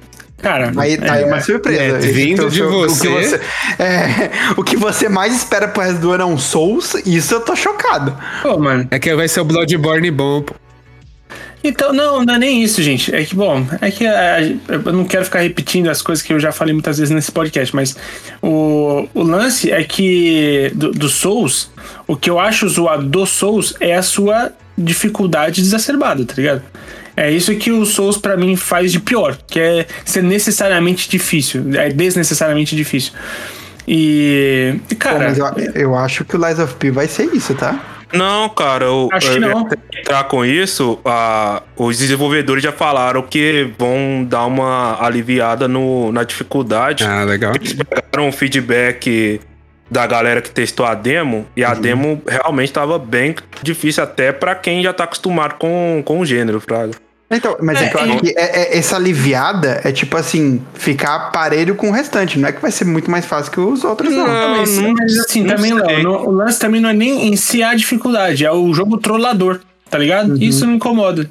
[SPEAKER 2] Cara,
[SPEAKER 3] Aí tá aí
[SPEAKER 2] é,
[SPEAKER 3] uma surpresa.
[SPEAKER 4] é, vindo
[SPEAKER 3] então,
[SPEAKER 4] de
[SPEAKER 3] o- O que
[SPEAKER 4] você-
[SPEAKER 3] você, é, o que você mais espera pro resto do ano é um Souls, isso eu tô chocado.
[SPEAKER 2] pô, mano.
[SPEAKER 4] É que vai ser o Bloodborne bom, pô.
[SPEAKER 2] Então, não, não é nem isso, gente. É que, bom, é que é, eu não quero ficar repetindo as coisas que eu já falei muitas vezes nesse podcast, mas o, o lance é que do, do Souls, o que eu acho zoado do Souls é a sua dificuldade exacerbada, tá ligado? É isso que o Souls pra mim faz de pior, que é ser necessariamente difícil, é desnecessariamente difícil. E,
[SPEAKER 3] Pô,
[SPEAKER 2] cara,
[SPEAKER 3] mas eu, eu acho que o Lies of P vai ser isso, tá?
[SPEAKER 5] Não, cara, eu,
[SPEAKER 2] Acho que não.
[SPEAKER 5] entrar com isso, a- os desenvolvedores já falaram que vão dar uma aliviada no, na dificuldade.
[SPEAKER 4] Ah, legal.
[SPEAKER 5] Eles pegaram um feedback da galera que testou a demo e a demo realmente estava bem difícil até pra quem já tá acostumado com, com o gênero, Fraga.
[SPEAKER 3] Então, mas é,
[SPEAKER 2] É,
[SPEAKER 3] que eu acho que é- é- essa aliviada é tipo assim, ficar parelho com o restante. Não é que vai ser muito mais fácil que os outros, não.
[SPEAKER 5] Não,
[SPEAKER 2] mas,
[SPEAKER 5] não-
[SPEAKER 2] mas assim,
[SPEAKER 5] não
[SPEAKER 2] também. Léo, no- o lance também não é nem em si a dificuldade, é o jogo trollador, tá ligado? Isso me incomoda.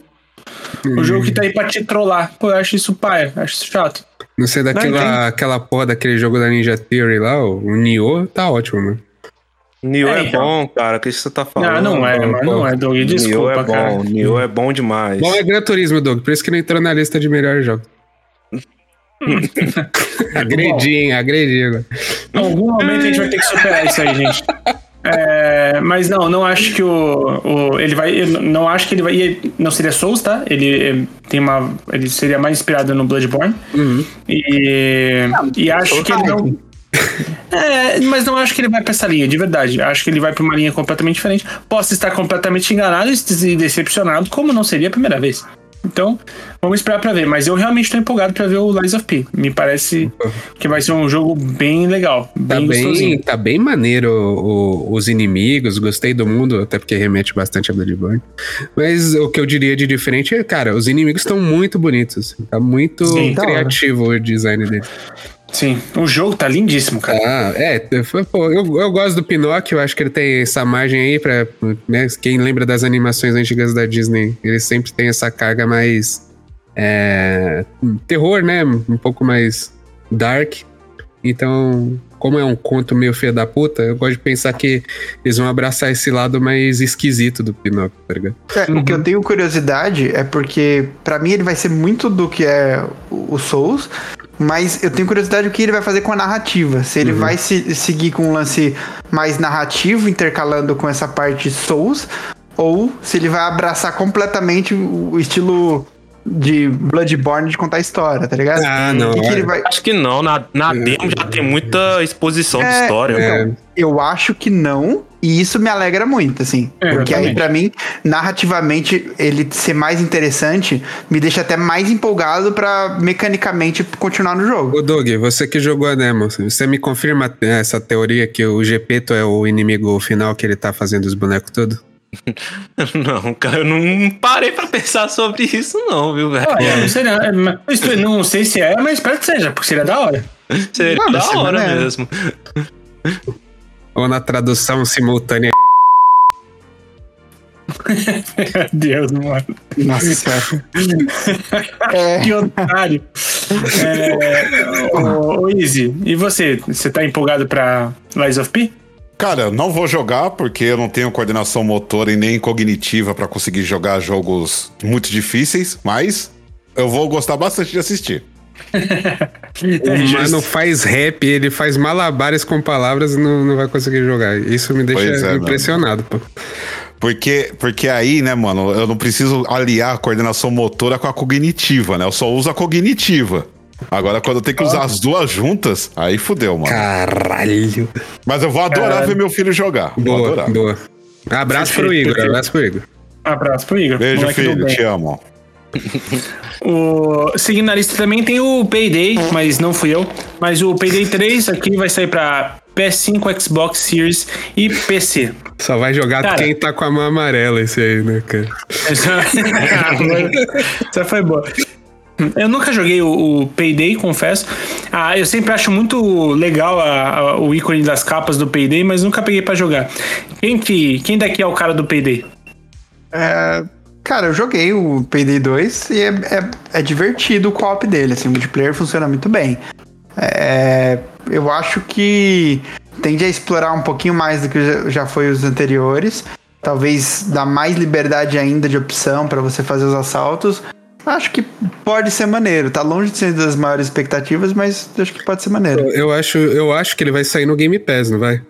[SPEAKER 2] O jogo que tá aí pra te trollar. Pô, eu acho isso paia, acho isso chato.
[SPEAKER 4] Não sei,
[SPEAKER 2] Não,
[SPEAKER 4] daquela
[SPEAKER 2] entendo.
[SPEAKER 4] aquela porra daquele jogo da Ninja Theory lá, o Nioh, tá ótimo, mano.
[SPEAKER 5] Nioh
[SPEAKER 2] É,
[SPEAKER 5] é,
[SPEAKER 2] então.
[SPEAKER 5] bom, cara, o que você tá falando?
[SPEAKER 2] Ah, não é,
[SPEAKER 4] pô,
[SPEAKER 2] mano, não é, Doug,
[SPEAKER 5] Nioh
[SPEAKER 2] desculpa,
[SPEAKER 5] é
[SPEAKER 2] cara.
[SPEAKER 5] bom, Nioh é bom demais.
[SPEAKER 4] Bom, é Gran Turismo, Doug, por isso que não entrou na lista de melhores jogos. agredi, hein? Agredi agora.
[SPEAKER 2] Em algum momento a gente vai ter que superar isso aí, gente. É, mas não, não acho que o, o- ele vai, não acho que ele vai, não seria Souls, tá? Ele tem uma, ele seria mais inspirado no Bloodborne e e acho que ele não, é, mas não acho que ele vai pra essa linha, de verdade. Acho que ele vai pra uma linha completamente diferente. Posso estar completamente enganado e decepcionado, como não seria a primeira vez. Então, vamos esperar pra ver. Mas eu realmente tô empolgado pra ver o Lies of P. Me parece que vai ser um jogo bem legal,
[SPEAKER 4] Tá
[SPEAKER 2] bem
[SPEAKER 4] bem,
[SPEAKER 2] gostosinho.
[SPEAKER 4] tá bem maneiro o- os inimigos, gostei do mundo, até porque remete bastante a Bloodborne. Mas o que eu diria de diferente é, cara, os inimigos estão muito bonitos. Tá muito
[SPEAKER 2] Sim,
[SPEAKER 4] criativo o design deles.
[SPEAKER 2] Sim, o jogo tá lindíssimo, cara.
[SPEAKER 4] Ah, é, pô, eu, eu gosto do Pinóquio, acho que ele tem essa margem aí pra. Né, quem lembra das animações antigas da Disney, ele sempre tem essa carga mais. É, terror, né? Um pouco mais dark. Então, como é um conto meio feio da puta, eu gosto de pensar que eles vão abraçar esse lado mais esquisito do Pinóquio, tá ligado?
[SPEAKER 3] É, O que eu tenho curiosidade é porque, pra mim, ele vai ser muito do que é o o Souls, mas eu tenho curiosidade do que ele vai fazer com a narrativa. Se ele vai se, seguir com um lance mais narrativo, intercalando com essa parte Souls, ou se ele vai abraçar completamente o o estilo de Bloodborne de contar história, tá ligado?
[SPEAKER 4] Ah, não,
[SPEAKER 3] que
[SPEAKER 4] olha.
[SPEAKER 3] vai...
[SPEAKER 5] Acho que não, na, na demo já tem muita exposição de
[SPEAKER 3] É,
[SPEAKER 5] história.
[SPEAKER 3] então, eu acho que não, e isso me alegra muito, assim.
[SPEAKER 2] É,
[SPEAKER 3] porque aí,
[SPEAKER 2] exatamente.
[SPEAKER 3] pra mim, narrativamente, ele ser mais interessante me deixa até mais empolgado pra mecanicamente continuar no jogo.
[SPEAKER 4] Ô Doug, você que jogou a demo, você me confirma essa teoria que o Gepeto é o inimigo final que ele tá fazendo os bonecos tudo?
[SPEAKER 5] Não, cara, eu não parei pra pensar sobre isso, não, viu, velho?
[SPEAKER 2] Olha, não sei, não, é, não sei se é, mas espero que seja, porque seria da hora.
[SPEAKER 5] Seria
[SPEAKER 3] Não,
[SPEAKER 5] da hora
[SPEAKER 3] é.
[SPEAKER 5] mesmo.
[SPEAKER 4] Ou na tradução simultânea.
[SPEAKER 2] Meu Deus, mano.
[SPEAKER 3] Nossa é,
[SPEAKER 2] Que otário. É, ô, ô, Easy, e você? Você tá empolgado pra Lies of P?
[SPEAKER 1] Cara, eu não vou jogar porque eu não tenho coordenação motora e nem cognitiva pra conseguir jogar jogos muito difíceis, mas eu vou gostar bastante de assistir.
[SPEAKER 2] É
[SPEAKER 4] O mano faz rap, ele faz malabares com palavras e não, não vai conseguir jogar. Isso me deixa
[SPEAKER 1] é,
[SPEAKER 4] impressionado, pô.
[SPEAKER 1] Porque, porque aí, né, mano, eu não preciso aliar a coordenação motora com a cognitiva, né? Eu só uso a cognitiva. Agora, quando eu tenho que usar as duas juntas, aí fudeu, mano.
[SPEAKER 4] Caralho.
[SPEAKER 1] Mas eu vou adorar
[SPEAKER 2] Caralho.
[SPEAKER 1] ver meu filho jogar. Vou
[SPEAKER 4] Boa,
[SPEAKER 1] adorar.
[SPEAKER 4] boa. Abraço pro Igor, abraço pro Igor.
[SPEAKER 2] Abraço pro Igor.
[SPEAKER 1] Beijo,
[SPEAKER 2] moleque
[SPEAKER 1] filho. Te amo.
[SPEAKER 2] O, seguindo na lista também tem o Payday, mas não fui eu. Mas o Payday 3 aqui vai sair pra PS5, Xbox Series e PC.
[SPEAKER 4] Só vai jogar
[SPEAKER 2] Cara.
[SPEAKER 4] quem tá com a mão amarela, esse aí, né, cara?
[SPEAKER 2] Essa, Essa foi boa. Eu nunca joguei o, o Payday, confesso. Ah, eu sempre acho muito legal a- a- o ícone das capas do Payday, mas nunca peguei pra jogar. Quem que, quem daqui é o cara do Payday?
[SPEAKER 3] É, cara, eu joguei o Payday 2 e é, é, é divertido o co-op dele, assim, o multiplayer funciona muito bem. É, eu acho que tende a explorar um pouquinho mais do que já- foi os anteriores. Talvez dar mais liberdade ainda de opção pra você fazer os assaltos. Acho que pode ser maneiro. Tá longe de ser das maiores expectativas, mas acho que pode ser maneiro.
[SPEAKER 4] Eu acho, eu acho que ele vai sair no Game Pass, não vai?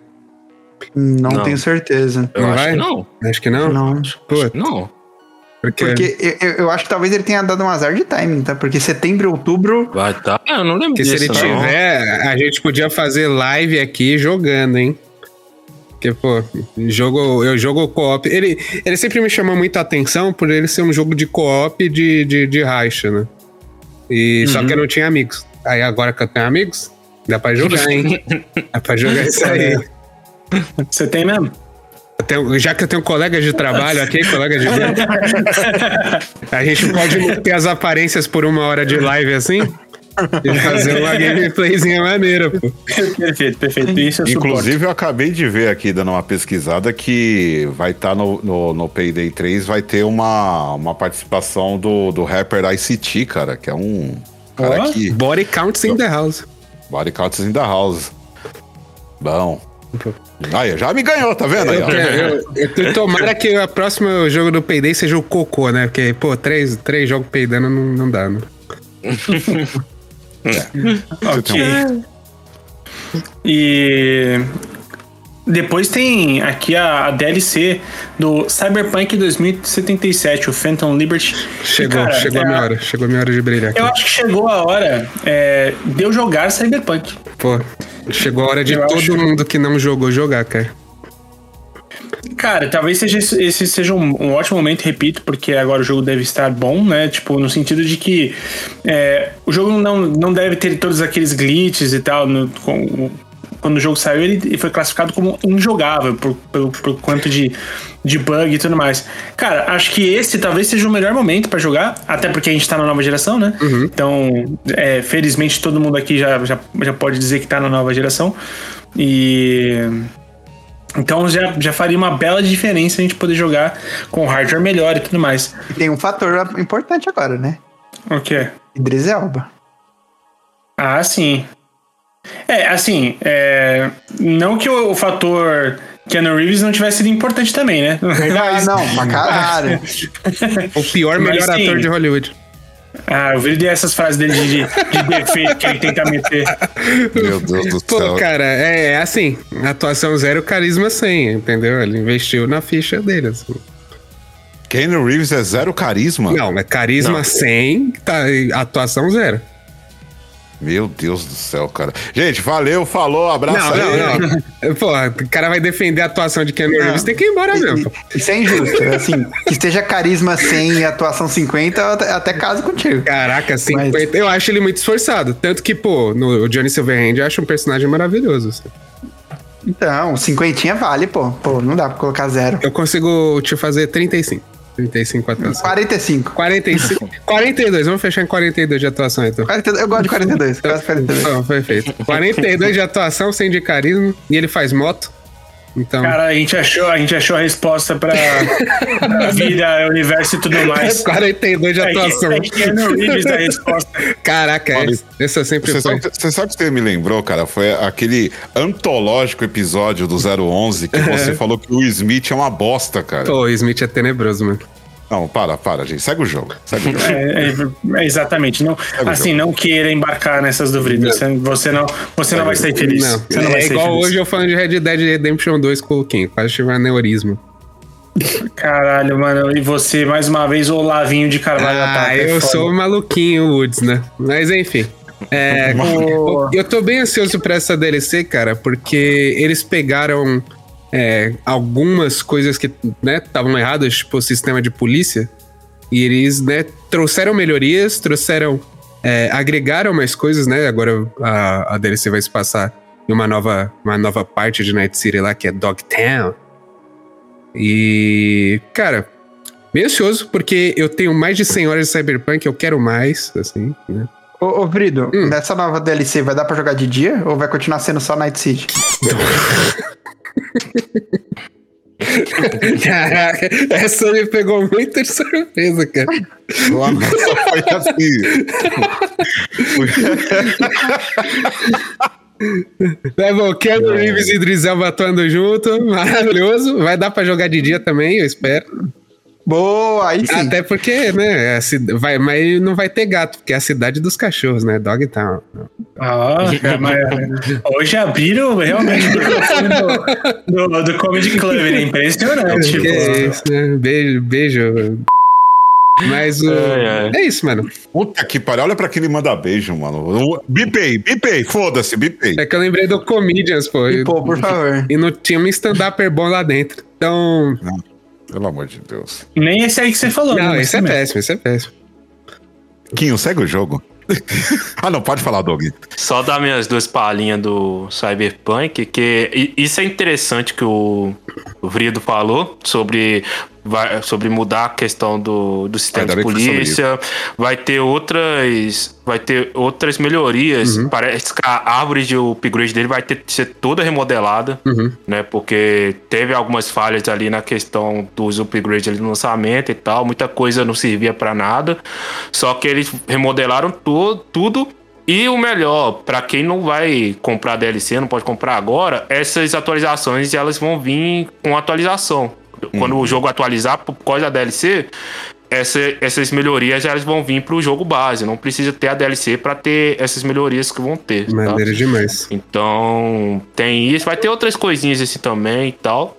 [SPEAKER 3] Não,
[SPEAKER 5] Não.
[SPEAKER 3] tenho certeza.
[SPEAKER 5] Eu
[SPEAKER 4] Não
[SPEAKER 5] acho
[SPEAKER 4] vai?
[SPEAKER 5] que não.
[SPEAKER 4] Acho que não.
[SPEAKER 3] Não.
[SPEAKER 4] Pô,
[SPEAKER 5] Não.
[SPEAKER 4] porque,
[SPEAKER 3] Porque eu, eu- eu acho que talvez ele tenha dado um azar de timing, tá? Porque setembro outubro.
[SPEAKER 5] Vai tá. Ah, Eu não lembro
[SPEAKER 4] porque se
[SPEAKER 5] disso,
[SPEAKER 4] ele
[SPEAKER 5] não.
[SPEAKER 4] tiver, a gente podia fazer live aqui jogando, hein? Porque, pô, jogo, eu jogo co-op. Ele, ele sempre me chamou muito a atenção por ele ser um jogo de co-op de, de, de racha, né? E, Só que eu não tinha amigos. Aí agora que eu tenho amigos, dá pra jogar, hein? dá pra jogar isso aí.
[SPEAKER 2] Você tem mesmo?
[SPEAKER 4] Tenho- já que eu tenho colegas de trabalho aqui, colegas de vida, a gente pode ter as aparências por uma hora de live assim fazer uma gameplayzinha maneira, pô.
[SPEAKER 2] perfeito, perfeito. Isso suporto.
[SPEAKER 1] Inclusive, eu acabei de ver aqui, dando uma pesquisada, que vai estar no, no, no Payday 3, vai ter uma, uma participação do, do rapper ICT, cara, que é um cara
[SPEAKER 2] Ó.
[SPEAKER 1] que...
[SPEAKER 4] Body counts in the house.
[SPEAKER 1] Body Counts in the House. Bom. Aí, já me ganhou, tá vendo? Aí,
[SPEAKER 4] Eu, eu, eu, eu- tomara que o próximo jogo do Payday seja o Cocô, né? Porque, pô, três, três jogos peidando não, não dá, né?
[SPEAKER 1] Tem um-
[SPEAKER 2] E depois tem aqui a, a DLC do Cyberpunk 2077, o Phantom Liberty. E,
[SPEAKER 4] Chegou,
[SPEAKER 2] cara,
[SPEAKER 4] chegou
[SPEAKER 2] é
[SPEAKER 4] a minha hora. Chegou a minha hora de brilhar aqui.
[SPEAKER 2] Eu acho que chegou a hora é, de eu jogar Cyberpunk.
[SPEAKER 4] Pô, chegou a hora de
[SPEAKER 2] Eu
[SPEAKER 4] todo
[SPEAKER 2] acho-
[SPEAKER 4] mundo que não jogou jogar, cara.
[SPEAKER 2] Cara, talvez seja esse, seja um, um ótimo momento, repito, porque agora o jogo deve estar bom, né? Tipo, no sentido de que é, o jogo não, não deve ter todos aqueles glitches e tal. no- com- quando o jogo saiu, ele foi classificado como injogável por, pelo, por quanto de, de bug e tudo mais. Cara, acho que esse talvez seja o melhor momento pra jogar, até porque a gente tá na nova geração, né? Então, é, felizmente todo mundo aqui já, já, já pode dizer que tá na nova geração. E. Então já, já faria uma bela diferença a gente poder jogar com hardware melhor e tudo mais.
[SPEAKER 3] E tem um fator importante agora, né?
[SPEAKER 2] O quê?
[SPEAKER 3] Idris Elba.
[SPEAKER 2] Ah, sim. É, assim, é, não que o, o fator Keanu Reeves não tivesse sido importante também, né?
[SPEAKER 3] Ah, não, pra caralho.
[SPEAKER 4] O pior,
[SPEAKER 2] Mas
[SPEAKER 4] melhor
[SPEAKER 2] sim.
[SPEAKER 4] ator de Hollywood.
[SPEAKER 2] Ah, eu vi essas frases dele de, de, de defeito que ele tenta meter.
[SPEAKER 1] Meu Deus do
[SPEAKER 4] Pô,
[SPEAKER 1] céu.
[SPEAKER 4] cara, é, é assim, atuação zero, carisma 100, entendeu? Ele investiu na ficha dele, assim.
[SPEAKER 1] Keanu Reeves é zero carisma?
[SPEAKER 4] Não, é carisma 100, tá, atuação zero.
[SPEAKER 1] Meu Deus do céu, cara. Gente, valeu, falou, abraço
[SPEAKER 4] Não,
[SPEAKER 1] aí.
[SPEAKER 4] não, não. Pô, o cara vai defender a atuação de Keanu Reeves, tem que ir embora mesmo.
[SPEAKER 3] Isso é injusto. Assim, que esteja carisma 100 e atuação 50, eu até, caso contigo.
[SPEAKER 4] Caraca, 50.
[SPEAKER 3] Mas-
[SPEAKER 4] Eu acho ele muito esforçado. Tanto que, pô, no Johnny Silverhand eu acho um personagem maravilhoso. assim.
[SPEAKER 3] Então, cinquentinha vale, pô. Pô, não dá pra colocar zero.
[SPEAKER 4] Eu consigo te fazer 35. 35 atuação.
[SPEAKER 3] 45.
[SPEAKER 4] 45. 42, vamos fechar em 42 de atuação então.
[SPEAKER 3] 42 eu gosto de 42, quase 42.
[SPEAKER 4] Não, perfeito. 42 de atuação, sem de carisma. E ele faz moto. Então.
[SPEAKER 2] Cara, a gente achou, a gente achou a resposta pra, pra vida, universo e tudo mais.
[SPEAKER 4] 42 de atuação.
[SPEAKER 2] a resposta.
[SPEAKER 4] Caraca,
[SPEAKER 1] Olha,
[SPEAKER 4] esse, sempre
[SPEAKER 1] Você
[SPEAKER 4] foi.
[SPEAKER 1] sabe, você sabe o que você me lembrou, cara? Foi aquele antológico episódio do 011 que você falou que o Smith é uma bosta, cara.
[SPEAKER 4] Pô, o Smith é tenebroso, mano.
[SPEAKER 1] Não, para, para, gente. Segue o jogo. Segue o jogo.
[SPEAKER 2] É, é, é, exatamente. Não, assim, não queira embarcar nessas dúvidas. Você, não, você não vai sair feliz.
[SPEAKER 4] Não,
[SPEAKER 2] Você não vai
[SPEAKER 4] é
[SPEAKER 2] ser
[SPEAKER 4] igual
[SPEAKER 2] feliz.
[SPEAKER 4] hoje eu falando de Red Dead Redemption 2 com o Kim. Quase tive um aneurisma.
[SPEAKER 2] Caralho, mano. E você, mais uma vez, o Lavinho de Carvalho
[SPEAKER 4] Ah,
[SPEAKER 2] é
[SPEAKER 4] eu
[SPEAKER 2] foda.
[SPEAKER 4] sou o maluquinho Woods, né? Mas enfim. É,
[SPEAKER 2] O-
[SPEAKER 4] eu tô bem ansioso pra essa DLC, cara, porque eles pegaram é, algumas coisas que estavam erradas, tipo o sistema de polícia, e eles né, trouxeram melhorias, trouxeram. é, agregaram mais coisas, né? Agora a, a DLC vai se passar em uma nova, uma nova parte de Night City lá, que é Dogtown. E, cara, bem ansioso, porque eu tenho mais de 100 horas de Cyberpunk, eu quero mais, assim, né?
[SPEAKER 3] Ô, ô Vrido, nessa nova DLC vai dar pra jogar de dia ou vai continuar sendo só Night Siege?
[SPEAKER 4] Caraca, essa me pegou muito de surpresa, cara.
[SPEAKER 1] Lá só foi assim.
[SPEAKER 4] É bom, Keanu Reeves e Idris Elba atuando junto, maravilhoso. Vai dar pra jogar de dia também, eu espero.
[SPEAKER 3] Boa, aí sim.
[SPEAKER 4] Até porque, né, cida- vai, mas não vai ter gato, porque é a cidade dos cachorros, né? Dogtown.
[SPEAKER 2] Ah, mas hoje abriram realmente do, do, do Comedy Club, né? Impressionante.
[SPEAKER 4] Que é isso, né? Beijo, beijo. Mas o.
[SPEAKER 5] É,
[SPEAKER 4] É isso, mano.
[SPEAKER 1] Puta que pariu, olha pra quem ele manda beijo, mano. Bipei, bipei, foda-se, bipei.
[SPEAKER 4] É que eu lembrei do Comedians, pô.
[SPEAKER 3] E, pô, por favor.
[SPEAKER 4] E não tinha um stand-upper bom lá dentro. Então.
[SPEAKER 1] Pelo amor de Deus.
[SPEAKER 2] nem esse aí que você falou.
[SPEAKER 4] Não,
[SPEAKER 2] né?
[SPEAKER 4] esse é
[SPEAKER 2] Mas-
[SPEAKER 4] péssimo, esse é péssimo.
[SPEAKER 1] Quinho, segue o jogo. ah, não, pode falar, Doug.
[SPEAKER 5] Só dar minhas duas palhinhas do Cyberpunk, que isso é interessante que o, o Vrido falou sobre, vai- sobre mudar a questão do, do sistema
[SPEAKER 1] Ainda
[SPEAKER 5] de polícia. Vai ter outras. Vai ter outras melhorias.
[SPEAKER 1] Uhum.
[SPEAKER 5] Parece que a árvore de upgrade dele vai ter que ser toda remodelada,
[SPEAKER 1] Uhum.
[SPEAKER 5] né? Porque teve algumas falhas ali na questão dos upgrades ali no lançamento e tal. Muita coisa não servia pra nada. Só que eles remodelaram tudo. E o melhor, pra quem não vai comprar DLC, não pode comprar agora, essas atualizações elas vão vir com atualização. Quando o jogo atualizar por causa da DLC, essa- essas melhorias elas vão vir pro jogo base. Não precisa ter a DLC pra ter essas melhorias que vão ter. tá?
[SPEAKER 4] Maneiro demais.
[SPEAKER 5] Então, tem isso. Vai ter outras coisinhas assim também e tal.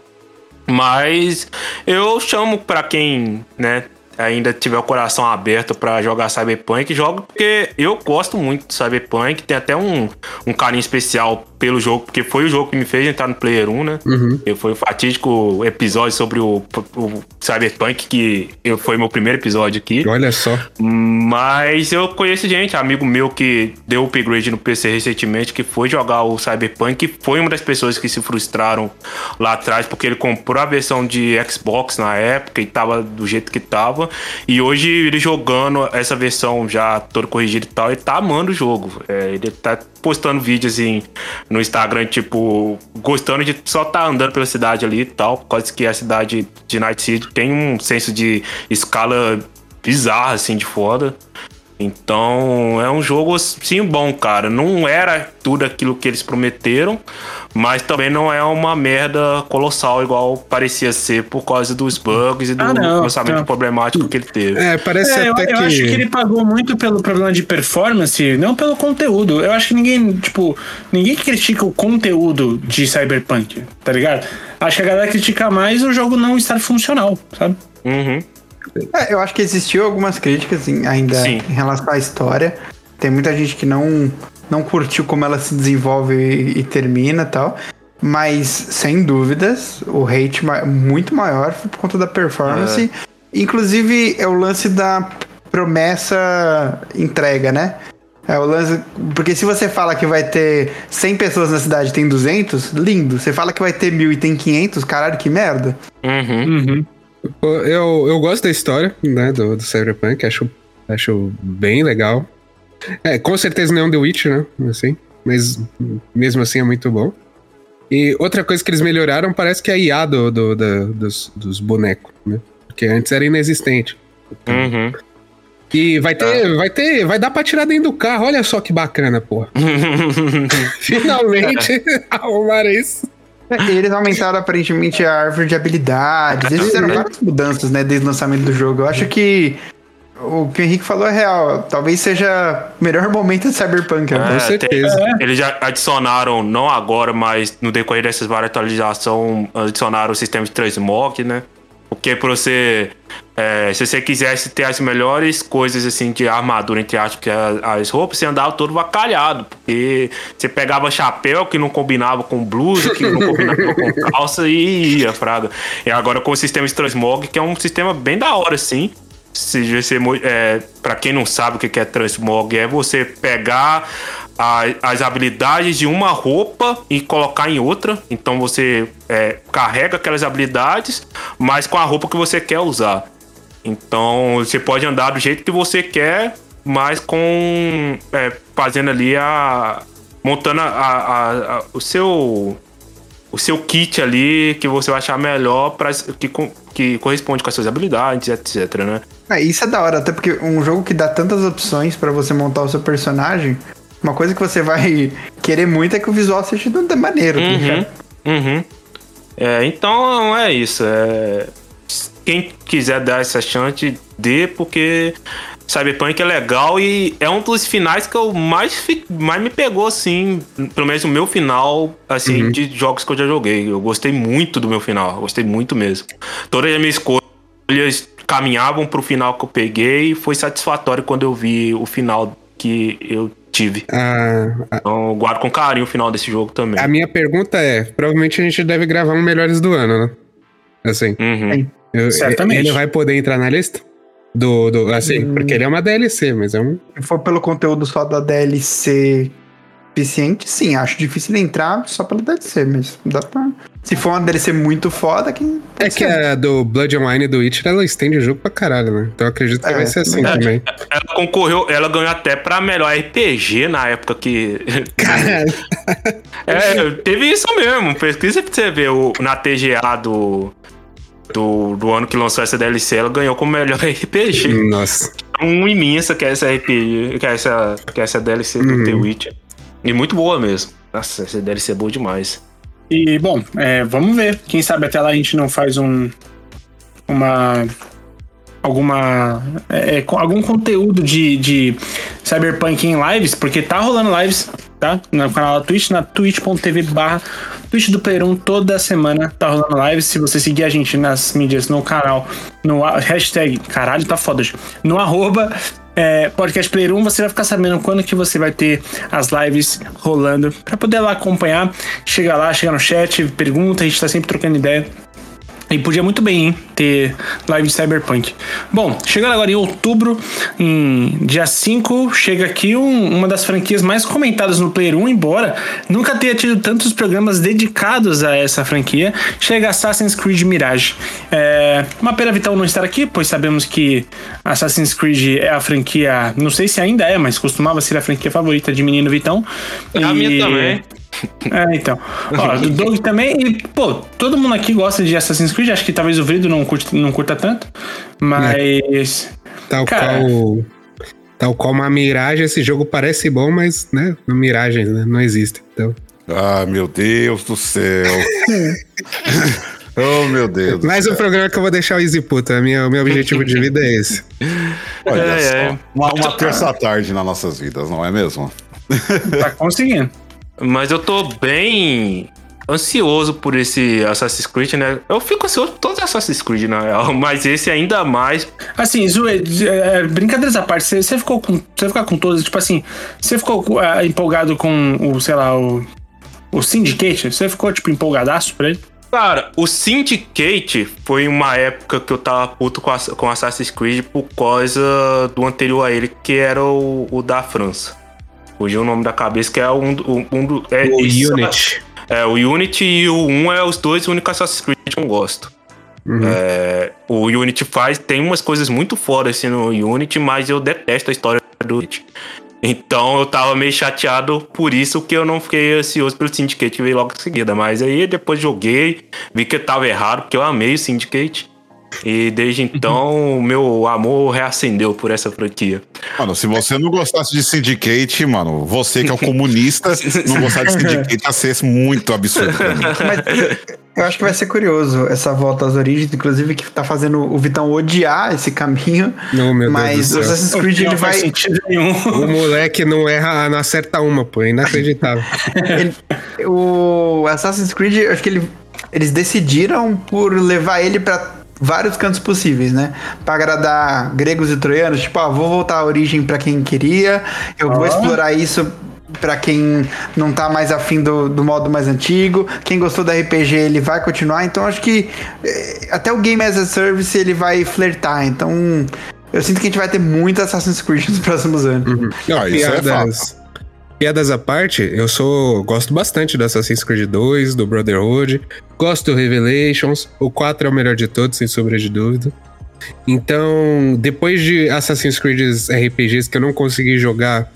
[SPEAKER 5] Mas eu chamo pra quem, né, ainda tiver o coração aberto pra jogar Cyberpunk, joga porque eu gosto muito de Cyberpunk. Tem até um, um carinho especial pelo jogo, porque foi o jogo que me fez entrar no Player 1, né? E Foi o fatídico episódio sobre o, o Cyberpunk, que eu- foi meu primeiro episódio aqui.
[SPEAKER 4] Olha só.
[SPEAKER 5] Mas eu conheço gente, amigo meu que deu upgrade no PC recentemente, que foi jogar o Cyberpunk, e foi uma das pessoas que se frustraram lá atrás, porque ele comprou a versão de Xbox na época e tava do jeito que tava. E hoje ele jogando essa versão já toda corrigida e tal, ele tá amando o jogo. É, ele tá postando vídeos em, no Instagram, tipo, gostando de só tá andando pela cidade ali e tal, por causa que a cidade de Night City tem um senso de escala bizarra, assim, de foda. Então, é um jogo, sim, bom, cara. Não era tudo aquilo que eles prometeram, mas também não é uma merda colossal, igual parecia ser por causa dos bugs e do
[SPEAKER 2] Ah, não,
[SPEAKER 5] lançamento
[SPEAKER 2] não.
[SPEAKER 5] problemático que ele teve.
[SPEAKER 4] É, parece
[SPEAKER 2] É, eu,
[SPEAKER 4] até
[SPEAKER 2] eu
[SPEAKER 4] que.
[SPEAKER 2] acho que ele pagou muito pelo problema de performance, não pelo conteúdo. Eu acho que ninguém, tipo, ninguém critica o conteúdo de Cyberpunk, tá ligado? Acho que a galera critica mais o jogo não estar funcional, sabe?
[SPEAKER 5] Uhum.
[SPEAKER 3] É, eu acho que existiu algumas críticas em- ainda
[SPEAKER 5] Sim.
[SPEAKER 3] em relação à história. Tem muita gente que não, não curtiu como ela se desenvolve e, e termina e tal. Mas, sem dúvidas, o hate ma- muito maior foi por conta da performance. Inclusive, é o lance da promessa entrega, né? É o lance. Porque se você fala que vai ter 100 pessoas na cidade e tem 200, lindo. Você fala que vai ter mil e tem 500, caralho, que merda.
[SPEAKER 5] Uhum.
[SPEAKER 4] Pô, Eu, eu gosto da história, né, do, do Cyberpunk, acho, acho bem legal. É, com certeza não é um The Witcher, né, assim, mas mesmo assim é muito bom. E outra coisa que eles melhoraram parece que é a IA do, do- dos, dos bonecos, né, porque antes era inexistente.
[SPEAKER 5] Uhum.
[SPEAKER 4] E vai ter, vai ter, vai dar pra tirar dentro do carro, olha só que bacana, porra. Finalmente arrumaram isso.
[SPEAKER 3] É, Eles aumentaram aparentemente a árvore de habilidades. Eles fizeram várias mudanças, né, desde o lançamento do jogo. Eu acho que o que o Henrique falou é real. Talvez seja o melhor momento de Cyberpunk. né?
[SPEAKER 4] Com
[SPEAKER 5] É,
[SPEAKER 4] certeza.
[SPEAKER 5] tem- eles já adicionaram, não agora, mas no decorrer dessas várias atualizações, adicionaram o sistema de transmog, né? Porque pra você. é, se você quisesse ter as melhores coisas assim de armadura, entre aspas, que a- as roupas, você andava todo vacalhado. Porque você pegava chapéu que não combinava com blusa, que não combinava com calça e ia, Fraga. E agora com o sistema transmog, que é um sistema bem da hora, assim. Se você, é, para quem não sabe o que é transmog, é você pegar a- as habilidades de uma roupa e colocar em outra. Então você é, carrega aquelas habilidades, mas com a roupa que você quer usar. Então você pode andar do jeito que você quer mas com. é, fazendo ali a. montando a, a- a- o seu. O seu kit ali que você vai achar melhor para que, que corresponde com as suas habilidades, etc, né?
[SPEAKER 3] É, isso é da hora, até porque um jogo que dá tantas opções pra você montar o seu personagem, uma coisa que você vai querer muito é que o visual seja da maneiro, tá?
[SPEAKER 5] Uhum, uhum. É, então é isso. é, quem quiser dar essa chance, dê, porque Cyberpunk é legal e é um dos finais que eu mais, fi- mais me pegou, assim, pelo menos o meu final, assim, de jogos que eu já joguei. Eu gostei muito do meu final, gostei muito mesmo. Todas as minhas escolhas caminhavam pro final que eu peguei e foi satisfatório quando eu vi o final que eu tive.
[SPEAKER 4] A, a-
[SPEAKER 5] Então eu guardo com carinho o final desse jogo também.
[SPEAKER 4] a minha pergunta é: provavelmente a gente deve gravar um Melhores do Ano, né? Assim,
[SPEAKER 5] Uhum.
[SPEAKER 4] eu-
[SPEAKER 2] Certamente.
[SPEAKER 4] ele vai poder entrar na lista? Do, do, assim,
[SPEAKER 3] Hum.
[SPEAKER 4] porque ele é uma DLC, mas é um.
[SPEAKER 3] Se for pelo conteúdo só da DLC eficiente, sim, acho difícil entrar só pela DLC, mas dá pra. Se for uma DLC muito foda, quem.
[SPEAKER 4] É que a do Blood and Wine e do Witcher, ela estende o jogo pra caralho, né? Então eu acredito que
[SPEAKER 3] É,
[SPEAKER 4] vai ser assim
[SPEAKER 5] é.
[SPEAKER 4] também.
[SPEAKER 5] Ela concorreu, ela ganhou até pra melhor RPG na época que.
[SPEAKER 4] Caralho.
[SPEAKER 5] é, teve isso mesmo. Pesquisa pra você ver o, na TGA do, do, do ano que lançou essa DLC, ela ganhou como melhor RPG.
[SPEAKER 4] Nossa.
[SPEAKER 5] Um imensa que é essa RPG, que é essa, que é essa DLC do
[SPEAKER 4] Uhum.
[SPEAKER 5] The Witcher. E muito boa mesmo. Nossa, essa DLC é boa demais.
[SPEAKER 2] E, bom, é, vamos ver. Quem sabe até lá a gente não faz um. Uma. Alguma. é, com- algum conteúdo de, de Cyberpunk em lives, porque tá rolando lives, tá? No canal da Twitch, na twitch.tv barra Twitch do Player 1, toda semana tá rolando lives. Se você seguir a gente nas mídias, no canal, no hashtag, caralho, tá foda, no arroba é, Podcast Player 1, você vai ficar sabendo quando que você vai ter as lives rolando pra poder lá acompanhar. Chega lá, chega no chat, pergunta, a gente tá sempre trocando ideia. E podia muito bem hein, ter live de Cyberpunk. Bom, chegando agora em outubro, em dia 5, chega aqui um- uma das franquias mais comentadas no Player 1, embora nunca tenha tido tantos programas dedicados a essa franquia. Chega Assassin's Creed Mirage. É uma pena Vitão não estar aqui, pois sabemos que Assassin's Creed é a franquia, não sei se ainda é, mas costumava ser a franquia favorita de menino Vitão.
[SPEAKER 5] É a
[SPEAKER 2] E-
[SPEAKER 5] minha também.
[SPEAKER 2] é, então. Ó, do Doug também. E, pô, todo mundo aqui gosta de Assassin's Creed. Acho que talvez o Vrido não, curte, não curta tanto. Mas.
[SPEAKER 4] Tal
[SPEAKER 2] Cara.
[SPEAKER 4] qual. Tal qual uma miragem, esse jogo parece bom, mas, né? Miragens, né? Não existe. Então.
[SPEAKER 1] Ah, meu Deus do céu. oh, meu Deus. do
[SPEAKER 4] Mais um programa que eu vou deixar o Easy Puta. Minha, o meu objetivo de vida é esse.
[SPEAKER 1] Olha
[SPEAKER 5] É,
[SPEAKER 1] só.
[SPEAKER 5] é.
[SPEAKER 1] Uma, uma terça-tarde nas nossas vidas, não é mesmo?
[SPEAKER 2] Tá conseguindo.
[SPEAKER 5] Mas eu tô bem ansioso por esse Assassin's Creed, né? Eu fico ansioso por todos os Assassin's Creed, na real, mas esse ainda mais.
[SPEAKER 2] Assim, Zoe, é, brincadeiras à parte, você, você ficou com. Você ficar com todos, tipo assim, você ficou ah, empolgado com o, sei lá, o. O Syndicate? Você ficou, tipo, empolgadaço pra ele?
[SPEAKER 5] Cara, o Syndicate foi uma época que eu tava puto com, Ass- com Assassin's Creed por causa do anterior a ele, que era o, o da França. Fugiu o nome da cabeça, que é um, um, um. É,
[SPEAKER 4] O
[SPEAKER 5] isso-
[SPEAKER 4] Unity.
[SPEAKER 5] É, o Unity e o 1 é os dois únicos Assassin's Creed que eu gosto.
[SPEAKER 4] Uhum.
[SPEAKER 5] É, o Unity faz, tem umas coisas muito fodas assim no Unity, mas eu detesto a história do Unity. Então eu tava meio chateado por isso que eu não fiquei ansioso pelo Syndicate veio logo em seguida. Mas aí depois joguei, vi que eu tava errado, porque eu amei o Syndicate. E desde então o meu amor reacendeu por essa franquia.
[SPEAKER 1] Mano, se você não gostasse de Syndicate, mano, você que é um comunista, não gostar de Syndicate ia ser muito absurdo pra mim.
[SPEAKER 3] Mas eu acho que vai ser curioso essa volta às origens, inclusive que tá fazendo o Vitão odiar esse caminho.
[SPEAKER 4] Não, meu
[SPEAKER 3] mas
[SPEAKER 4] Deus
[SPEAKER 3] o
[SPEAKER 4] do céu.
[SPEAKER 3] Assassin's Creed ele vai.
[SPEAKER 2] sentido nenhum.
[SPEAKER 4] O moleque não erra, não acerta uma, pô. É inacreditável.
[SPEAKER 3] ele- o Assassin's Creed, eu acho que ele- eles decidiram por levar ele pra vários cantos possíveis, né? Pra agradar gregos e troianos, tipo, ah, vou voltar à origem pra quem queria, eu vou
[SPEAKER 2] Ah.
[SPEAKER 3] explorar isso pra quem não tá mais afim do, do modo mais antigo, quem gostou da RPG ele vai continuar, então acho que eh, até o Game as a Service ele vai flertar, então eu sinto que a gente vai ter muito Assassin's Creed nos próximos anos.
[SPEAKER 4] Não,
[SPEAKER 1] Ah, isso é
[SPEAKER 4] piadas, piadas à parte, eu sou. Gosto bastante do Assassin's Creed 2, do Brotherhood. Gosto do Revelations. O 4 é o melhor de todos, sem sombra de dúvida. Então, depois de Assassin's Creed RPGs que eu não consegui jogar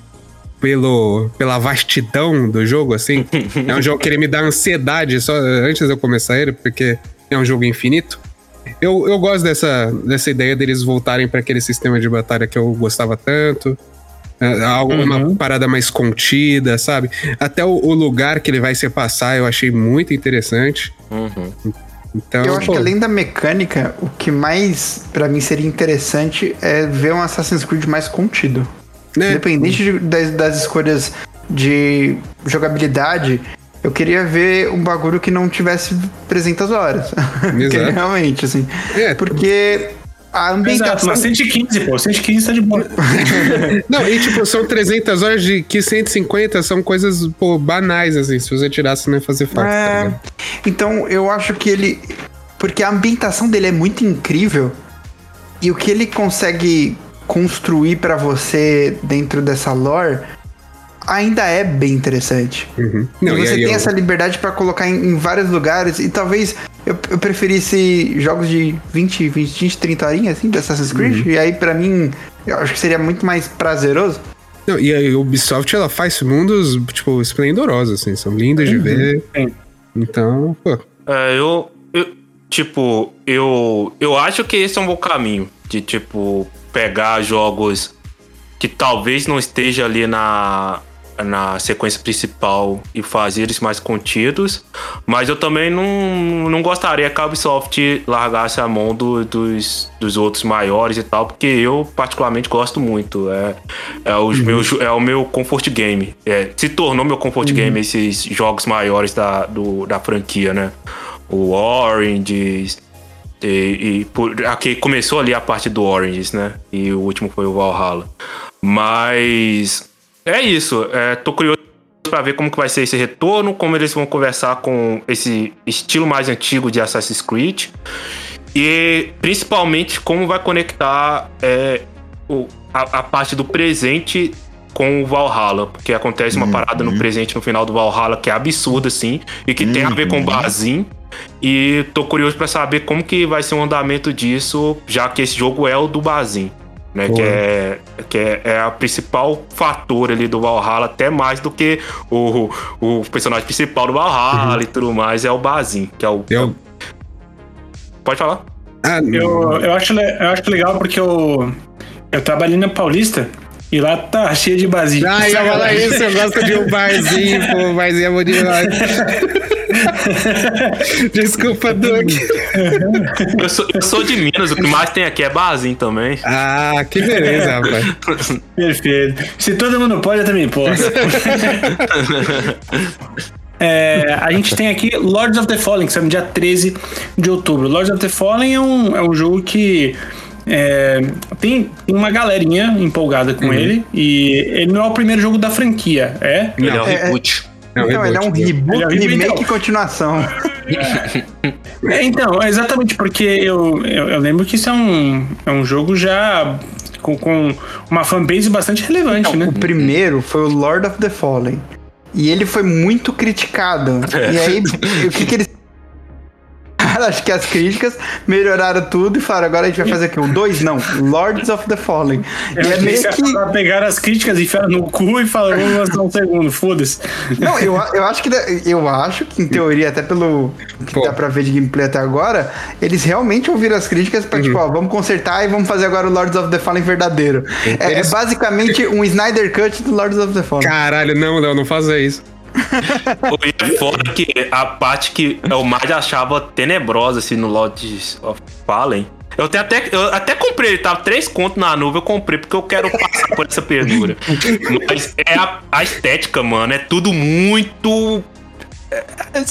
[SPEAKER 4] pelo, pela vastidão do jogo, assim, é um jogo que ele me dá ansiedade só antes de eu começar ele, porque é um jogo infinito. Eu, eu gosto dessa, dessa ideia deles voltarem para aquele sistema de batalha que eu gostava tanto. É, algo, Uma
[SPEAKER 2] Uhum.
[SPEAKER 4] parada mais contida, sabe? Até o, o lugar que ele vai se passar eu achei muito interessante.
[SPEAKER 5] Uhum.
[SPEAKER 4] Então,
[SPEAKER 3] Eu acho
[SPEAKER 4] pô,
[SPEAKER 3] que além da mecânica, o que mais pra mim seria interessante é ver um Assassin's Creed mais contido.
[SPEAKER 4] né?
[SPEAKER 3] Independente de- das, das escolhas de jogabilidade, eu queria ver um bagulho que não tivesse 300 horas. Porque,
[SPEAKER 4] Exato.
[SPEAKER 3] realmente, assim.
[SPEAKER 4] É,
[SPEAKER 3] Porque a
[SPEAKER 2] Exato,
[SPEAKER 3] ambientação.
[SPEAKER 2] mas 115, pô. 115 tá de boa.
[SPEAKER 4] Não, e tipo, são 300 horas de que 150 são coisas, pô, banais, assim. Se você tirasse, não ia fazer falta, tá
[SPEAKER 3] É,
[SPEAKER 4] ligado?
[SPEAKER 3] então eu acho que ele. Porque a ambientação dele é muito incrível. E o que ele consegue construir pra você dentro dessa lore ainda é bem interessante.
[SPEAKER 4] Uhum.
[SPEAKER 3] e
[SPEAKER 4] Não, e
[SPEAKER 3] você tem
[SPEAKER 4] eu-
[SPEAKER 3] essa liberdade pra colocar em, em vários lugares. E talvez eu, eu preferisse jogos de 20, 20, 20 30 horinhas assim, de Assassin's Creed.
[SPEAKER 4] Uhum.
[SPEAKER 3] E aí, pra mim, eu acho que seria muito mais prazeroso.
[SPEAKER 4] Não, e a Ubisoft, ela faz mundos, tipo, esplendorosos, assim. São lindos de ver.
[SPEAKER 2] Sim.
[SPEAKER 4] Então, pô...
[SPEAKER 5] É, eu, eu- Tipo, eu. Eu acho que esse é um bom caminho. De, tipo, pegar jogos que talvez não esteja ali na. Na sequência principal e fazer eles mais contidos, mas eu também não, não gostaria que a Ubisoft largasse a mão do- dos, dos outros maiores e tal, porque eu particularmente gosto muito. É, é, os meus, é o meu comfort game. É, se tornou meu comfort game esses jogos maiores da, do, da franquia, né? O Orange. E, e por, aqui começou ali a parte do Oranges, né? E o último foi o Valhalla. Mas é isso. É, tô curioso pra ver como que vai ser esse retorno, como eles vão conversar com esse estilo mais antigo de Assassin's Creed. E principalmente como vai conectar é, o- a, a parte do presente com o Valhalla. Porque acontece uma parada no presente no final do Valhalla que é absurda, assim, e que tem a ver com o Bazin. E tô curioso pra saber como que vai ser o andamento disso, já que esse jogo é o do Bazin. Né, que é, que é, é a principal fator ali do Valhalla, até mais do que o, o personagem principal do Valhalla e tudo mais, é o Bazin, que é o.
[SPEAKER 4] Eu...
[SPEAKER 5] Pode falar?
[SPEAKER 4] Ah,
[SPEAKER 2] Eu, eu, acho, eu acho legal porque eu, eu trabalhei na Paulista e lá tá cheio de basinho.
[SPEAKER 4] Ah, ia falar isso, eu gosto de um barzinho, pô, barzinho é bom demais. Desculpa, Doug.
[SPEAKER 5] Eu sou, eu sou de Minas, o que mais tem aqui é Bazin também.
[SPEAKER 4] Ah, que beleza, rapaz.
[SPEAKER 2] Perfeito. Se todo mundo pode, eu também posso. É, a gente tem aqui Lords of the Fallen, que sai no dia 13 de outubro. Lords of the Fallen é um, é um jogo que é, tem, tem uma galerinha empolgada com ele. E ele não é o primeiro jogo da franquia, é?
[SPEAKER 5] Ele é o
[SPEAKER 3] é- é-
[SPEAKER 5] reboot.
[SPEAKER 4] Não,
[SPEAKER 3] então, ele é um
[SPEAKER 4] reboot,
[SPEAKER 3] reboot,
[SPEAKER 2] Ele é um reboot,
[SPEAKER 3] remake
[SPEAKER 2] então.
[SPEAKER 3] e continuação.
[SPEAKER 2] É, então, é exatamente porque eu, eu, eu lembro que isso é um, é um jogo já com, com uma fanbase bastante relevante,
[SPEAKER 3] Então,
[SPEAKER 2] né?
[SPEAKER 3] O primeiro foi o Lord of the Fallen. E ele foi muito criticado.
[SPEAKER 2] É.
[SPEAKER 3] E aí, o que, que eles. Acho que as críticas melhoraram tudo e falaram: agora a gente vai fazer aqui um 2? Não, Lords of the Fallen. E é meio que.
[SPEAKER 2] pegaram as críticas, enfiaram no cu e falaram, vamos lançar um segundo, foda-se.
[SPEAKER 3] Não, eu, eu acho que eu acho que, em teoria, até pelo que
[SPEAKER 4] Pô.
[SPEAKER 3] dá pra ver de gameplay até agora, eles realmente ouviram as críticas pra, tipo, ó, vamos consertar e vamos fazer agora o Lords of the Fallen verdadeiro. É, é basicamente um Snyder Cut do Lords of the Fallen.
[SPEAKER 4] Caralho, não, não, não faça isso.
[SPEAKER 5] E foda que a parte que eu mais achava tenebrosa assim no Lords of Fallen. Eu, tenho até, eu até comprei, ele tava três contos na nuvem, eu comprei porque eu quero passar por essa perdura. Mas é a, a estética, mano, é tudo muito. É, é,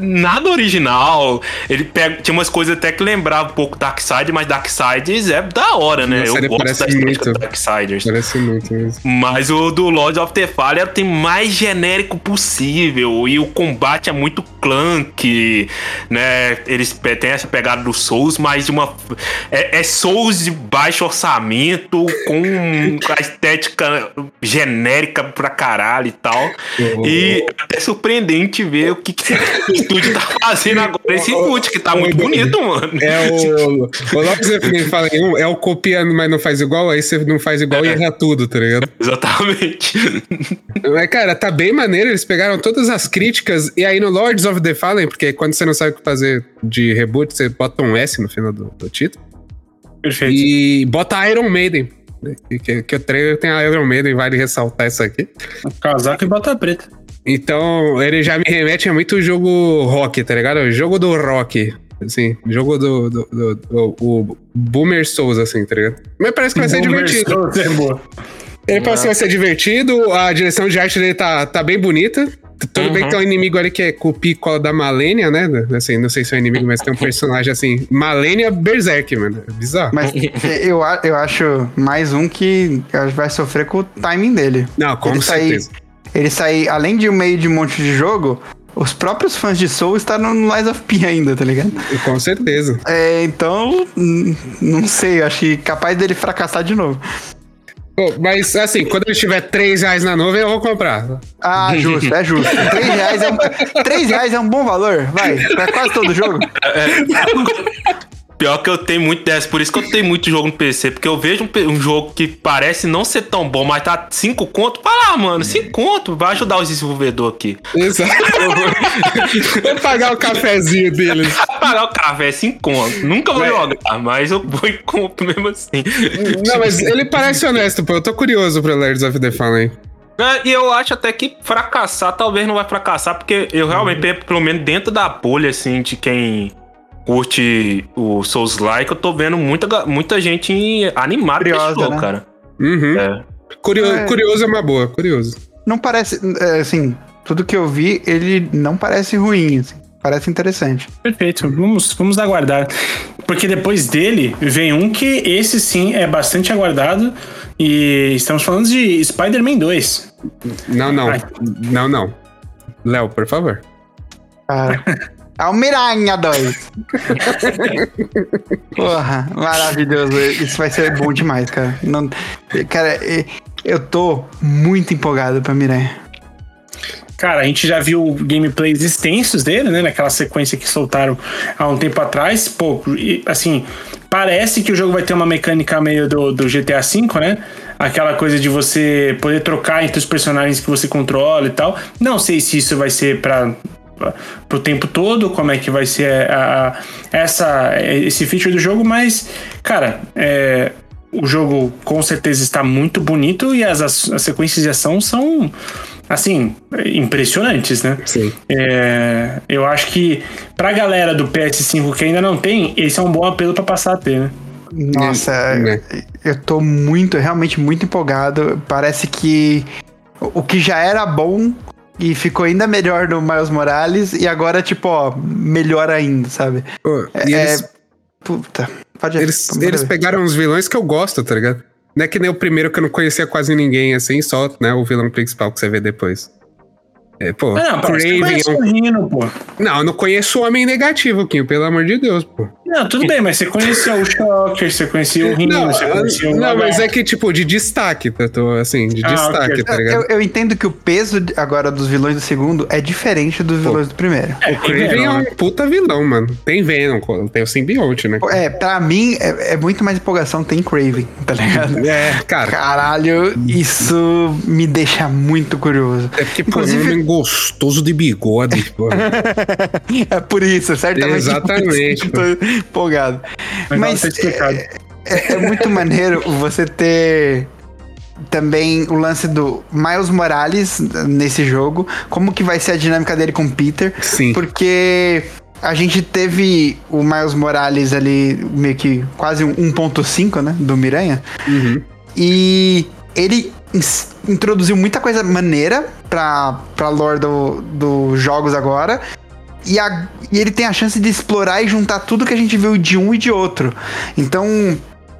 [SPEAKER 5] Nada original. Ele pega, tinha umas coisas até que lembrava um pouco Darkseid, mas Darksiders é da hora, né?
[SPEAKER 4] Nossa,
[SPEAKER 5] eu gosto da
[SPEAKER 4] muito.
[SPEAKER 5] do Darksiders.
[SPEAKER 4] Parece muito mesmo.
[SPEAKER 5] Mas o do Lord of the Fallen tem mais genérico possível. E o combate é muito clunk, né? Eles têm essa pegada do Souls, mas de uma. É, é Souls de baixo orçamento, com a estética genérica pra caralho e tal. E é até surpreendente ver ver o que, que o estúdio tá fazendo agora. Esse input, que tá muito bonito, mano.
[SPEAKER 4] É o. O Lopes Efraim fala um, é o copiando, mas não faz igual, aí você não faz igual e erra tudo, tá ligado?
[SPEAKER 5] Exatamente.
[SPEAKER 4] Mas, cara, tá bem maneiro. Eles pegaram todas as críticas. E aí no Lords of the Fallen, porque quando você não sabe o que fazer de reboot, você bota um S no final do, do título.
[SPEAKER 2] Perfeito.
[SPEAKER 4] E bota Iron Maiden. Que, que, que o trailer tem a Iron Maiden, vale ressaltar isso aqui.
[SPEAKER 2] Casaco e bota preta.
[SPEAKER 4] Então, ele já me remete a muito jogo rock, tá ligado? O jogo do rock. Assim, jogo do, do, do, do- o Boomer Souls, assim, tá ligado? Mas parece que vai ser divertido.
[SPEAKER 2] Conversou, é boa.
[SPEAKER 4] Ele parece que vai ser divertido, a direção de arte dele tá, tá bem bonita. Tudo bem que tem um inimigo ali que é com o pico da Malenia, né? Assim, não sei se é um inimigo, mas tem um personagem assim. Malenia Berserk, mano. É bizarro.
[SPEAKER 3] Mas eu, a- eu acho mais um que vai sofrer com o timing dele.
[SPEAKER 4] Não, com
[SPEAKER 3] ele
[SPEAKER 4] certeza.
[SPEAKER 3] Sair, ele sair, além de um meio de um monte de jogo, os próprios fãs de Soul estão no Lies of P ainda, tá ligado?
[SPEAKER 4] Com certeza.
[SPEAKER 3] É, então, não sei, acho que capaz dele fracassar de novo.
[SPEAKER 4] Pô, mas assim, quando ele tiver 3 reais na nuvem, eu vou comprar.
[SPEAKER 3] Ah, justo, é justo. 3 reais é, um, 3 reais é um bom valor, vai, pra quase todo jogo.
[SPEAKER 5] Pior que eu tenho muito dessa, por isso que eu tenho muito jogo no PC, porque eu vejo um, um jogo que parece não ser tão bom, mas tá 5 conto, vai lá, mano, 5 conto, vai ajudar os desenvolvedores aqui.
[SPEAKER 4] Exato. vou pagar o cafezinho deles.
[SPEAKER 5] Vai pagar o café 5 conto, nunca vou jogar, mas eu vou e compro mesmo assim.
[SPEAKER 4] Não, mas ele parece honesto, pô. Eu tô curioso pro Lords of the Fallen.
[SPEAKER 5] É, e eu acho até que fracassar talvez não vai fracassar, porque eu realmente, pe- pelo menos dentro da bolha, assim, de quem curte o Souls-like, eu tô vendo muita, muita gente animada
[SPEAKER 3] Curiosa,
[SPEAKER 5] jogo,
[SPEAKER 3] né?
[SPEAKER 5] cara.
[SPEAKER 4] Uhum.
[SPEAKER 5] É.
[SPEAKER 4] Curio-
[SPEAKER 3] É.
[SPEAKER 4] Curioso é uma boa, curioso.
[SPEAKER 3] Não parece, é, assim, tudo que eu vi, ele não parece ruim, assim, parece interessante.
[SPEAKER 2] Perfeito, vamos, vamos aguardar. Porque depois dele vem um que esse sim é bastante aguardado. E estamos falando de Spider-Man 2.
[SPEAKER 4] Não, não.
[SPEAKER 2] Ai.
[SPEAKER 4] Não, não. Léo, por favor.
[SPEAKER 3] Cara. Almiranha 2. Porra, maravilhoso. Isso vai ser bom demais, cara. Não, cara, é- eu tô muito empolgado pra Miranha.
[SPEAKER 2] Cara, a gente já viu gameplays extensos dele, né? Naquela sequência que soltaram há um tempo atrás. Pô, assim, parece que o jogo vai ter uma mecânica meio do, do GTA V, né? Aquela coisa de você poder trocar entre os personagens que você controla e tal. Não sei se isso vai ser pra, pro tempo todo, como é que vai ser a, a- essa, esse feature do jogo, mas, cara, é, o jogo com certeza está muito bonito e as, as, as sequências de ação são, assim, impressionantes, né?
[SPEAKER 4] Sim.
[SPEAKER 2] É, eu acho que pra galera do PS5 que ainda não tem, esse é um bom apelo pra passar a ter, né?
[SPEAKER 3] Nossa,
[SPEAKER 4] É.
[SPEAKER 3] eu tô muito, realmente muito empolgado. Parece que o que já era bom e ficou ainda melhor no Miles Morales e agora, tipo, ó, melhor ainda, sabe?
[SPEAKER 4] Pô, e
[SPEAKER 3] É,
[SPEAKER 4] eles,
[SPEAKER 3] Puta, pode
[SPEAKER 4] eles, eles
[SPEAKER 3] ver.
[SPEAKER 4] pegaram uns vilões que eu gosto, tá ligado? Não é que nem o primeiro que eu não conhecia quase ninguém, assim, só né, o vilão principal que você vê depois. É, pô,
[SPEAKER 2] Ah, não,
[SPEAKER 4] Craven é um-
[SPEAKER 2] o Rino, pô.
[SPEAKER 4] Não, eu não conheço o Homem Negativo, Kim, pelo amor de Deus, pô.
[SPEAKER 2] Não, tudo bem, mas você conhecia o Shocker, você conhecia o Rino, você conhecia o
[SPEAKER 4] não mas é que, tipo, de destaque, eu tô assim, de
[SPEAKER 2] Ah,
[SPEAKER 4] destaque,
[SPEAKER 2] ok.
[SPEAKER 4] tá ligado?
[SPEAKER 3] Eu, eu entendo que o peso agora dos vilões do segundo é diferente dos vilões do primeiro.
[SPEAKER 2] É,
[SPEAKER 4] O Craven
[SPEAKER 2] Venom,
[SPEAKER 4] é um puta vilão, mano. Tem Venom, tem o simbionte, né?
[SPEAKER 3] É, pra mim é, é muito mais empolgação tem Craven, tá ligado?
[SPEAKER 4] É, cara.
[SPEAKER 3] Caralho, isso me deixa muito curioso.
[SPEAKER 4] É porque, pô,
[SPEAKER 3] Inclusive-
[SPEAKER 4] um homem gostoso de bigode, pô.
[SPEAKER 3] É por isso, certamente.
[SPEAKER 4] Exatamente,
[SPEAKER 3] por isso Tô empolgado.
[SPEAKER 2] Mas,
[SPEAKER 3] Mas
[SPEAKER 2] tá explicado.
[SPEAKER 3] é, é muito maneiro você ter também o lance do Miles Morales nesse jogo, como que vai ser a dinâmica dele com o Peter,
[SPEAKER 4] Sim.
[SPEAKER 3] porque a gente teve o Miles Morales ali meio que quase um 1.5, né, do Miranha,
[SPEAKER 4] Uhum.
[SPEAKER 3] e ele introduziu muita coisa maneira pra, pra lore dos do jogos agora. E, a- e ele tem a chance de explorar e juntar tudo que a gente viu de um e de outro. Então,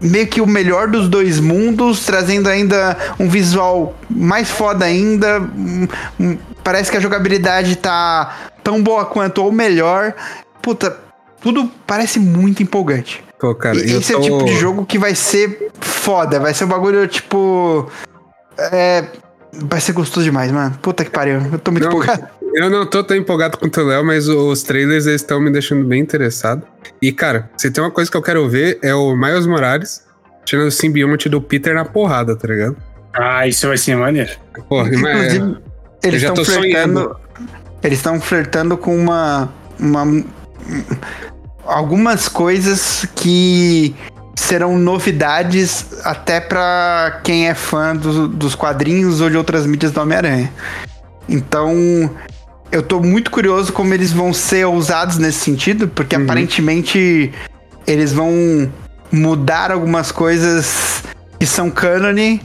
[SPEAKER 3] meio que o melhor dos dois mundos, trazendo ainda um visual mais foda ainda. Um- um- parece que a jogabilidade tá tão boa quanto ou melhor. Puta, tudo parece muito empolgante.
[SPEAKER 4] Pô, cara,
[SPEAKER 3] E esse é
[SPEAKER 4] tô...
[SPEAKER 3] o tipo de jogo que vai ser foda, vai ser um bagulho tipo. É. Vai ser gostoso demais, mano. Puta que pariu. Eu tô muito
[SPEAKER 4] Não,
[SPEAKER 3] empolgado.
[SPEAKER 4] Eu não tô tão empolgado quanto o Léo, mas os trailers eles estão me deixando bem interessado. E, cara, se tem uma coisa que eu quero ver é o Miles Morales tirando o simbionte do Peter na porrada, tá ligado?
[SPEAKER 2] Ah, isso vai ser maneiro.
[SPEAKER 4] Porra, mas
[SPEAKER 3] Inclusive, eles
[SPEAKER 4] já
[SPEAKER 3] estão
[SPEAKER 4] tô
[SPEAKER 3] flertando.
[SPEAKER 4] sonhando.
[SPEAKER 3] Eles estão flertando com uma, uma. Algumas coisas que serão novidades até pra quem é fã do- dos quadrinhos ou de outras mídias do Homem-Aranha. Então, eu tô muito curioso como eles vão ser ousados nesse sentido, porque
[SPEAKER 4] Uhum.
[SPEAKER 3] aparentemente eles vão mudar algumas coisas que são cânone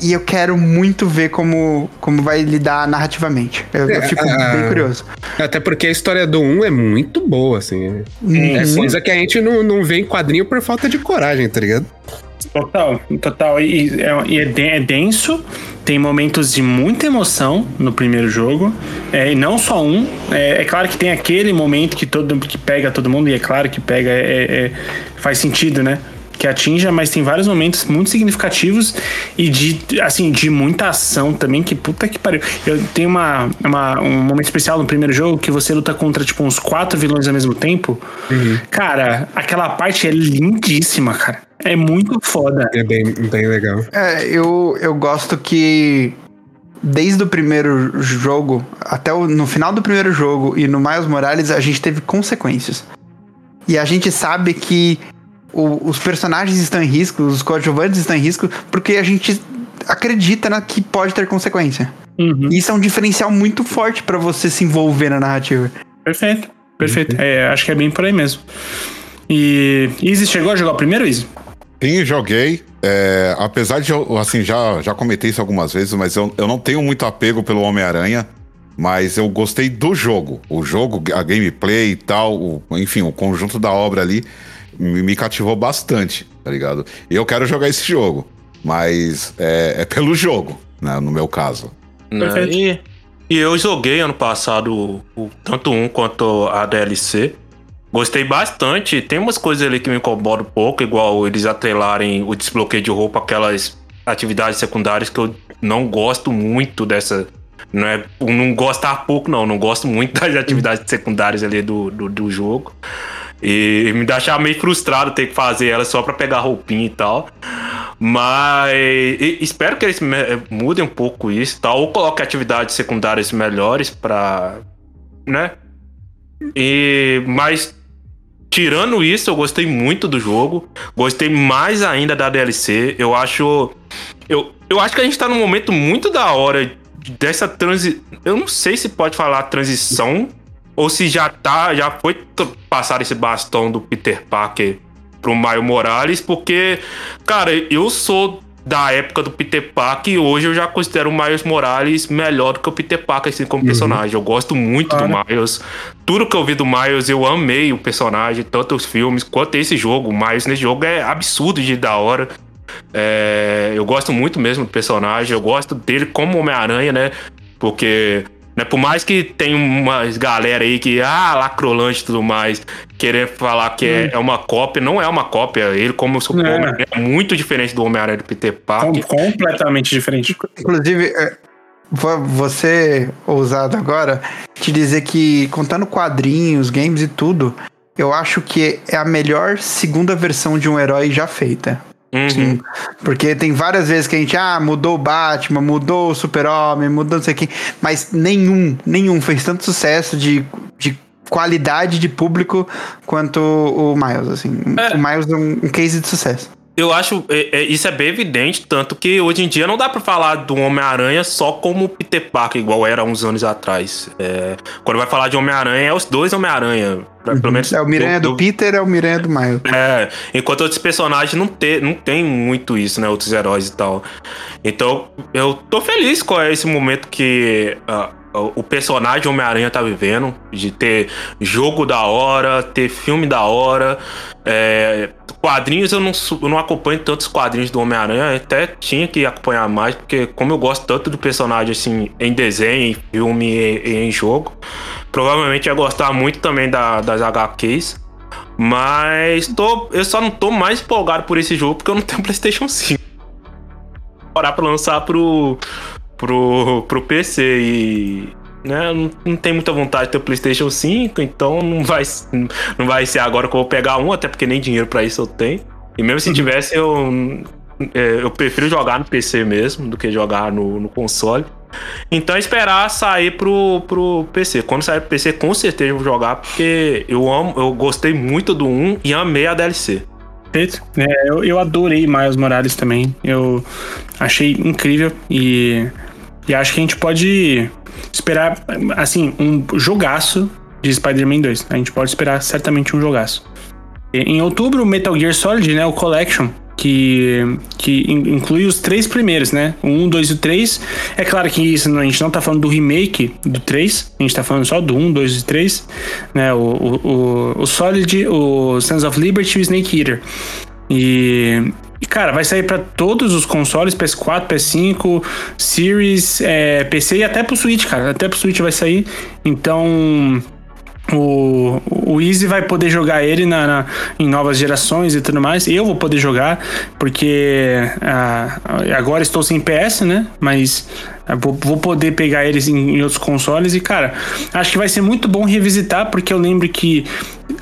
[SPEAKER 3] e eu quero muito ver como, como vai lidar narrativamente. Eu, eu
[SPEAKER 4] É,
[SPEAKER 3] fico
[SPEAKER 4] ah,
[SPEAKER 3] bem curioso.
[SPEAKER 4] Até porque a história do 1 é muito boa, assim.
[SPEAKER 3] Uhum.
[SPEAKER 4] É coisa que a gente não, não vê em quadrinho por falta de coragem, tá ligado?
[SPEAKER 2] Total, total. E, e é, é é denso, tem momentos de muita emoção no primeiro jogo. É, e não só um. É, é claro que tem aquele momento que todo que pega todo mundo, e é claro que pega, é- é- faz sentido, né? Que atinja, mas tem vários momentos muito significativos e de, assim, de muita ação também, que puta que pariu. Eu tenho uma, uma- um momento especial no primeiro jogo que você luta contra, tipo, uns quatro vilões ao mesmo tempo. Cara, aquela parte é lindíssima, cara. É muito foda.
[SPEAKER 4] É bem, bem legal.
[SPEAKER 3] É, eu, eu gosto que desde o primeiro jogo até o, no final do primeiro jogo e no Miles Morales a gente teve consequências. E a gente sabe que o- os personagens estão em risco, os coadjuvantes estão em risco, porque a gente acredita na, que pode ter consequência.
[SPEAKER 2] Uhum.
[SPEAKER 3] E isso é um diferencial muito forte pra você se envolver na narrativa.
[SPEAKER 2] Perfeito, perfeito. É, acho que é bem por aí mesmo. E. Easy chegou a jogar o primeiro, Easy?
[SPEAKER 1] Sim, joguei. É, apesar de eu, assim, já, já comentei isso algumas vezes, mas eu, eu não tenho muito apego pelo Homem-Aranha. Mas eu gostei do jogo. O jogo, a gameplay e tal, o- enfim, o conjunto da obra ali me, me cativou bastante, tá ligado? E eu quero jogar esse jogo. Mas é, é pelo jogo, né, no meu caso.
[SPEAKER 5] né?
[SPEAKER 2] Perfeito.
[SPEAKER 5] E, e eu joguei ano passado o- o- tanto um quanto a DLC. Gostei bastante. Tem umas coisas ali que me incomodam um pouco, igual eles atrelarem o desbloqueio de roupa, aquelas atividades secundárias que eu não gosto muito dessa. Não é não gostar pouco, não. Não gosto muito das atividades secundárias ali do, do, do jogo. E me deixar meio frustrado ter que fazer elas só pra pegar roupinha e tal. Mas e- espero que eles mudem um pouco isso tal. Ou coloquem atividades secundárias melhores pra. né? E. Mas. Tirando isso, eu gostei muito do jogo. Gostei mais ainda da DLC. Eu acho. Eu, eu acho que a gente tá num momento muito da hora dessa transi... Eu não sei se pode falar transição ou se já tá, já foi passar esse bastão do Peter Parker pro Maio Morales, porque, cara, eu sou da época do Peter Parker e hoje eu já considero o Miles Morales melhor do que o Peter Parker assim como personagem. Eu gosto muito do Miles. Tudo que eu vi do Miles, eu amei o personagem, tanto os filmes quanto esse jogo. O Miles nesse jogo é absurdo de da hora. É, eu gosto muito mesmo do personagem, eu gosto dele como Homem-Aranha, né? Porque, né, por mais que tem umas galera aí que, ah, lacrolante e tudo mais, querer falar que é, é uma cópia, não é uma cópia. Ele, como o
[SPEAKER 2] É.
[SPEAKER 5] Homem-Aranha, é muito diferente do Homem-Aranha do Peter
[SPEAKER 2] Com-
[SPEAKER 5] Parker.
[SPEAKER 2] completamente diferente.
[SPEAKER 3] Inclusive, é, você ousado agora te dizer que contando quadrinhos, games e tudo, eu acho que é a melhor segunda versão de um herói já feita.
[SPEAKER 5] Uhum.
[SPEAKER 3] Sim. Porque tem várias vezes que a gente, ah, mudou o Batman, mudou o Super-Homem, mudou não sei o quê, mas nenhum, nenhum fez tanto sucesso de, de qualidade de público quanto o Miles, assim.
[SPEAKER 5] É.
[SPEAKER 3] O Miles é um, um case de sucesso.
[SPEAKER 5] Eu acho é, é, isso é bem evidente, tanto que hoje em dia não dá pra falar do Homem-Aranha só como Peter Parker, igual era uns anos atrás. É, quando vai falar de Homem-Aranha, é os dois Homem-Aranha. Pelo menos
[SPEAKER 3] É o Miranha do
[SPEAKER 5] do-
[SPEAKER 3] Peter, é o Miranha do Miles.
[SPEAKER 5] É, enquanto outros personagens não, te, não tem muito isso, né? Outros heróis e tal. Então, eu tô feliz com esse momento que ah, o personagem Homem-Aranha tá vivendo. De ter jogo da hora, ter filme da hora. É, quadrinhos eu não, eu não acompanho tantos quadrinhos do Homem-Aranha. Até tinha que acompanhar mais, porque como eu gosto tanto do personagem assim, em desenho, em filme e, e em jogo, provavelmente ia gostar muito também da- das HQs. Mas tô, eu só não tô mais empolgado por esse jogo porque eu não tenho PlayStation 5. Orar pra lançar pro, pro, pro PC e, né? Não, não tem muita vontade de ter o PlayStation 5, então não vai, não vai ser agora que eu vou pegar um, até porque nem dinheiro para isso eu tenho. E mesmo se tivesse, eu, é, eu prefiro jogar no PC mesmo do que jogar no, no console. Então esperar sair pro, pro PC. Quando sair pro PC, com certeza eu vou jogar, porque eu amo, eu gostei muito do 1 e amei a DLC.
[SPEAKER 2] Perfeito. É, eu, eu adorei Miles Morales também. Eu achei incrível e, e acho que a gente pode esperar, assim, um jogaço de Spider-Man 2. A gente pode esperar certamente um jogaço. Em outubro, Metal Gear Solid, né, o Collection, que, que inclui os três primeiros, né? O 1, 2 e o 3. É claro que isso a gente não tá falando do remake do 3, a gente tá falando só do 1, 2 e 3, né? O, o, o, o Solid, o Sons of Liberty e o Snake Eater. E, e cara, vai sair para todos os consoles, PS4, PS5, Series, é, PC e até pro Switch, cara. Até pro Switch vai sair. Então o, o Easy vai poder jogar ele na, na, em novas gerações e tudo mais. Eu vou poder jogar, porque ah, agora estou sem PS, né? Mas ah, vou, vou poder pegar eles em, em, outros consoles. E, cara, acho que vai ser muito bom revisitar, porque eu lembro que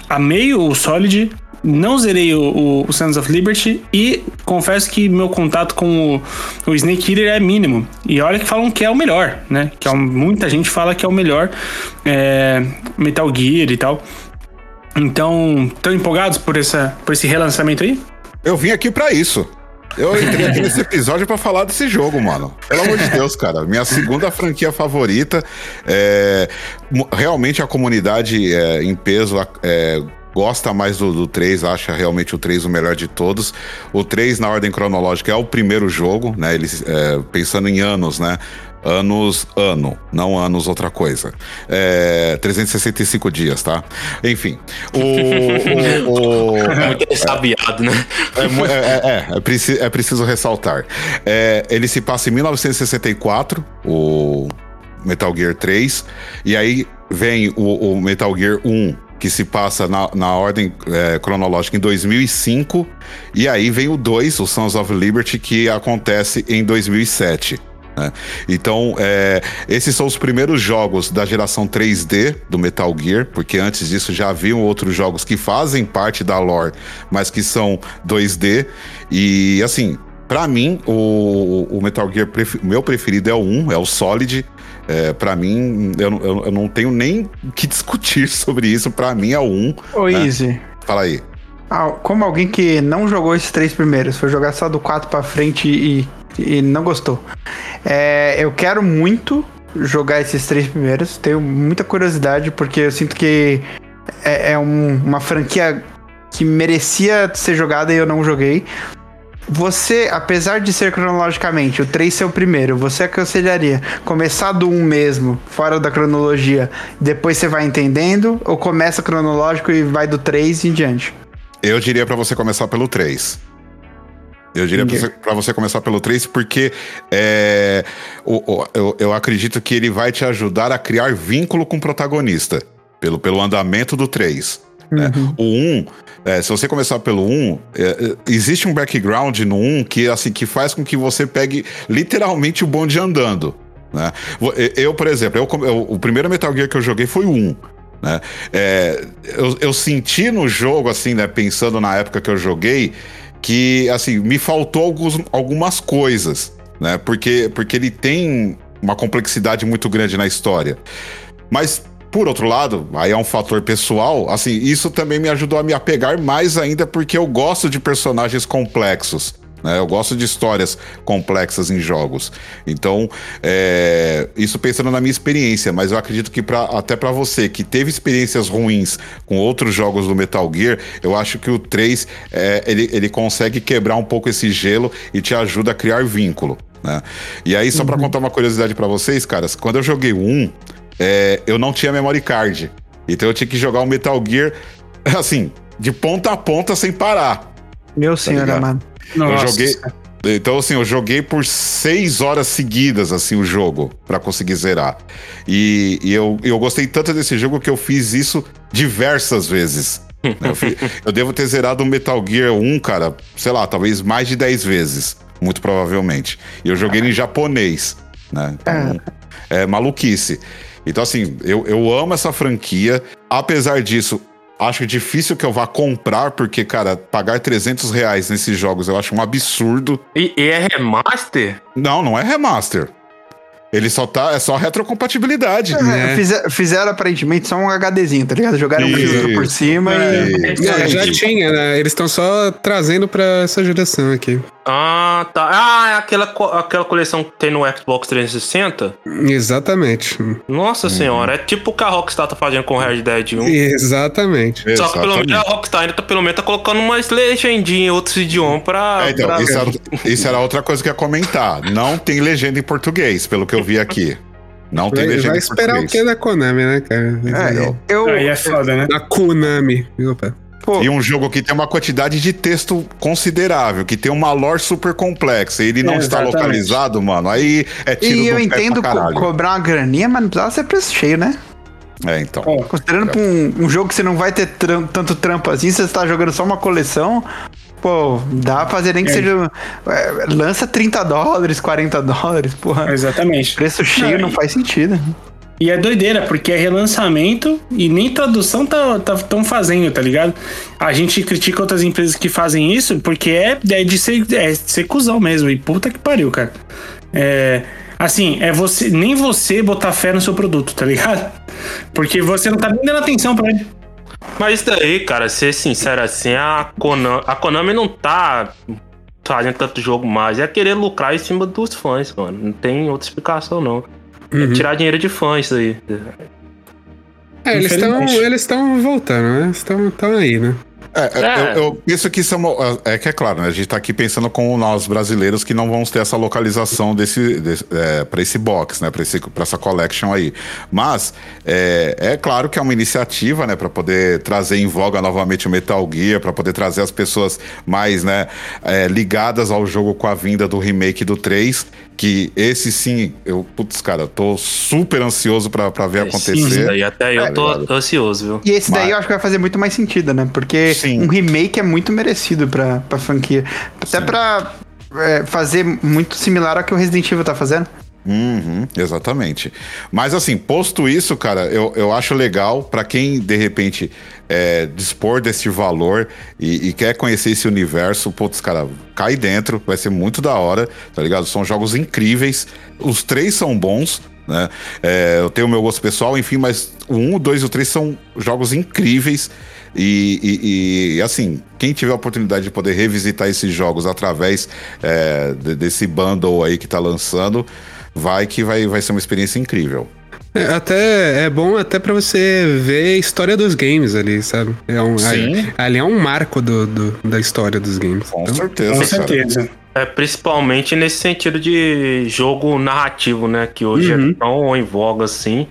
[SPEAKER 2] amei o Solid, não zerei o, o, Sons of Liberty e confesso que meu contato com o, o, Snake Eater é mínimo. E olha que falam que é o melhor, né? Que é, muita gente fala que é o melhor é, Metal Gear e tal. Então, estão empolgados por, essa, por esse relançamento aí?
[SPEAKER 1] Eu vim aqui para isso. Eu entrei aqui nesse episódio para falar desse jogo, mano. Pelo amor de Deus, cara. Minha segunda franquia favorita. É, realmente a comunidade é, em peso é, gosta mais do, do 3, acha realmente o 3 o melhor de todos. O 3, na ordem cronológica, é o primeiro jogo, né? Eles, é, pensando em anos, né? Anos, ano, não anos outra coisa. É, 365 dias, tá? Enfim. O. o, o
[SPEAKER 5] é muito sabiado, né?
[SPEAKER 1] É, é, é, é, preciso, é preciso ressaltar. É, ele se passa em 1964, o Metal Gear 3, e aí vem o, o Metal Gear 1 que se passa na, na ordem é, cronológica em 2005, e aí vem o 2, o Sons of Liberty, que acontece em 2007. Né? Então, é, esses são os primeiros jogos da geração 3D do Metal Gear, porque antes disso já haviam outros jogos que fazem parte da lore, mas que são 2D. E assim, para mim, o, o Metal Gear pref meu preferido é o 1, é o Solid. É, para mim, eu, eu, eu, não tenho nem que discutir sobre isso. Para mim é o 1.
[SPEAKER 3] Ô, né? Easy.
[SPEAKER 1] Fala aí.
[SPEAKER 3] Ah, como alguém que não jogou esses três primeiros, foi jogar só do 4 para frente e, e não gostou. É, eu quero muito jogar esses três primeiros. Tenho muita curiosidade, porque eu sinto que é, é um, uma franquia que merecia ser jogada e eu não joguei. Você, apesar de ser cronologicamente o 3 ser o primeiro, você aconselharia começar do 1 mesmo, fora da cronologia, depois você vai entendendo, ou começa cronológico e vai do 3 em diante?
[SPEAKER 1] Eu diria para você começar pelo 3. Eu diria para você, pra você começar pelo 3, porque é, o, o, eu, eu acredito que ele vai te ajudar a criar vínculo com o protagonista, pelo, pelo andamento do 3. Né? Uhum. O 1, é, se você começar pelo 1, é, é, existe um background no 1 que, assim, que faz com que você pegue literalmente o bonde andando. Né? Eu, por exemplo, eu, eu, o primeiro Metal Gear que eu joguei foi o 1. Né? É, eu, eu, senti no jogo, assim, né, pensando na época que eu joguei, que assim, me faltou alguns, algumas coisas. Né? Porque, porque ele tem uma complexidade muito grande na história. Mas por outro lado, aí é um fator pessoal, assim, isso também me ajudou a me apegar mais ainda porque eu gosto de personagens complexos. Né? Eu gosto de histórias complexas em jogos. Então, é, isso pensando na minha experiência, mas eu acredito que pra, até para você que teve experiências ruins com outros jogos do Metal Gear, eu acho que o 3 é, ele, ele consegue quebrar um pouco esse gelo e te ajuda a criar vínculo. Né? E aí, só uhum. para contar uma curiosidade para vocês, caras, quando eu joguei o 1, é, eu não tinha memory card. Então eu tinha que jogar o Metal Gear, assim, de ponta a ponta sem parar.
[SPEAKER 3] Meu tá senhor amado.
[SPEAKER 1] Eu joguei. Então, assim, eu joguei por seis horas seguidas, assim, o jogo, para conseguir zerar. E, e, eu, eu gostei tanto desse jogo que eu fiz isso diversas vezes. eu, fiz, eu, devo ter zerado o Metal Gear 1, cara, sei lá, talvez mais de 10 vezes, muito provavelmente. E eu joguei ele em japonês, né? Então, é, é maluquice. Então, assim, eu, eu amo essa franquia. Apesar disso, acho difícil que eu vá comprar, porque, cara, pagar 300 reais nesses jogos eu acho um absurdo.
[SPEAKER 5] E, e é remaster?
[SPEAKER 1] Não, não é remaster. Ele só tá. É só retrocompatibilidade.
[SPEAKER 3] É, fizer- fizeram aparentemente só um HDzinho, tá ligado? Jogaram um
[SPEAKER 1] Isso.
[SPEAKER 3] filtro por cima e.
[SPEAKER 1] Isso.
[SPEAKER 3] e
[SPEAKER 4] É,
[SPEAKER 3] aí,
[SPEAKER 4] já
[SPEAKER 1] tipo-
[SPEAKER 4] tinha, né? Eles estão só trazendo pra essa geração aqui.
[SPEAKER 5] Ah, tá. Ah, é aquela, co- aquela coleção que tem no Xbox 360?
[SPEAKER 4] Exatamente.
[SPEAKER 5] Nossa senhora, é tipo o que a Rockstar tá fazendo com o Red Dead 1.
[SPEAKER 4] Exatamente.
[SPEAKER 5] Só que pelo menos a
[SPEAKER 1] Exatamente.
[SPEAKER 5] Rockstar ainda tá, pelo menos tá colocando umas legendinhas em outros idiomas pra.
[SPEAKER 1] É, então,
[SPEAKER 5] pra-
[SPEAKER 1] isso era, isso era outra coisa que eu ia comentar. Não tem legenda em português, pelo que eu vi aqui. Não tem
[SPEAKER 4] Vai,
[SPEAKER 1] legenda
[SPEAKER 4] vai esperar o que da Konami, né, cara?
[SPEAKER 3] É, eu.
[SPEAKER 2] Aí é foda, né?
[SPEAKER 4] Da Konami. Opa.
[SPEAKER 3] Pô,
[SPEAKER 1] E um jogo que tem uma quantidade de texto considerável, que tem uma lore super complexa, e ele não
[SPEAKER 2] É,
[SPEAKER 1] está localizado, mano, aí é tiro
[SPEAKER 3] e
[SPEAKER 1] do
[SPEAKER 3] eu
[SPEAKER 1] pé
[SPEAKER 3] entendo
[SPEAKER 1] pra
[SPEAKER 3] co- cobrar uma graninha, mas não precisava ser preço cheio, né?
[SPEAKER 1] É, então.
[SPEAKER 3] Considerando pra um, um jogo que você não vai ter tram- tanto trampo assim, você tá jogando só uma coleção, pô, dá pra fazer nem que
[SPEAKER 2] É.
[SPEAKER 3] seja. é, lança 30 dólares, 40 dólares, porra.
[SPEAKER 2] exatamente.
[SPEAKER 3] Preço cheio
[SPEAKER 2] Não,
[SPEAKER 3] não faz sentido.
[SPEAKER 2] E é doideira, porque é relançamento e nem tradução tá, tá, tão fazendo, tá ligado? A gente critica outras empresas que fazem isso porque é, é de ser, é de ser cuzão mesmo. E puta que pariu, cara. É. Assim, é você. Nem você botar fé no seu produto, tá ligado? Porque você não tá nem dando atenção pra ele.
[SPEAKER 5] Mas isso daí, cara, ser sincero assim, a Konami, a Konami não tá fazendo tanto jogo mais. É querer lucrar em cima dos fãs, mano. Não tem outra explicação, não. É
[SPEAKER 4] Uhum.
[SPEAKER 5] tirar dinheiro de fãs isso aí.
[SPEAKER 4] É, eles estão eles estão voltando, né? Estão aí, né?
[SPEAKER 1] É, é,
[SPEAKER 5] É.
[SPEAKER 1] Eu, eu penso que isso é, uma, é que é claro, né? A gente tá aqui pensando com nós brasileiros que não vamos ter essa localização desse, desse é, para esse box, né? Para essa collection aí. Mas é, é claro que é uma iniciativa, né? Para poder trazer em voga novamente o Metal Gear, para poder trazer as pessoas mais, né? é, ligadas ao jogo com a vinda do remake do 3. Que esse sim, eu, putz, cara, tô super ansioso pra pra ver
[SPEAKER 5] Isso
[SPEAKER 1] acontecer.
[SPEAKER 5] daí até eu tô ansioso, viu?
[SPEAKER 3] E esse daí
[SPEAKER 1] Mas-
[SPEAKER 3] eu acho que vai fazer muito mais sentido, né? Porque
[SPEAKER 1] Sim.
[SPEAKER 3] um remake é muito merecido pra, pra franquia. Até pra é, fazer muito similar ao que o Resident Evil tá fazendo.
[SPEAKER 1] Uhum, exatamente. Mas assim, posto isso, cara, eu, eu acho legal pra quem de repente é, dispor desse valor e, e quer conhecer esse universo, putz, cara, cai dentro, vai ser muito da hora, tá ligado? São jogos incríveis, os três são bons. Né? É, eu tenho o meu gosto pessoal, enfim, mas o 1, o 2 e o 3 são jogos incríveis. E, e- e, assim, quem tiver a oportunidade de poder revisitar esses jogos através é, de- desse bundle aí que tá lançando, vai que vai, vai ser uma experiência incrível.
[SPEAKER 4] É, até é bom até pra você ver a história dos games ali, sabe? É um,
[SPEAKER 1] Sim.
[SPEAKER 4] ali, ali é um marco do, do- da história dos games.
[SPEAKER 1] Com
[SPEAKER 4] Então,
[SPEAKER 1] certeza,
[SPEAKER 2] Com
[SPEAKER 1] cara.
[SPEAKER 2] certeza.
[SPEAKER 5] É, principalmente nesse sentido de jogo narrativo, né? Que hoje
[SPEAKER 2] Uhum.
[SPEAKER 5] é tão em voga assim.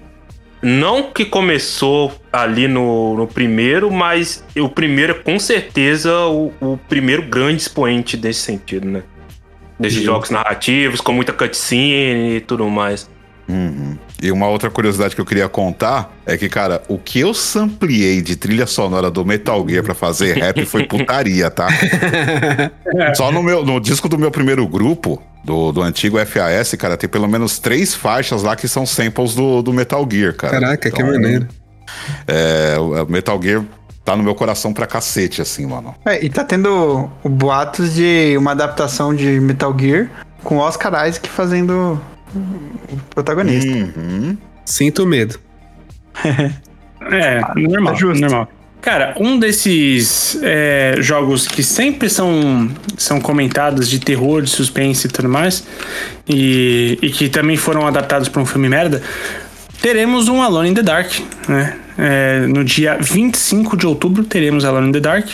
[SPEAKER 5] Não que começou ali no, no primeiro, mas o primeiro é com certeza o, o primeiro grande expoente desse sentido, né? Desses
[SPEAKER 2] Sim.
[SPEAKER 5] jogos narrativos, com muita cutscene e tudo mais.
[SPEAKER 1] Uhum. E uma outra curiosidade que eu queria contar é que, cara, o que eu sampliei de trilha sonora do Metal Gear pra fazer rap foi putaria, tá? Só no, meu, no disco do meu primeiro grupo, do, do antigo FAS, cara, tem pelo menos três faixas lá que são samples do, do Metal Gear, cara.
[SPEAKER 4] Caraca, que
[SPEAKER 1] Então,
[SPEAKER 4] maneiro.
[SPEAKER 1] É, o Metal Gear tá no meu coração pra cacete, assim, mano.
[SPEAKER 3] É, e tá tendo o boatos de uma adaptação de Metal Gear com Oscar Isaac fazendo o protagonista.
[SPEAKER 1] Uhum.
[SPEAKER 4] Sinto medo.
[SPEAKER 2] É, normal,
[SPEAKER 3] é justo.
[SPEAKER 2] normal. Cara, um desses é, jogos que sempre são, são comentados de terror, de suspense e tudo mais, e, e que também foram adaptados para um filme merda, teremos um Alone in the Dark, né? É, no dia 25 de outubro teremos Alone in the Dark.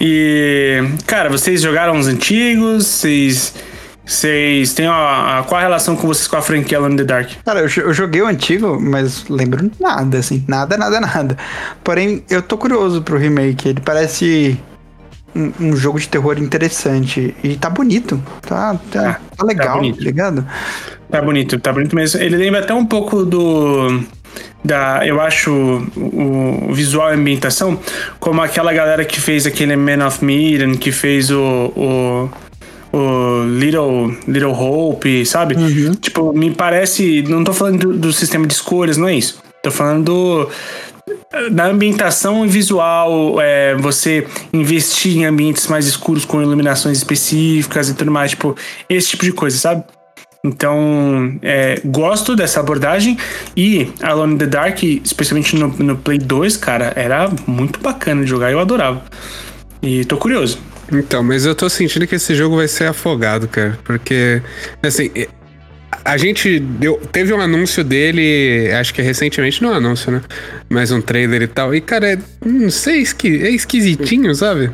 [SPEAKER 2] E, cara, vocês jogaram os antigos? Vocês. Vocês têm a, a- qual a relação com vocês com a franquia Alone in the Dark?
[SPEAKER 3] Cara, eu, eu joguei o antigo, mas lembro nada, assim. Nada, nada, nada. Porém, eu tô curioso pro remake. Ele parece um, um jogo de terror interessante. E tá bonito. Tá, tá, tá legal,
[SPEAKER 2] bonito.
[SPEAKER 3] tá ligado?
[SPEAKER 2] Tá bonito, tá bonito mesmo. Ele lembra até um pouco do. Da, eu acho o, o visual e a ambientação como aquela galera que fez aquele Man of Medan, que fez o, o, o Little, Little Hope, sabe? Tipo, me parece. Não tô falando do, do sistema de escolhas, não é isso. Tô falando do, da ambientação visual, é, você investir em ambientes mais escuros com iluminações específicas e tudo mais, tipo, esse tipo de coisa, sabe? Então, é, gosto dessa abordagem e Alone in the Dark, especialmente no, no Play 2, cara, era muito bacana de jogar, eu adorava. E tô curioso.
[SPEAKER 4] Então, mas eu tô sentindo que esse jogo vai ser afogado, cara. Porque, assim, a gente deu, teve um anúncio dele, acho que recentemente, não é um anúncio, né? Mas um trailer e tal. E, cara, é, não sei, esqui, é esquisitinho, sabe?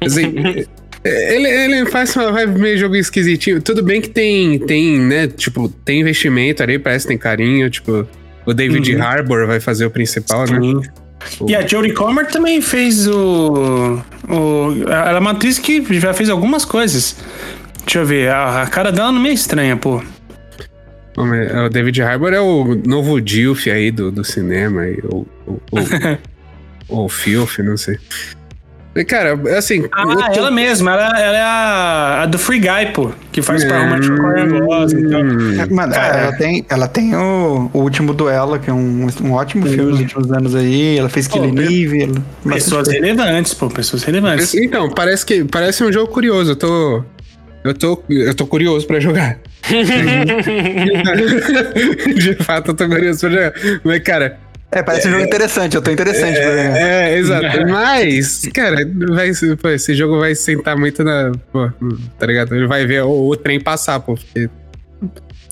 [SPEAKER 4] Assim, ele, ele faz uma vibe meio jogo esquisitinho. Tudo bem que tem, tem, né? Tipo, tem investimento ali, parece que tem carinho. Tipo, o David
[SPEAKER 2] Uhum.
[SPEAKER 4] Harbour vai fazer o principal, né?
[SPEAKER 2] Sim. E a Jodie Comer também fez o, o. Ela é uma atriz que já fez algumas coisas. Deixa eu ver, a, a cara dela não é estranha, pô.
[SPEAKER 4] O David Harbour é o novo Dilf aí do, do cinema, aí, ou, ou, ou, ou Filth, não sei. E, Cara, assim.
[SPEAKER 2] Ah,
[SPEAKER 4] tô-
[SPEAKER 2] ela mesma, ela, ela é a, a do Free Guy, pô, que faz pra uma de Ryan Gosling e tal.
[SPEAKER 4] Hum,
[SPEAKER 3] Mano,
[SPEAKER 2] Cara.
[SPEAKER 3] ela tem, ela tem o, o Último Duelo, que é um, um ótimo filme dos últimos anos aí. Ela fez Killing Eve. ela-
[SPEAKER 2] Pessoas relevantes, pô, pessoas relevantes.
[SPEAKER 4] Então, parece que parece um jogo curioso. Eu tô. Eu tô, eu tô curioso pra jogar. De fato, eu tô curioso pra jogar. Mas, cara,
[SPEAKER 3] É, parece um jogo interessante, eu tô interessante pra ver.
[SPEAKER 4] é, é, exato. Mas, cara, vai, pô, esse jogo vai sentar muito na. Pô, tá ligado? Ele vai ver o, o trem passar, pô. Porque,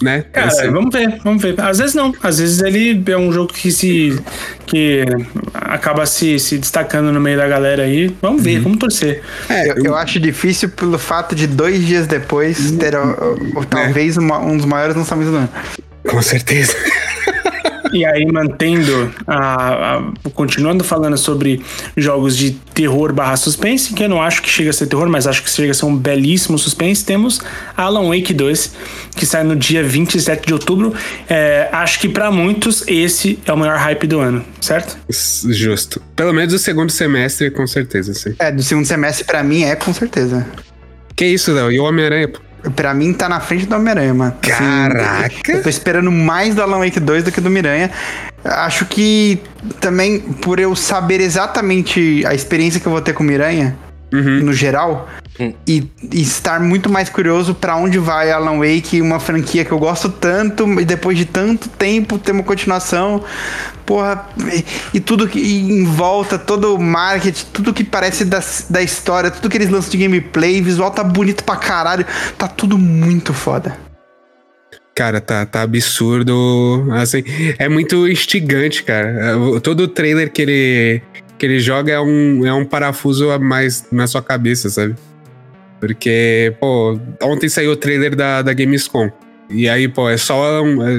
[SPEAKER 4] né?
[SPEAKER 2] Cara,
[SPEAKER 4] Esse-
[SPEAKER 2] vamos ver, vamos ver. Às vezes não, às vezes ele é um jogo que se. que acaba se, se destacando no meio da galera aí. Vamos ver, vamos torcer.
[SPEAKER 4] é,
[SPEAKER 3] Eu, eu acho difícil pelo fato de dois dias depois ter ó, ó, talvez uma- um dos maiores lançamentos do ano.
[SPEAKER 4] com certeza.
[SPEAKER 2] E aí, mantendo a, a- Continuando falando sobre jogos de terror barra suspense, que eu não acho que chega a ser terror, mas acho que chega a ser um belíssimo suspense, temos Alan Wake 2, que sai no dia 27 de outubro. É, acho que pra muitos esse é o maior hype do ano, certo?
[SPEAKER 4] Justo. Pelo menos o segundo semestre, com certeza, sim.
[SPEAKER 3] É, do segundo semestre pra mim é com certeza.
[SPEAKER 4] Que isso, Léo? E o Homem-Aranha, pô?
[SPEAKER 3] Pra mim tá na frente do Homem-Aranha, mano. Assim,
[SPEAKER 4] Caraca!
[SPEAKER 3] eu tô esperando mais do Alan Wake 2 do que do Miranha. Acho que também por eu saber exatamente a experiência que eu vou ter com o Miranha,
[SPEAKER 4] Uhum.
[SPEAKER 3] no geral, e, e estar muito mais curioso pra onde vai Alan Wake, uma franquia que eu gosto tanto, e depois de tanto tempo ter uma continuação. Porra, e, e tudo que e em volta, todo o marketing, tudo que parece da, da história, tudo que eles lançam de gameplay, visual tá bonito pra caralho, tá tudo muito foda.
[SPEAKER 4] Cara, tá, tá absurdo. Assim, é muito instigante, cara. Todo trailer que ele, que ele joga é um, é um parafuso a mais na sua cabeça, sabe? Porque, pô, ontem saiu o trailer da, da Gamescom. E aí, pô, é só Alan,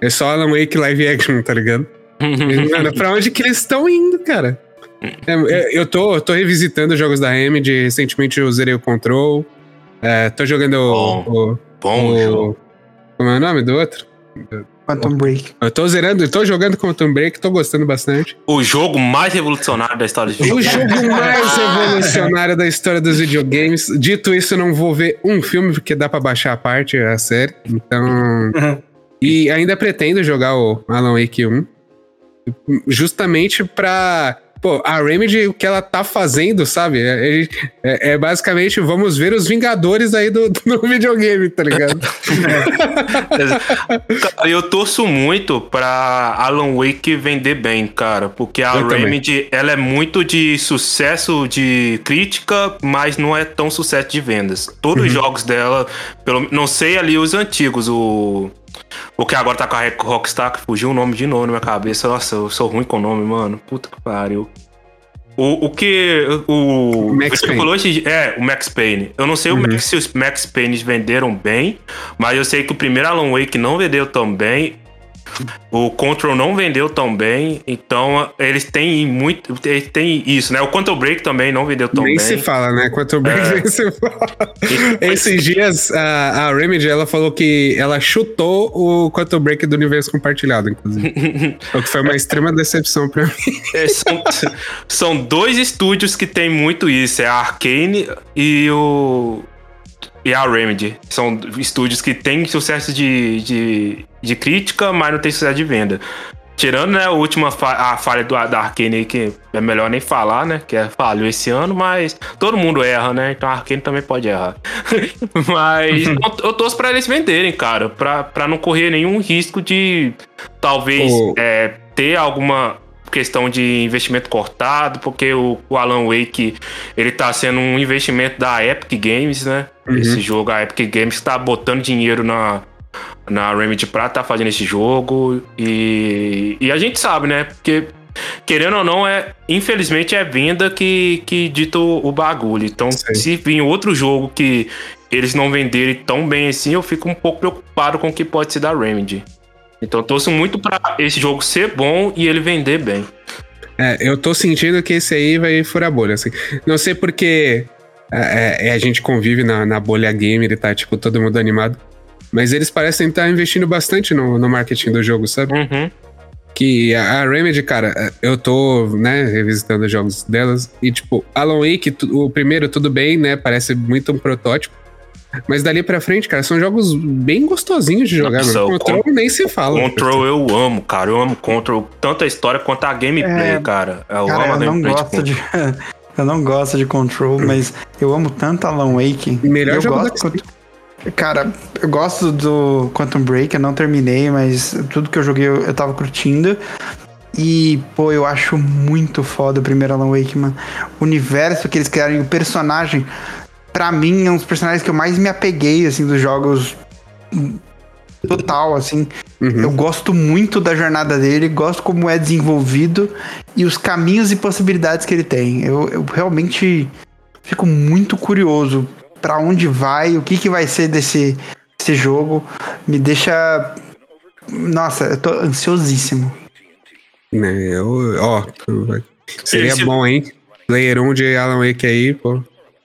[SPEAKER 4] é, é só Alan Wake live action, tá ligado? Mano, pra onde que eles estão indo, cara? É, é, eu, tô, eu tô revisitando jogos da Remedy. Recentemente eu zerei o Control. É, tô jogando o- o,
[SPEAKER 5] Bom
[SPEAKER 4] o-
[SPEAKER 5] jogo.
[SPEAKER 4] Como é o nome do outro?
[SPEAKER 3] Quantum Break.
[SPEAKER 4] Eu tô zerando, eu tô jogando Quantum Break, tô gostando bastante.
[SPEAKER 5] O jogo mais revolucionário da história de
[SPEAKER 4] O
[SPEAKER 5] videogame.
[SPEAKER 4] jogo mais revolucionário da história dos videogames. Dito isso, eu não vou ver um filme, porque dá pra baixar a parte, a série. Então. E ainda pretendo jogar o Alan Wake 1. Justamente pra. Pô, a Remedy, o que ela tá fazendo, sabe? É, é- é basicamente, vamos ver os Vingadores aí do, do videogame, tá ligado?
[SPEAKER 5] Cara, eu torço muito pra Alan Wake vender bem, cara. Porque a
[SPEAKER 4] Eu também.
[SPEAKER 5] Remedy, ela é muito de sucesso de crítica, mas não é tão sucesso de vendas. Todos
[SPEAKER 4] Uhum.
[SPEAKER 5] os jogos dela, pelo, não sei ali os antigos, o... O que agora tá com a Rockstar, que fugiu o nome de novo na minha cabeça. Nossa, eu sou ruim com o nome, mano. Puta que pariu. O, o que. O.
[SPEAKER 4] Max
[SPEAKER 5] você
[SPEAKER 4] Payne.
[SPEAKER 5] falou É, o Max Payne. Eu não sei o Max- se os Max Payne venderam bem, mas eu sei que o primeiro Alan Wake não vendeu tão bem. O Control não vendeu tão bem, então eles têm muito. Eles têm isso, né? O Quantum Break também não vendeu tão
[SPEAKER 4] nem
[SPEAKER 5] bem.
[SPEAKER 4] se fala, né? Quanto bem
[SPEAKER 5] É.
[SPEAKER 4] nem se fala. Esses dias, a, a Remedy, ela falou que ela chutou o Quantum Break do universo compartilhado, inclusive. o que foi uma extrema decepção pra mim.
[SPEAKER 5] É, são, são dois estúdios que tem muito isso, é a Arcane e o e a Remedy. São estúdios que têm sucesso de, de, de crítica, mas não tem sucesso de venda. Tirando, né, a última fa a falha do, da Arkane, que é melhor nem falar, né? Que é falhou esse ano, mas todo mundo erra, né? Então a Arkane também pode errar. mas eu, eu torço pra eles venderem, cara, pra, pra não correr nenhum risco de talvez
[SPEAKER 4] Oh.
[SPEAKER 5] é, ter alguma questão de investimento cortado, porque o, o Alan Wake ele tá sendo um investimento da Epic Games, né? Esse jogo, a Epic Games tá botando dinheiro na, na Remedy pra tá fazendo esse jogo. E, e a gente sabe, né? Porque, querendo ou não, é infelizmente é venda que, que dita o, o bagulho. Então,
[SPEAKER 4] Sim.
[SPEAKER 5] se vir outro jogo que eles não venderem tão bem assim, eu fico um pouco preocupado com o que pode ser da Remedy. Então, eu torço muito pra esse jogo ser bom e ele vender bem.
[SPEAKER 4] É, eu tô sentindo que esse aí vai furar bolha, assim. Não sei porque é, é, a gente convive na, na bolha gamer e tá, tipo, todo mundo animado. Mas eles parecem estar investindo bastante no, no marketing do jogo, sabe?
[SPEAKER 5] Uhum.
[SPEAKER 4] Que a, a Remedy, cara, eu tô, né, revisitando os jogos delas. E, tipo, Alan Wake, o primeiro, tudo bem, né? Parece muito um protótipo. Mas dali pra frente, cara, são jogos bem gostosinhos de jogar,
[SPEAKER 5] Nossa,
[SPEAKER 4] mano.
[SPEAKER 5] o
[SPEAKER 4] Control nem se fala.
[SPEAKER 5] Control eu amo, cara. Eu amo Control. Tanto a história quanto a gameplay,
[SPEAKER 3] É,
[SPEAKER 5] cara. Eu
[SPEAKER 3] Cara,
[SPEAKER 5] amo a
[SPEAKER 3] eu não
[SPEAKER 5] gameplay
[SPEAKER 3] gosto de. Eu não gosto de Control, mas eu amo tanto Alan Wake.
[SPEAKER 4] Melhor
[SPEAKER 3] eu
[SPEAKER 4] jogo
[SPEAKER 3] gosto. Cara, eu gosto do Quantum Break, eu não terminei, mas tudo que eu joguei eu, eu tava curtindo. E, pô, eu acho muito foda o primeiro Alan Wake, mano. O universo que eles criaram o personagem, pra mim, é um dos personagens que eu mais me apeguei, assim, dos jogos total, assim. Eu gosto muito da jornada dele, gosto como é desenvolvido e os caminhos e possibilidades que ele tem. Eu, eu realmente fico muito curioso pra onde vai, o que, que vai ser desse, desse jogo. Me deixa. Nossa, eu tô ansiosíssimo.
[SPEAKER 4] Né, eu, ó, seria
[SPEAKER 5] Esse-
[SPEAKER 4] bom, hein? Player 1 de Alan Wake aí, pô.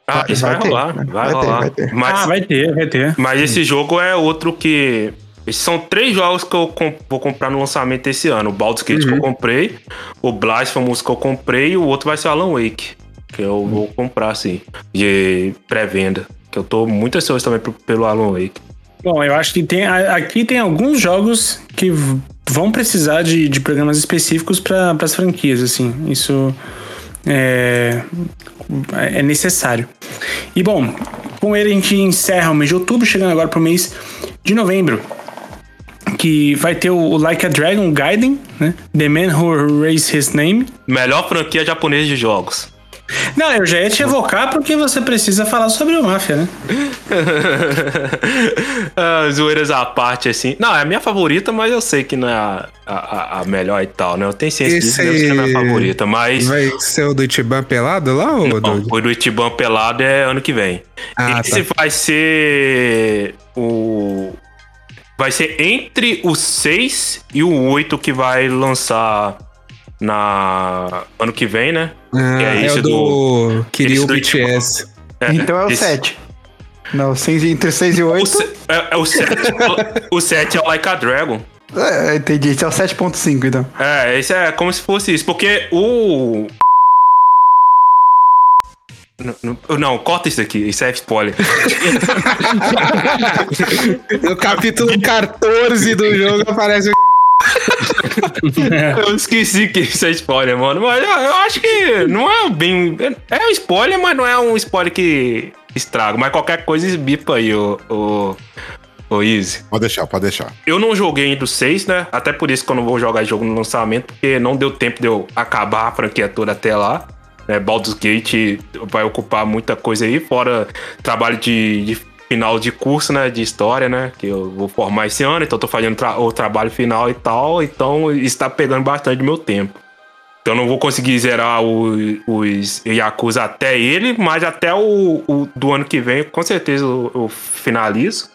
[SPEAKER 5] Ah,
[SPEAKER 3] Vai-
[SPEAKER 5] isso
[SPEAKER 3] vai
[SPEAKER 5] vai,
[SPEAKER 3] ter,
[SPEAKER 5] rolar.
[SPEAKER 3] vai-
[SPEAKER 5] Vai,
[SPEAKER 3] vai ter,
[SPEAKER 5] rolar.
[SPEAKER 3] vai ter.
[SPEAKER 5] Mas,
[SPEAKER 2] Ah, vai ter, vai ter.
[SPEAKER 5] mas esse jogo é outro que. Esses são três jogos que eu com- vou comprar no lançamento esse ano. O Baldur's Gate que eu comprei, o Blasphemous que eu comprei e o outro vai ser o Alan Wake. Que eu vou comprar, assim, de pré-venda. Que eu tô muito ansioso também pelo Alan Wake.
[SPEAKER 2] Bom, eu acho que tem aqui tem alguns jogos que vão precisar de, de programas específicos para as franquias, assim. Isso é, é necessário. E bom, com ele a gente encerra o mês de outubro, chegando agora pro mês de novembro. Que vai ter o, o Like a Dragon Gaiden, né? The Man Who Raised His Name.
[SPEAKER 5] Melhor franquia japonesa de jogos.
[SPEAKER 2] Não, eu já ia te evocar porque você precisa falar sobre o Máfia, né?
[SPEAKER 5] ah, zoeiras à parte, assim. Não, é a minha favorita, mas eu sei que não é a, a- a, melhor e tal, né? Eu tenho ciência disso,
[SPEAKER 4] Esse
[SPEAKER 5] mesmo que não é a minha favorita, mas.
[SPEAKER 4] Vai ser o do Itiban pelado lá, ou
[SPEAKER 5] Não,
[SPEAKER 4] do...
[SPEAKER 5] o do Itiban pelado é ano que vem.
[SPEAKER 4] Ah,
[SPEAKER 5] Esse
[SPEAKER 4] tá.
[SPEAKER 5] vai ser o. Vai ser entre o 6 e o 8 que vai lançar na ano que vem, né?
[SPEAKER 4] Ah,
[SPEAKER 5] É
[SPEAKER 4] é,
[SPEAKER 5] esse
[SPEAKER 4] o do... Queria
[SPEAKER 5] esse
[SPEAKER 4] o
[SPEAKER 5] do
[SPEAKER 4] BTS.
[SPEAKER 3] então é o
[SPEAKER 5] esse-
[SPEAKER 3] 7. Não, seis, entre 6 e
[SPEAKER 5] O,
[SPEAKER 3] 8.
[SPEAKER 5] se- é, é o 7. o 7 é o Like a Dragon.
[SPEAKER 3] É, entendi. Esse é o 7.5, então.
[SPEAKER 5] É, esse é como se fosse isso, porque o. Não, não- não, corta isso aqui, isso é spoiler.
[SPEAKER 4] No capítulo 14 do jogo aparece o...
[SPEAKER 5] Eu esqueci que isso é spoiler, mano. Mas eu, eu acho que não é bem. É um spoiler, mas não é um spoiler que estraga. Mas qualquer coisa esbipa aí, o. o... O Easy.
[SPEAKER 1] Pode deixar, pode deixar.
[SPEAKER 5] Eu não joguei ainda o 6, né? Até por isso que eu não vou jogar jogo no lançamento, porque não deu tempo de eu acabar a franquia toda até lá. Né? Baldur's Gate vai ocupar muita coisa aí, fora trabalho de, de final de curso, né? De história, né? Que eu vou formar esse ano, então tô fazendo tra- o trabalho final e tal. Então está pegando bastante meu tempo. Então não vou conseguir zerar o- os Yakuza até ele, mas até o, o do ano que vem, com certeza eu, eu finalizo.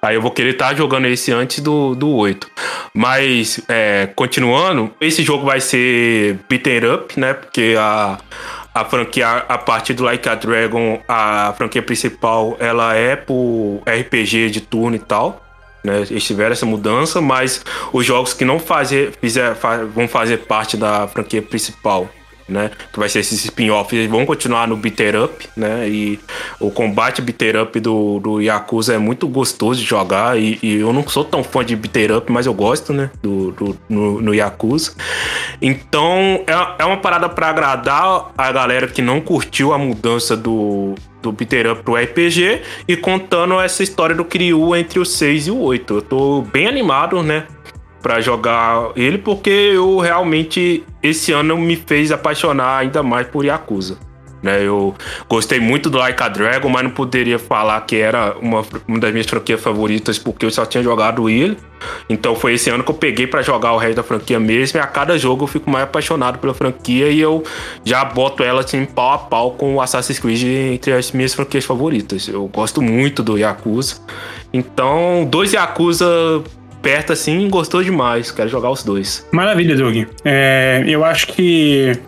[SPEAKER 5] Aí eu vou querer estar jogando esse antes do, do 8. Mas, é, continuando, esse jogo vai ser beaten up, né? Porque a, a franquia, a partir do Like a Dragon, a franquia principal, ela é por RPG de turno e tal. Né, eles tiveram essa mudança, mas os jogos que não fazer, fizer, vão fazer parte da franquia principal, né? Que vai ser esse spin-off. Eles vão continuar no Beater Up, né? E o combate Beater Up do, do Yakuza é muito gostoso de jogar. E, e eu não sou tão fã de Beater Up, mas eu gosto, né? Do, do no, no Yakuza. Então é, é uma parada para agradar a galera que não curtiu a mudança do, do Beater Up pro RPG e contando essa história do Kiryu entre o 6 e o 8. Eu tô bem animado, né? Pra jogar ele, porque eu realmente, esse ano me fez apaixonar ainda mais por Yakuza. Né, eu gostei muito do Like a Dragon, mas não poderia falar que era uma, uma das minhas franquias favoritas porque eu só tinha jogado ele. Então foi esse ano que eu peguei para jogar o resto da franquia mesmo. E a cada jogo eu fico mais apaixonado pela franquia e eu já boto ela assim pau a pau com o Assassin's Creed entre as minhas franquias favoritas. Eu gosto muito do Yakuza. Então, dois Yakuza perto assim, gostou demais. Quero jogar os dois.
[SPEAKER 2] Maravilha, Doug. É, eu acho que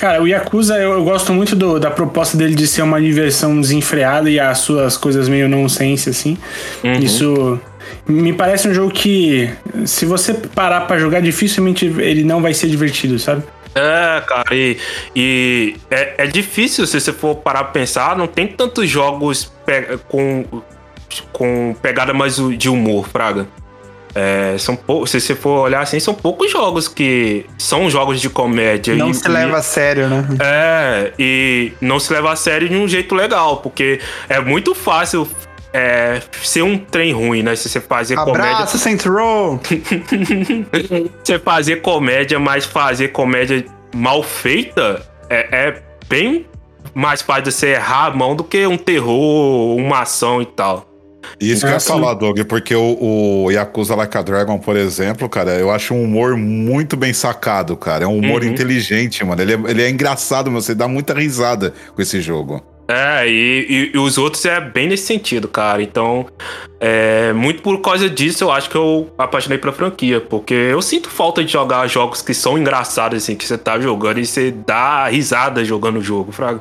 [SPEAKER 2] Cara, o Yakuza, eu, eu gosto muito do, da proposta dele de ser uma diversão desenfreada e as suas coisas meio nonsense, assim. Uhum. Isso me parece um jogo que, se você parar para jogar, dificilmente ele não vai ser divertido, sabe?
[SPEAKER 5] É, cara, e, e é, é, difícil se você for parar pra pensar, não tem tantos jogos com, com pegada mais de humor, Fraga. É, são poucos, se você for olhar assim, são poucos jogos que são jogos de comédia.
[SPEAKER 3] Não e, se leva a sério, né?
[SPEAKER 5] É, e não se leva a sério de um jeito legal, porque é muito fácil é, ser um trem ruim, né? Se você fazer
[SPEAKER 3] Abraço, comédia. Abraço, Saints Row!
[SPEAKER 5] você fazer comédia, mas fazer comédia mal feita é, é bem mais fácil de você errar a mão do que um terror, uma ação e tal.
[SPEAKER 1] Isso que eu ia falar, Doug, porque o, o, Yakuza Like a Dragon, por exemplo, cara, eu acho um humor muito bem sacado, cara. É um humor uhum. inteligente, mano. Ele é, ele é engraçado, você dá muita risada com esse jogo.
[SPEAKER 5] É, e, e, e, os outros é bem nesse sentido, cara. Então, é, muito por causa disso, eu acho que eu apaixonei pela franquia. Porque eu sinto falta de jogar jogos que são engraçados, assim, que você tá jogando e você dá risada jogando o jogo, Fraga.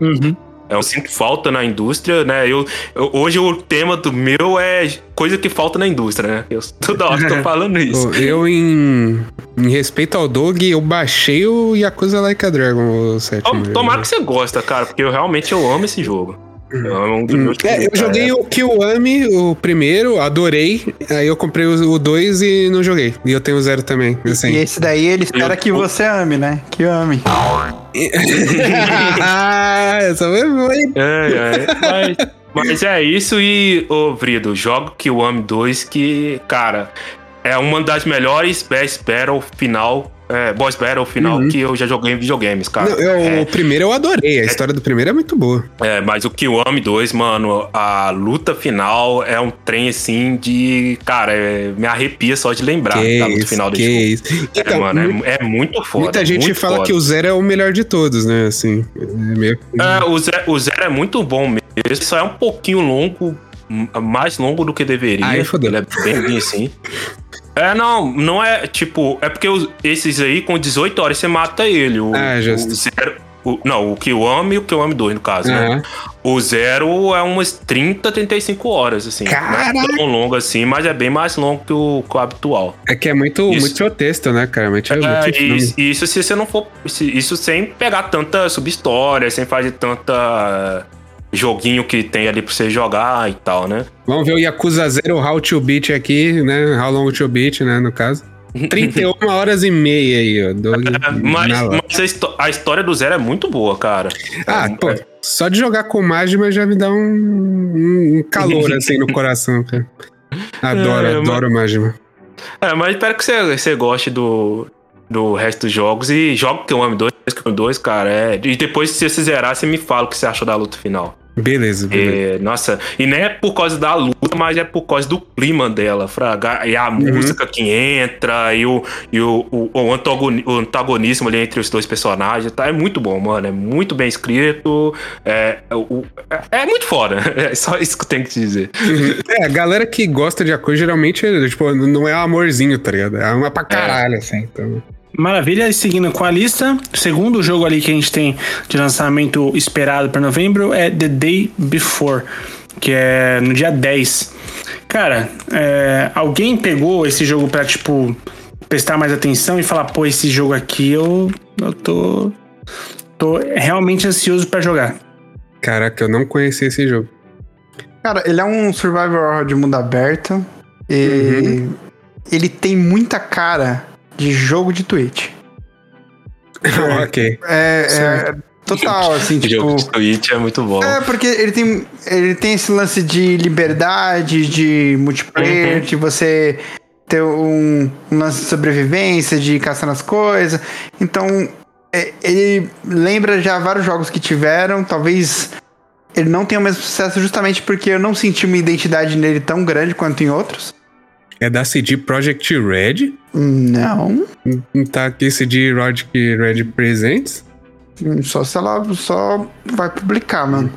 [SPEAKER 2] Uhum.
[SPEAKER 5] Eu sinto falta na indústria, né? Eu, eu, hoje o tema do meu é coisa que falta na indústria, né? Eu toda hora tô falando isso.
[SPEAKER 4] eu, em, em respeito ao Dog, eu baixei o Yakuza Like a Dragon, o sétimo.
[SPEAKER 5] Tomara que você gosta, cara, porque eu realmente eu amo esse jogo.
[SPEAKER 4] Hum. É, eu joguei o Kiwami, o primeiro, adorei. Aí eu comprei o 2 e não joguei. E eu tenho o zero também. Assim.
[SPEAKER 3] E esse daí ele espera eu, que você ame, né? Que ame.
[SPEAKER 4] Ah, essa foi
[SPEAKER 5] É, é. Mas, mas é isso e, ô Vrido, jogo Kiwami 2 que, cara, é uma das melhores Best Battle final é, Boss Battle final uhum. que eu já joguei em videogames, cara. Não,
[SPEAKER 4] eu,
[SPEAKER 5] é,
[SPEAKER 4] o primeiro eu adorei, a é, história do primeiro é muito boa.
[SPEAKER 5] É, mas o Kiwami 2, mano, a luta final é um trem assim de. Cara, é, me arrepia só de lembrar
[SPEAKER 4] que
[SPEAKER 5] da
[SPEAKER 4] luta
[SPEAKER 5] final
[SPEAKER 4] do jogo. Isso.
[SPEAKER 5] É, então, mano, é, é, muito foda.
[SPEAKER 4] Muita gente fala
[SPEAKER 5] foda.
[SPEAKER 4] que o Zero é o melhor de todos, né? Assim. É
[SPEAKER 5] meio... o, Zero, o Zero é muito bom mesmo. Ele só é um pouquinho longo, mais longo do que deveria.
[SPEAKER 4] Ai.
[SPEAKER 5] Ele é bem assim. É, não, não é tipo. É porque os, esses aí, com 18 horas, você mata ele. O,
[SPEAKER 4] ah, justo.
[SPEAKER 5] O zero, o, não, o Kiwami e o Kiwami 2, no caso, uhum. né? O zero é umas 30, 35 horas, assim.
[SPEAKER 4] Caraca.
[SPEAKER 5] Não é tão longo assim, mas é bem mais longo que o, que o habitual.
[SPEAKER 4] É que é muito, isso, muito texto, né, cara? Muito,
[SPEAKER 5] é,
[SPEAKER 4] muito
[SPEAKER 5] isso, isso se você não for. Isso sem pegar tanta subhistória, sem fazer tanta joguinho que tem ali pra você jogar e tal, né?
[SPEAKER 4] Vamos ver o Yakuza Zero How to Beat aqui, né? How long to beat, né, no caso. 31 horas e meia aí, ó. Do,
[SPEAKER 5] é, mas, mas a, a, história do Zero é muito boa, cara.
[SPEAKER 4] Ah, é, pô, é... só de jogar com Magma já me dá um, um calor assim no coração, cara. Adoro, é, adoro mas... Magma.
[SPEAKER 5] É, mas espero que você, você goste do, do resto dos jogos e joga que eu amo dois, que eu 2, cara. É, e depois, se você zerar, você me fala o que você achou da luta final.
[SPEAKER 4] Beleza, beleza.
[SPEAKER 5] É, nossa, e nem é por causa da luta, mas é por causa do clima dela, fraga. E a uhum. música que entra, e o, e o, o, o, antagonismo ali entre os dois personagens, tá? É muito bom, mano. É muito bem escrito. É, o, é, é muito foda. É só isso que eu tenho que te dizer.
[SPEAKER 4] Uhum. É, a galera que gosta de a coisa geralmente, tipo, não é amorzinho, tá ligado? É uma pra caralho, é. assim. Então...
[SPEAKER 2] Maravilha, e seguindo com a lista, o segundo jogo ali que a gente tem de lançamento esperado para novembro é The Day Before, que é no dia 10. Cara, é, alguém pegou esse jogo pra, tipo, prestar mais atenção e falar, pô, esse jogo aqui eu Eu tô. tô realmente ansioso pra jogar.
[SPEAKER 4] Caraca, eu não conhecia esse jogo.
[SPEAKER 3] Cara, ele é um survival horror de mundo aberto. E
[SPEAKER 4] Uhum.
[SPEAKER 3] ele tem muita cara de jogo de Twitch.
[SPEAKER 4] ok.
[SPEAKER 3] É, é total, assim,
[SPEAKER 5] O jogo
[SPEAKER 3] tipo.
[SPEAKER 5] de Twitch é muito bom.
[SPEAKER 3] É, porque ele tem, ele tem esse lance de liberdade, de multiplayer, de você ter um, um lance de sobrevivência, de caçar nas coisas. Então, é, ele lembra já vários jogos que tiveram, talvez ele não tenha o mesmo sucesso justamente porque eu não senti uma identidade nele tão grande quanto em outros.
[SPEAKER 4] É da CD Projekt Red.
[SPEAKER 3] Não.
[SPEAKER 4] Não tá aqui CD Projekt Red Presents.
[SPEAKER 3] Só se ela só vai publicar, mano.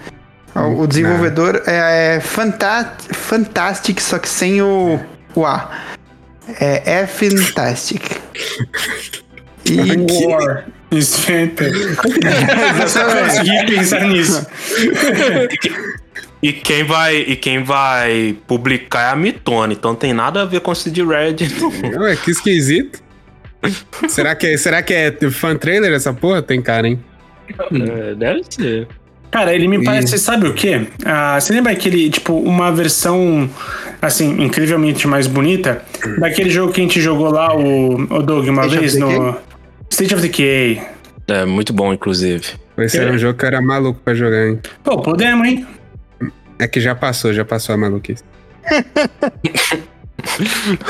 [SPEAKER 3] O, o desenvolvedor é, é Fanta Fantastic, só que sem o, o A. É, é Fantastic. E
[SPEAKER 2] War. Inventa. Consegui pensar nisso.
[SPEAKER 5] E quem vai e quem vai publicar é a Mitone, então tem nada a ver com o CD Red.
[SPEAKER 4] Ué, que esquisito. será, que, é- será que é fan trailer essa porra? Tem cara, hein?
[SPEAKER 5] É, deve ser.
[SPEAKER 2] Cara, ele me
[SPEAKER 4] E-
[SPEAKER 2] parece, sabe o quê? Ah, você lembra aquele, tipo, uma versão, assim, incrivelmente mais bonita daquele jogo que a gente jogou lá, o, o Doug, uma
[SPEAKER 3] State
[SPEAKER 2] vez no State of Decay.
[SPEAKER 5] É muito bom, inclusive.
[SPEAKER 4] Esse era um jogo que eu era maluco pra jogar, hein?
[SPEAKER 2] Pô, podemos, hein?
[SPEAKER 4] É que já passou, já passou a maluquice.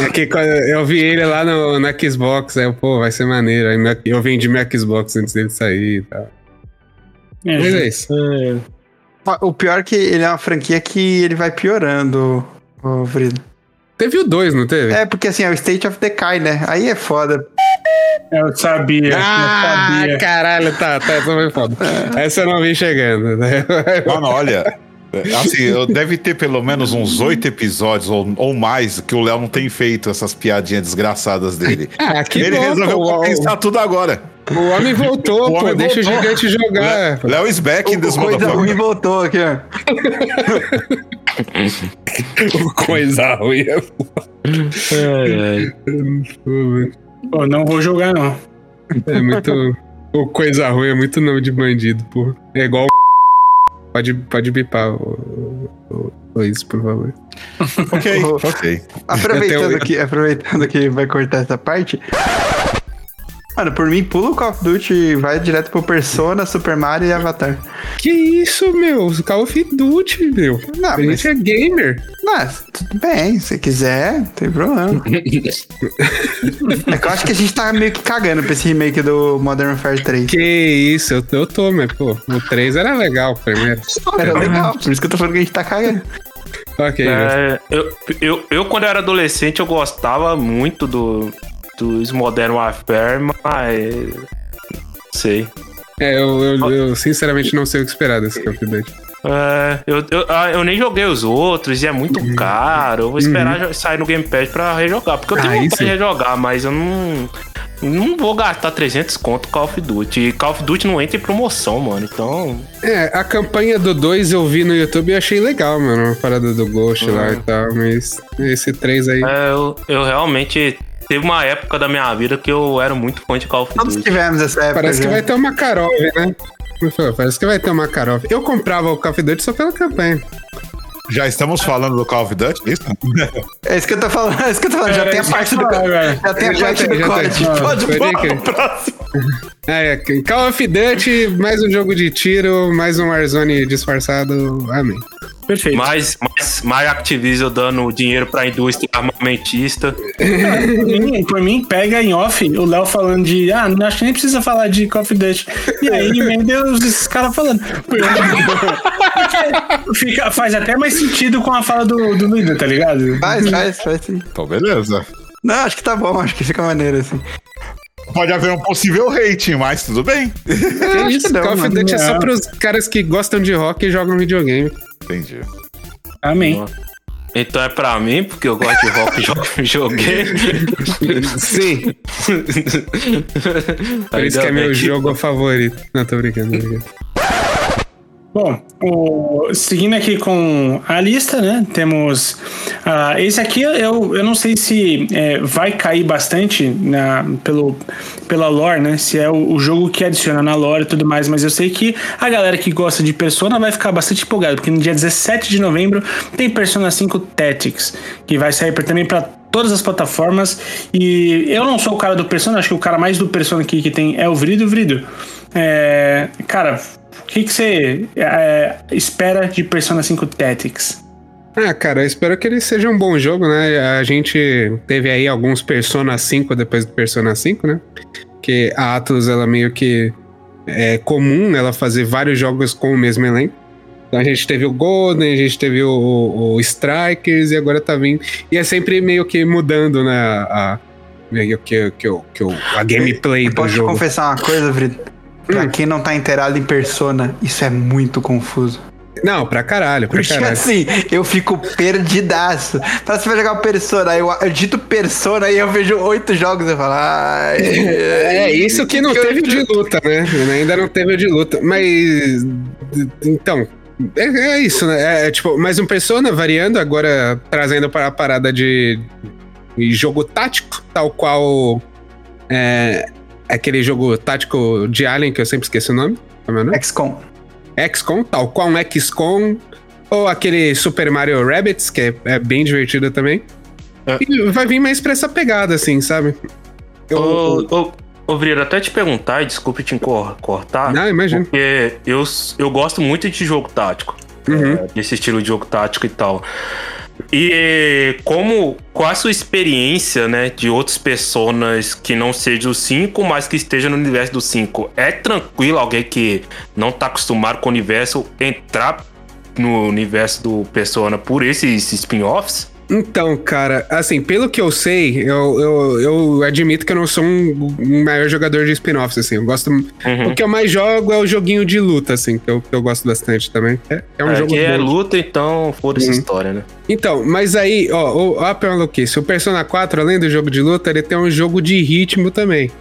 [SPEAKER 4] é que quando eu vi ele lá no, na Xbox, aí eu, pô, vai ser maneiro. Aí meu- eu vendi meu Xbox antes dele sair e tal.
[SPEAKER 2] É,
[SPEAKER 4] Mas é isso.
[SPEAKER 3] o pior é que ele é uma franquia que ele vai piorando, o Vrido.
[SPEAKER 4] Teve o 2, não teve?
[SPEAKER 3] É, porque assim, é o State of Decay, né? Aí é foda.
[SPEAKER 2] Eu sabia,
[SPEAKER 4] Ah,
[SPEAKER 2] eu sabia.
[SPEAKER 4] caralho, tá, tá, essa foi foda. Essa eu não vi chegando. né?
[SPEAKER 1] Mano, olha. Assim, eu- deve ter pelo menos uns oito episódios ou, ou mais que o Léo não tem feito essas piadinhas desgraçadas dele.
[SPEAKER 4] Ah, que
[SPEAKER 1] Ele
[SPEAKER 4] bom,
[SPEAKER 1] resolveu
[SPEAKER 4] pô, o-
[SPEAKER 1] compensar tudo agora.
[SPEAKER 4] O homem voltou,
[SPEAKER 1] O
[SPEAKER 4] pô.
[SPEAKER 1] homem
[SPEAKER 4] deixa
[SPEAKER 1] voltou.
[SPEAKER 4] o gigante jogar.
[SPEAKER 1] Léo is back in
[SPEAKER 3] O,
[SPEAKER 1] this
[SPEAKER 3] coisa ruim voltou aqui, ó.
[SPEAKER 4] Coisa ruim.
[SPEAKER 2] Pô, não vou jogar, não.
[SPEAKER 4] É muito. O coisa ruim é muito nome de bandido, pô. É igual. Pode, pode bipar o, o, o isso, por favor.
[SPEAKER 1] Ok, ok.
[SPEAKER 3] Aproveitando
[SPEAKER 4] tenho-
[SPEAKER 3] que, aproveitando que vai cortar essa parte. Mano, por mim, pula o Call of Duty e vai direto pro Persona, Super Mario e Avatar.
[SPEAKER 4] Que isso, meu? Call of Duty, meu.
[SPEAKER 3] Não,
[SPEAKER 4] a
[SPEAKER 3] mas-
[SPEAKER 4] gente é gamer.
[SPEAKER 3] Mas, tudo bem, se quiser, não tem problema. é que eu acho que a gente tá meio que cagando pra esse remake do Modern Warfare 3.
[SPEAKER 4] Que isso, eu, eu tô, mas, pô, o 3 era legal primeiro.
[SPEAKER 3] Era legal, por isso que eu tô falando que a gente tá cagando.
[SPEAKER 4] Ok,
[SPEAKER 5] É, eu, eu, eu, quando eu era adolescente, eu gostava muito do, dos Modern Warfare, mas. Não sei.
[SPEAKER 4] é, eu, eu, eu sinceramente não sei o que esperar desse Call of Duty.
[SPEAKER 5] É, eu, eu, ah, eu nem joguei os outros e é muito
[SPEAKER 4] Uhum.
[SPEAKER 5] caro. Eu vou esperar jo- sair no Game Pass pra rejogar. Porque eu tenho
[SPEAKER 4] Aí
[SPEAKER 5] vontade
[SPEAKER 4] sim.
[SPEAKER 5] de rejogar, mas eu não. Não vou gastar 300 conto Call of Duty. E Call of Duty não entra em promoção, mano. Então.
[SPEAKER 4] É, a campanha do 2 eu vi no YouTube e achei legal, mano. A parada do Ghost lá e tal, mas esse 3 aí.
[SPEAKER 5] É, eu, eu realmente. Teve uma época da minha vida que eu era muito fã de Call of
[SPEAKER 3] Todos
[SPEAKER 5] Duty.
[SPEAKER 3] tivemos essa época.
[SPEAKER 4] Parece que
[SPEAKER 3] já.
[SPEAKER 4] vai ter uma Karov, né? Parece que vai ter uma Karov. Eu comprava o Call of Duty só pela campanha.
[SPEAKER 1] Já estamos falando do Call of Duty? Isso?
[SPEAKER 3] É isso que eu tô falando, é isso que eu tô falando. Já
[SPEAKER 2] Era
[SPEAKER 3] tem a
[SPEAKER 2] que
[SPEAKER 3] parte
[SPEAKER 2] eu
[SPEAKER 3] do. Já tem a parte do
[SPEAKER 4] tem.
[SPEAKER 3] Pode próximo.
[SPEAKER 4] É, Call of Duty, mais um jogo de tiro, mais um Warzone disfarçado. Amém.
[SPEAKER 2] Perfeito.
[SPEAKER 5] Mais, mais, mais Activision dando dinheiro pra indústria armamentista.
[SPEAKER 2] Por mim, por mim, pega em off o Léo falando de. Ah, acho que nem precisa falar de Call of Duty. E aí, meu Deus, esses caras falando. Fica, faz até mais sentido com a fala do, do tá ligado?
[SPEAKER 3] Faz, faz, faz sim.
[SPEAKER 1] Então, beleza.
[SPEAKER 3] Não, acho que tá bom, acho que fica maneiro assim.
[SPEAKER 1] Pode haver um possível rating, mas tudo bem.
[SPEAKER 4] Que
[SPEAKER 3] acho
[SPEAKER 4] isso,
[SPEAKER 3] que não,
[SPEAKER 4] Call of. Duty é só
[SPEAKER 2] Não.
[SPEAKER 4] pros caras que gostam de rock e jogam videogame.
[SPEAKER 1] Entendi.
[SPEAKER 2] Amém.
[SPEAKER 5] Então é pra mim, porque eu gosto de rock e jogo joguei.
[SPEAKER 4] Sim, por isso que é meu jogo favorito. Não, tô brincando, tô brincando.
[SPEAKER 2] Bom, o- seguindo aqui com a lista, né? Temos. ah, esse aqui eu, eu não sei se é, vai cair bastante na, pelo, pela lore, né? Se é o, o jogo que adiciona na lore e tudo mais, mas eu sei que a galera que gosta de Persona vai ficar bastante empolgada, porque no dia 17 de novembro tem Persona 5 Tactics, que vai sair pra- também para todas as plataformas. E eu não sou o cara do Persona, acho que o cara mais do Persona aqui que tem é o Vrido. Vrido, é, cara, o que, que você é, espera de Persona 5 Tactics?
[SPEAKER 4] Ah, cara, eu espero que ele seja um bom jogo, né? A gente teve aí alguns Persona 5 depois do Persona 5, né? Que a Atlus, ela meio que é comum ela fazer vários jogos com o mesmo elenco. Então a gente teve o Golden, a gente teve o, o- o Strikers e agora tá vindo. E é sempre meio que mudando, né? A, meio que, que, o- que o- a gameplay do
[SPEAKER 3] Posso te
[SPEAKER 4] jogo.
[SPEAKER 3] confessar uma coisa, Vrido? Pra
[SPEAKER 4] Hum.
[SPEAKER 3] quem não tá inteirado em Persona, isso é muito confuso.
[SPEAKER 4] Não, pra caralho, pra
[SPEAKER 3] Porque
[SPEAKER 4] caralho.
[SPEAKER 3] assim, eu fico perdidaço. Fala, você vai jogar o Persona, eu, eu dito Persona e eu vejo oito jogos e eu falo, ai.
[SPEAKER 4] É, isso que não
[SPEAKER 3] eu-
[SPEAKER 4] teve de luta, né? Ainda não teve de luta. Mas. Então. É, é isso, né? É, é, tipo, mais um Persona variando, agora trazendo para a parada de, de jogo tático, tal qual. É, aquele jogo tático de Alien, que eu sempre esqueci o nome. É?
[SPEAKER 3] XCOM.
[SPEAKER 4] XCOM, tal qual um XCOM. Ou aquele Super Mario Rabbits, que é, é bem divertido também.
[SPEAKER 5] É.
[SPEAKER 4] E vai vir mais pra essa pegada, assim, sabe? Eu-
[SPEAKER 5] Ô, ô, ô Vrira, até te perguntar, e desculpe te cortar,
[SPEAKER 4] Não, imagina.
[SPEAKER 5] porque eu, eu gosto muito de jogo tático,
[SPEAKER 4] Uhum.
[SPEAKER 5] é, desse estilo de jogo tático e tal. E como, qual a sua experiência, né, de outros personas que não sejam o 5, mas que estejam no universo do 5? É tranquilo alguém que não tá acostumado com o universo entrar no universo do Persona por esses spin-offs?
[SPEAKER 4] Então, cara, assim, pelo que eu sei, eu, eu, eu admito que eu não sou um, um maior jogador de spin-offs, assim. Eu gosto.
[SPEAKER 5] Uhum.
[SPEAKER 4] O que eu mais jogo é o joguinho de luta, assim, que eu, que eu gosto bastante também. É, é um
[SPEAKER 5] É,
[SPEAKER 4] jogo
[SPEAKER 5] que é luta, então foda-se a
[SPEAKER 4] Uhum.
[SPEAKER 5] história, né?
[SPEAKER 4] Então, mas aí, ó, ó, ó a maluquice. O Persona 4, além do jogo de luta, ele tem um jogo de ritmo também.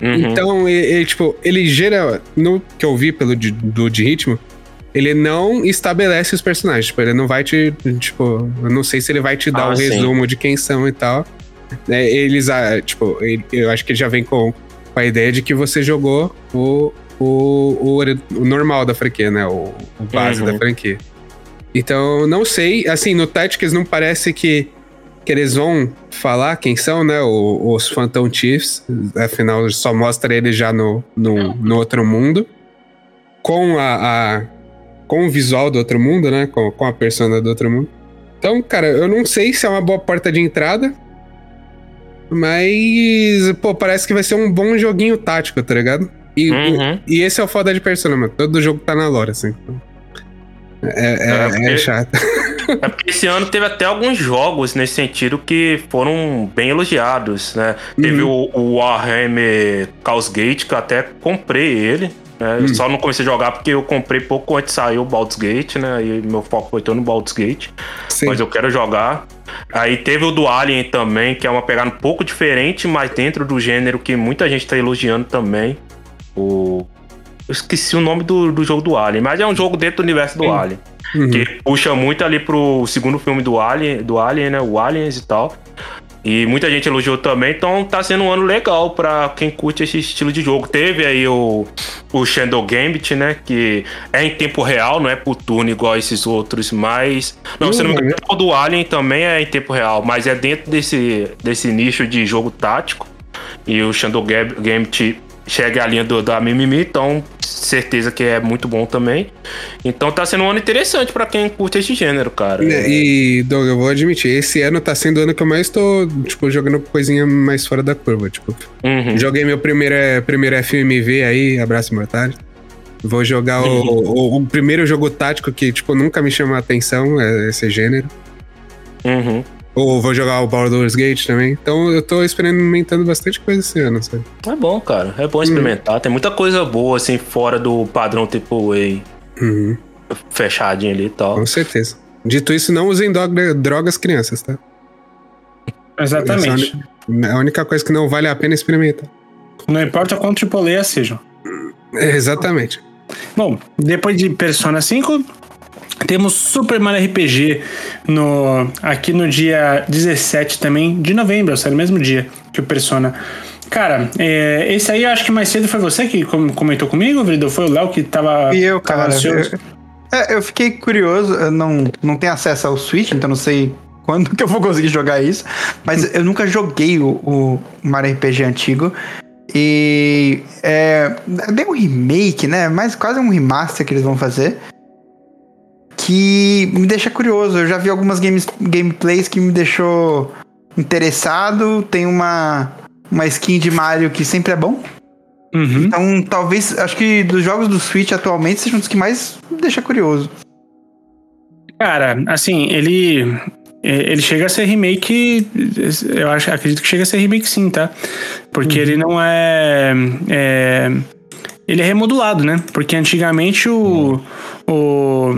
[SPEAKER 5] Uhum.
[SPEAKER 4] Então, ele, ele, tipo, ele gera. No que eu vi pelo de, do de ritmo, ele não estabelece os personagens. Tipo, ele não vai te. Tipo, eu não sei se ele vai te dar
[SPEAKER 5] Ah,
[SPEAKER 4] o
[SPEAKER 5] sim.
[SPEAKER 4] resumo de quem são e tal. É, eles, ah, tipo, ele- eu acho que ele já vem com, com a ideia de que você jogou o, o, o, o normal da franquia, né? O, o base
[SPEAKER 5] Uhum.
[SPEAKER 4] da franquia. Então, não sei. Assim, no Tactics não parece que, que eles vão falar quem são, né? o- os Phantom Chiefs. Afinal, só mostra eles já no, no, no outro mundo. Com a, a- com o visual do outro mundo, né? Com, com a persona do outro mundo. Então, cara, eu não sei se é uma boa porta de entrada. Mas, pô, parece que vai ser um bom joguinho tático, tá ligado? E,
[SPEAKER 5] Uhum.
[SPEAKER 4] e esse é o foda de Persona, mano. Todo jogo tá na lore, assim. É, é,
[SPEAKER 5] É,
[SPEAKER 4] é
[SPEAKER 5] porque-
[SPEAKER 4] chato.
[SPEAKER 5] É porque esse ano teve até alguns jogos nesse sentido que foram bem elogiados, né? Teve o, o Warhammer Chaos Gate, que eu até comprei ele. Né? Eu Só não comecei a jogar porque eu comprei pouco antes de sair o Baldur's Gate, né? Aí meu foco foi todo no Baldur's Gate.
[SPEAKER 4] Sim.
[SPEAKER 5] Mas eu quero jogar. Aí teve o do Alien também, que é uma pegada um pouco diferente, mas dentro do gênero que muita gente tá elogiando também. O. Eu esqueci o nome do, do jogo do Alien, mas é um jogo dentro do universo do
[SPEAKER 4] Sim.
[SPEAKER 5] Alien.
[SPEAKER 4] Uhum.
[SPEAKER 5] Que puxa muito ali pro segundo filme do Alien, do Alien, né? O Aliens e tal. E muita gente elogiou também, então tá sendo um ano legal pra quem curte esse estilo de jogo. Teve aí o, o Shadow Gambit, né? Que é em tempo real, não é por turno igual esses outros, mas. Não, se não me
[SPEAKER 4] Uhum.
[SPEAKER 5] engano, o do Alien também é em tempo real, mas é dentro desse, desse nicho de jogo tático. E o Shadow Gambit chega à linha do, da Mimimi, então certeza que é muito bom também. Então tá sendo um ano interessante pra quem curte esse gênero, cara.
[SPEAKER 4] É, E, Doug, eu vou admitir, esse ano tá sendo o ano que eu mais tô, tipo, jogando coisinha mais fora da curva, tipo.
[SPEAKER 5] Uhum.
[SPEAKER 4] Joguei meu primeiro, primeiro FMV aí, abraço mortal. Vou jogar o, o, o primeiro jogo tático que, tipo, nunca me chama a atenção, é esse gênero.
[SPEAKER 5] Uhum.
[SPEAKER 4] Ou vou jogar o Baldur's Gate também. Então eu tô experimentando bastante coisa esse ano, sabe?
[SPEAKER 5] É bom, cara. É bom experimentar. Tem muita coisa boa, assim, fora do padrão AAA
[SPEAKER 4] Uhum,
[SPEAKER 5] fechadinho ali e tal.
[SPEAKER 4] com certeza. Dito isso, não usem droga- drogas crianças, tá?
[SPEAKER 2] Exatamente.
[SPEAKER 4] É a única coisa que não vale a pena experimentar.
[SPEAKER 2] Não importa quanto AAA sejam.
[SPEAKER 4] É, exatamente.
[SPEAKER 2] Bom, depois de Persona 5, temos Super Mario RPG no, aqui no dia 17 também de novembro, é o mesmo dia que o Persona. Cara, é, esse aí eu acho que mais cedo foi você que comentou comigo, Vrido? Foi o Léo que tava.
[SPEAKER 3] E eu, cara. Eu, é, eu fiquei curioso, eu não, não tenho acesso ao Switch, então não sei quando que eu vou conseguir jogar isso. Mas eu nunca joguei o, o Mario RPG antigo. E é bem um remake, né? Mas quase um remaster que eles vão fazer. Que me deixa curioso. Eu já vi algumas games, gameplays que me deixou interessado. Tem uma, uma skin de Mario que sempre é bom. Uhum. Então, talvez, acho que dos jogos do Switch atualmente seja um dos que mais me deixa curioso.
[SPEAKER 2] Cara, assim, ele ele chega a ser remake, eu acho, acredito que chega a ser remake sim, tá? Porque uhum. ele não é, é, Ele é remodulado, né? Porque antigamente o. O,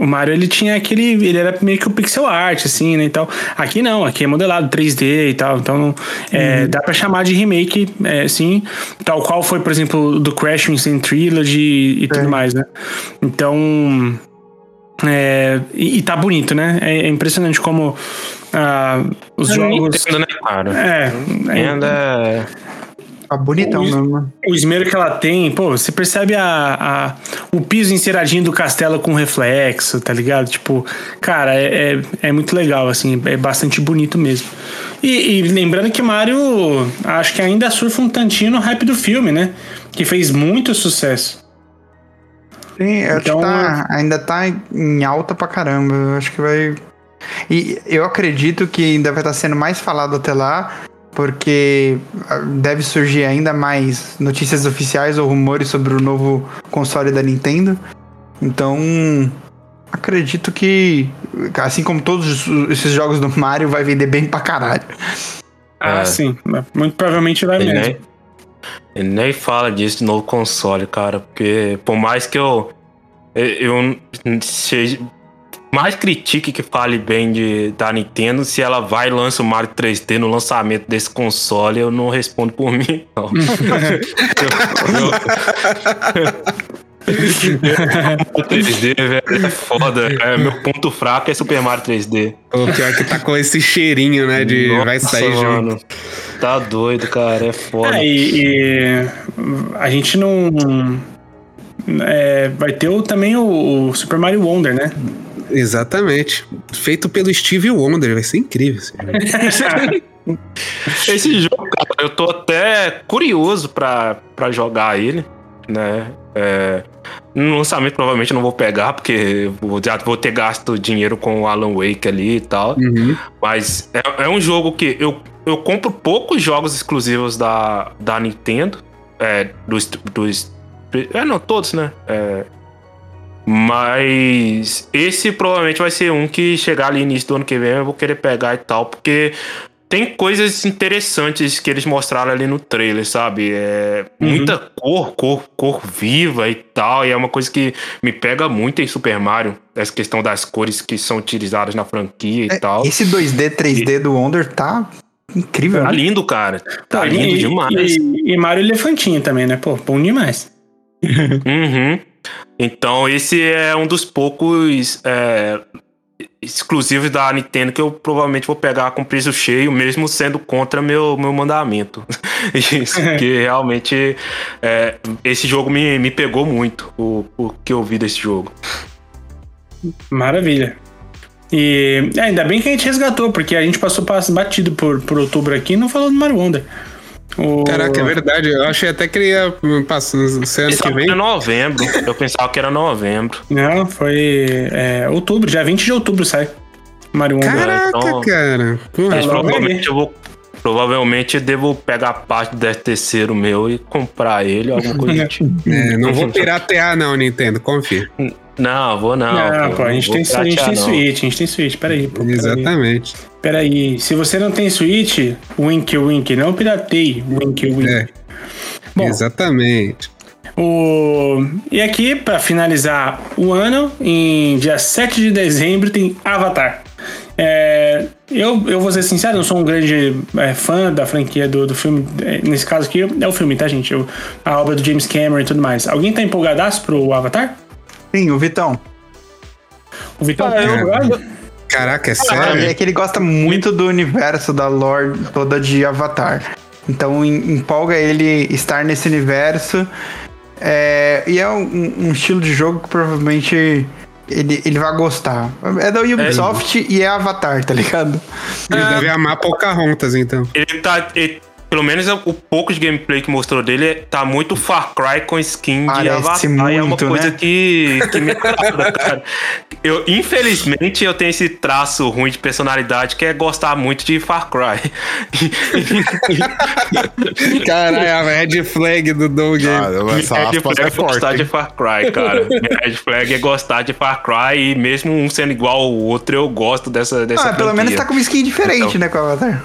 [SPEAKER 2] o Mario ele tinha aquele. Ele era meio que o pixel art, assim, né? E tal. Aqui não, aqui é modelado 3D e tal. Então é, uhum. dá pra chamar de remake, é, sim. Tal qual foi, por exemplo, do Crash Insane Trilogy e tudo mais, né? Então. É, e, e tá bonito, né? É, é impressionante como uh, os é jogos. Nintendo, né,
[SPEAKER 5] cara?
[SPEAKER 2] É.
[SPEAKER 5] Ainda. É...
[SPEAKER 3] Tá bonitão mesmo.
[SPEAKER 2] O esmero que ela tem, pô, você percebe a, a, o piso enceradinho do castelo com reflexo, tá ligado? Tipo, cara, é, é, é muito legal, assim, é bastante bonito mesmo. E, e, lembrando que Mario, acho que ainda surfa um tantinho no hype do filme, né? Que fez muito sucesso.
[SPEAKER 3] Sim, então, tá, ainda tá em alta pra caramba. Acho que vai. E eu acredito que ainda vai estar tá sendo mais falado até lá, porque ah, deve surgir ainda mais notícias oficiais ou rumores sobre o novo console da Nintendo. Então, acredito que, assim como todos esses jogos do Mario, vai vender bem pra caralho.
[SPEAKER 2] Ah, é. sim. Muito provavelmente vai mesmo. Nem,
[SPEAKER 5] ele nem fala disso de novo console, cara, porque por mais que eu. Eu, seja. Mais critique que fale bem de, da Nintendo, se ela vai e lança o Mario 3D no lançamento desse console, eu não respondo por mim, não. eu, eu, 3D, velho, é foda. É, meu ponto fraco é Super Mario 3D.
[SPEAKER 4] O pior que tá com esse cheirinho, né? De Nossa, vai sair mano. junto.
[SPEAKER 5] Tá doido, cara. É foda.
[SPEAKER 2] É, e, e a gente não. É, vai ter o, também o, o, Super Mario Wonder, né?
[SPEAKER 4] Exatamente. Feito pelo Steve Wonder, vai ser incrível.
[SPEAKER 5] Esse jogo, cara, eu tô até curioso pra, pra jogar ele, né? É, no lançamento provavelmente não vou pegar, porque já vou ter gasto dinheiro com o Alan Wake ali e tal. Uhum. Mas é, é, um jogo que eu, eu compro poucos jogos exclusivos da, da Nintendo. É, dos, dos. É, não, todos, né? É, mas esse provavelmente vai ser um que chegar ali início do ano que vem eu vou querer pegar e tal, porque tem coisas interessantes que eles mostraram ali no trailer, sabe? É uhum. muita cor, cor, cor viva e tal. E é uma coisa que me pega muito em Super Mario. Essa questão das cores que são utilizadas na franquia e
[SPEAKER 3] é,
[SPEAKER 5] tal.
[SPEAKER 3] Esse 2D, 3D e... do Wonder tá incrível.
[SPEAKER 5] Tá lindo, cara. Tá, lindo
[SPEAKER 2] e,
[SPEAKER 5] demais.
[SPEAKER 2] E, e Mario Elefantinho também, né? Pô, bom demais.
[SPEAKER 5] uhum. Então, esse é um dos poucos é, exclusivos da Nintendo que eu provavelmente vou pegar com preço cheio, mesmo sendo contra meu, meu mandamento. Isso, porque realmente é, esse jogo me, me pegou muito, o, o que eu vi desse jogo.
[SPEAKER 2] Maravilha. E é, ainda bem que a gente resgatou, porque a gente passou batido por, por outubro aqui e não falou do Mario Wonder.
[SPEAKER 4] O... Caraca, é verdade. Eu achei até que ele ia passar ser ano que vem.
[SPEAKER 5] Era novembro. Eu pensava que era novembro.
[SPEAKER 2] Não, foi é, outubro, dia 20 de outubro sai. Mario Wonder.
[SPEAKER 4] Caraca, então, cara.
[SPEAKER 5] Mas provavelmente eu vou. Provavelmente devo pegar parte do terceiro meu e comprar ele, alguma coisa tipo.
[SPEAKER 4] É, não vou piratear, não, Nintendo, confia.
[SPEAKER 5] Não, vou não.
[SPEAKER 2] Não, pô, pô a gente tem, a gente tem Switch, a gente tem Switch, peraí. Pô,
[SPEAKER 4] peraí. Exatamente.
[SPEAKER 2] Peraí, se você não tem Switch, wink wink, não piratei, wink wink. É.
[SPEAKER 4] Bom, Exatamente.
[SPEAKER 2] O... E aqui, para finalizar o ano, em dia 7 de dezembro, tem Avatar. É... eu, eu vou ser sincero, eu sou um grande é, fã da franquia do, do filme. É, nesse caso aqui, é o filme, tá, gente? Eu, a obra do James Cameron e tudo mais. Alguém tá empolgadaço pro Avatar?
[SPEAKER 3] Sim, o Vitão.
[SPEAKER 2] O Vitão
[SPEAKER 5] Ah,
[SPEAKER 2] tá empolgado?
[SPEAKER 4] Caraca, é
[SPEAKER 3] É
[SPEAKER 4] sério?
[SPEAKER 3] que ele gosta muito do universo da lore toda de Avatar. Então em- empolga ele estar nesse universo. É, e é um, um estilo de jogo que provavelmente ele, ele vai gostar. É da Ubisoft e é Avatar, tá ligado?
[SPEAKER 4] Ele deve amar Pocahontas, então.
[SPEAKER 5] Ele tá. ele- pelo menos é o pouco de gameplay que mostrou dele tá muito Far Cry com skin de
[SPEAKER 3] Parece
[SPEAKER 5] Avatar. e é uma
[SPEAKER 3] muito,
[SPEAKER 5] coisa
[SPEAKER 3] né?
[SPEAKER 5] que, que me agrada, cara. Eu, infelizmente, eu tenho esse traço ruim de personalidade que é gostar muito de Far Cry.
[SPEAKER 4] Caralho, a red flag do Doug.
[SPEAKER 1] Ah, essa
[SPEAKER 5] Minha red flag
[SPEAKER 1] é
[SPEAKER 5] é gostar
[SPEAKER 1] forte.
[SPEAKER 5] de? Far Cry, cara. Minha red flag é gostar de Far Cry e mesmo um sendo igual ao outro, eu gosto dessa, dessa
[SPEAKER 3] Ah, pelo menos tá com uma skin diferente,
[SPEAKER 5] Então.
[SPEAKER 3] né, com o Avatar.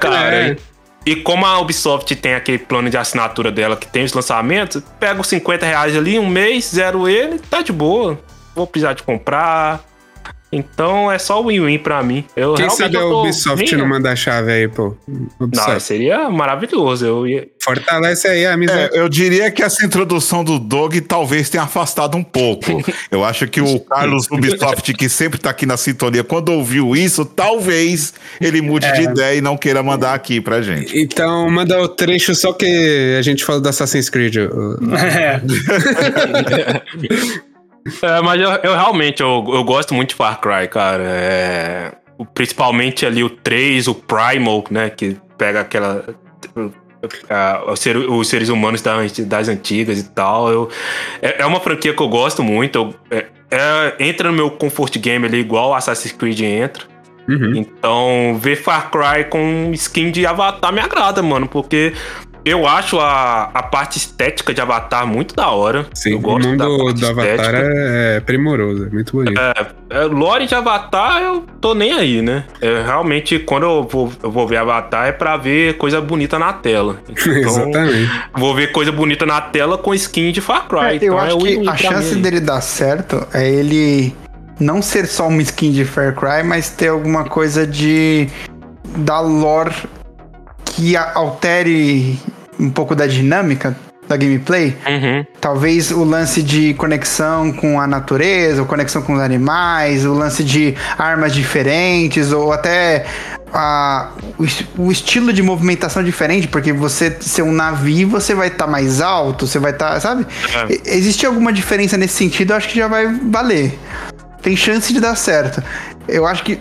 [SPEAKER 5] Cara,
[SPEAKER 4] É.
[SPEAKER 5] e como a Ubisoft tem aquele plano de assinatura dela que tem os lançamentos, pega os 50 reais ali, um mês, zero ele, tá de boa. Vou precisar de comprar. Então é só win-win pra mim. Eu
[SPEAKER 4] Quem sabe a Ubisoft não manda a chave aí, pô.
[SPEAKER 5] Não,
[SPEAKER 4] Ubisoft.
[SPEAKER 5] seria maravilhoso. Eu ia...
[SPEAKER 4] Fortalece aí a
[SPEAKER 1] É,
[SPEAKER 4] amizade.
[SPEAKER 1] eu diria que essa introdução do Dog talvez tenha afastado um pouco. Eu acho que o Carlos Ubisoft, que sempre tá aqui na sintonia, quando ouviu isso, talvez ele mude de ideia e não queira mandar aqui pra gente.
[SPEAKER 4] Então, manda o trecho só que a gente falou do Assassin's Creed.
[SPEAKER 2] É.
[SPEAKER 5] É, mas eu, eu realmente eu, eu gosto muito de Far Cry, cara. É, principalmente ali o 3, o Primal, né? Que pega aquela. ah, os, ser- os seres humanos da- das antigas e tal. Eu, é, é uma franquia que eu gosto muito. eu- é- é- entra no meu comfort game ali, igual Assassin's Creed entra.
[SPEAKER 4] Uhum.
[SPEAKER 5] Então, ver Far Cry com skin de Avatar me agrada, mano, porque eu acho a, a parte estética de Avatar muito da hora.
[SPEAKER 4] Sim,
[SPEAKER 5] eu
[SPEAKER 4] o
[SPEAKER 5] gosto
[SPEAKER 4] mundo
[SPEAKER 5] da parte
[SPEAKER 4] do Avatar
[SPEAKER 5] estética.
[SPEAKER 4] é, é primoroso, é muito bonito.
[SPEAKER 5] É, lore de Avatar, eu tô nem aí, né? É, realmente, quando eu vou, eu vou ver Avatar, é pra ver coisa bonita na tela. Então,
[SPEAKER 4] Exatamente.
[SPEAKER 5] vou ver coisa bonita na tela com skin de Far Cry.
[SPEAKER 3] É, eu
[SPEAKER 5] então,
[SPEAKER 3] acho
[SPEAKER 5] é
[SPEAKER 3] que
[SPEAKER 5] win-win
[SPEAKER 3] a chance dele dar certo é ele não ser só uma skin de Far Cry, mas ter alguma coisa de da lore que altere um pouco da dinâmica da gameplay.
[SPEAKER 5] Uhum.
[SPEAKER 3] Talvez o lance de conexão com a natureza, ou conexão com os animais, o lance de armas diferentes, ou até a- o, o estilo de movimentação diferente, porque você ser um navio, você vai estar mais alto, você vai estar, sabe?
[SPEAKER 5] É.
[SPEAKER 3] Existe alguma diferença nesse sentido, eu acho que já vai valer. Tem chance de dar certo. Eu acho que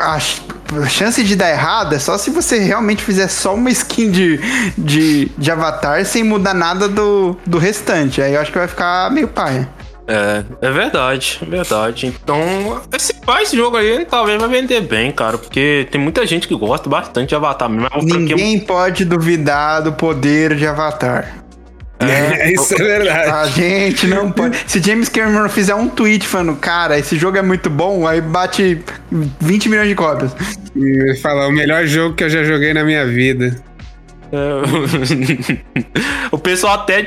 [SPEAKER 3] a ch- a chance de dar errado é só se você realmente fizer só uma skin de, de, de avatar sem mudar nada do, do restante. Aí eu acho que vai ficar meio paia.
[SPEAKER 5] É, é verdade, é verdade. Então, esse, esse jogo aí talvez vai vender bem, cara, porque tem muita gente que gosta bastante de Avatar. Mas é franquia
[SPEAKER 3] Ninguém pode duvidar do poder de avatar.
[SPEAKER 4] É, isso é verdade.
[SPEAKER 3] A gente não pode. Se James Cameron fizer um tweet falando, cara, esse jogo é muito bom, aí bate 20 milhões de cópias.
[SPEAKER 4] E falar o melhor jogo que eu já joguei na minha vida.
[SPEAKER 5] É, o pessoal até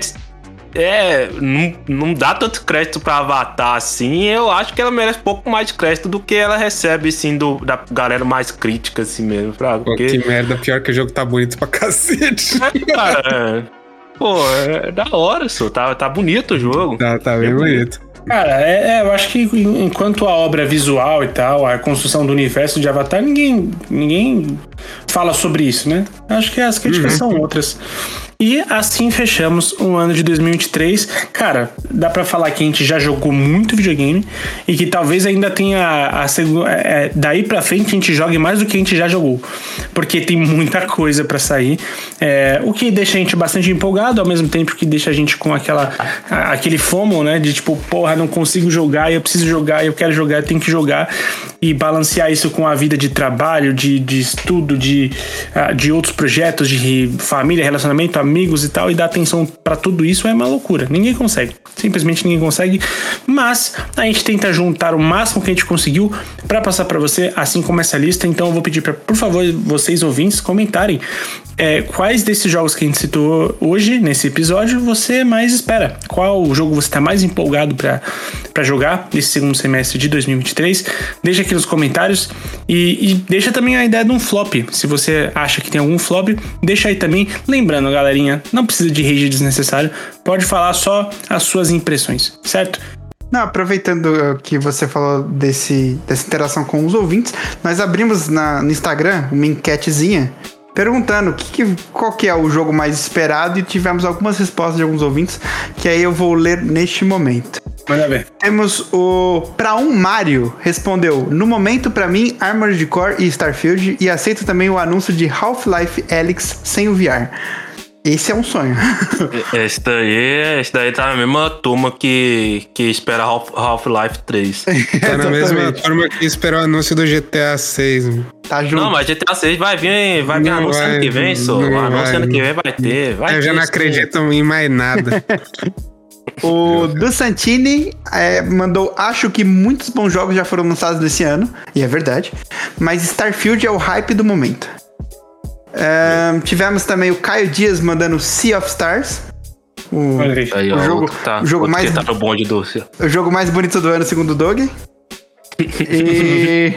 [SPEAKER 5] é, não, não dá tanto crédito pra Avatar assim. Eu acho que ela merece um pouco mais de crédito do que ela recebe, assim, do, da galera mais crítica, assim mesmo. Pra,
[SPEAKER 4] Pô,
[SPEAKER 5] porque,
[SPEAKER 4] que merda, pior que o jogo tá bonito pra cacete.
[SPEAKER 5] É, cara, é, pô, é da hora, só. Tá, tá bonito o jogo.
[SPEAKER 4] Tá, tá bem bonito.
[SPEAKER 2] Cara, é, é, eu acho que en- enquanto a obra visual e tal, a construção do universo de Avatar, ninguém, ninguém fala sobre isso, né? Acho que as críticas são outras. E assim fechamos o ano de 2023. Cara, dá pra falar que a gente já jogou muito videogame e que talvez ainda tenha a segunda. daí pra frente a gente jogue mais do que a gente já jogou. Porque tem muita coisa pra sair. É, o que deixa a gente bastante empolgado, ao mesmo tempo que deixa a gente com aquela, a- aquele FOMO, né? De tipo, porra, não consigo jogar, eu preciso jogar, eu quero jogar, eu tenho que jogar. E balancear isso com a vida de trabalho, de, de estudo, de, ah, de outros projetos, de família, relacionamento, amigos e tal, e dar atenção pra tudo isso é uma loucura. Ninguém consegue. Simplesmente ninguém consegue. Mas a gente tenta juntar o máximo que a gente conseguiu pra passar pra você, assim como essa lista. Então eu vou pedir pra, por favor, vocês ouvintes comentarem é, quais desses jogos que a gente citou hoje, nesse episódio, você mais espera? Qual jogo você está mais empolgado para jogar nesse segundo semestre de 2023. Deixa aqui nos comentários e, e, deixa também a ideia de um flop. Se você acha que tem algum flop, deixa aí também. Lembrando, galerinha, não precisa de rage desnecessário, pode falar só as suas impressões, certo?
[SPEAKER 3] Não, aproveitando que você falou desse, dessa interação com os ouvintes, nós abrimos na, no Instagram uma enquetezinha perguntando que, que, qual que é o jogo mais esperado e tivemos algumas respostas de alguns ouvintes que aí eu vou ler neste momento.
[SPEAKER 2] Manda ver.
[SPEAKER 3] Temos o Pra um Mario respondeu: No momento, para mim, Armored Core e Starfield, e aceito também o anúncio de Half-Life Alyx sem o VR. Esse é um sonho.
[SPEAKER 5] Esse daí, esse daí tá na mesma turma que, que espera Half-Life 3.
[SPEAKER 4] tá na mesma turma que espera o anúncio do GTA 6.
[SPEAKER 3] Tá junto.
[SPEAKER 5] Não, mas GTA 6 vai vir, vai vir anúncio ano que vem, só. O anúncio ano que vem vai ter. Vai
[SPEAKER 4] Eu
[SPEAKER 5] ter
[SPEAKER 4] já não acredito em mais nada.
[SPEAKER 3] O Do Santini é, mandou: Acho que muitos bons jogos já foram lançados nesse ano, e é verdade. Mas Starfield é o hype do momento. Um, tivemos também o Caio Dias mandando Sea of Stars.
[SPEAKER 5] O, Aí, o jogo, tá, o jogo mais tá no bonde doce.
[SPEAKER 3] O jogo mais bonito do ano, segundo o Dog. e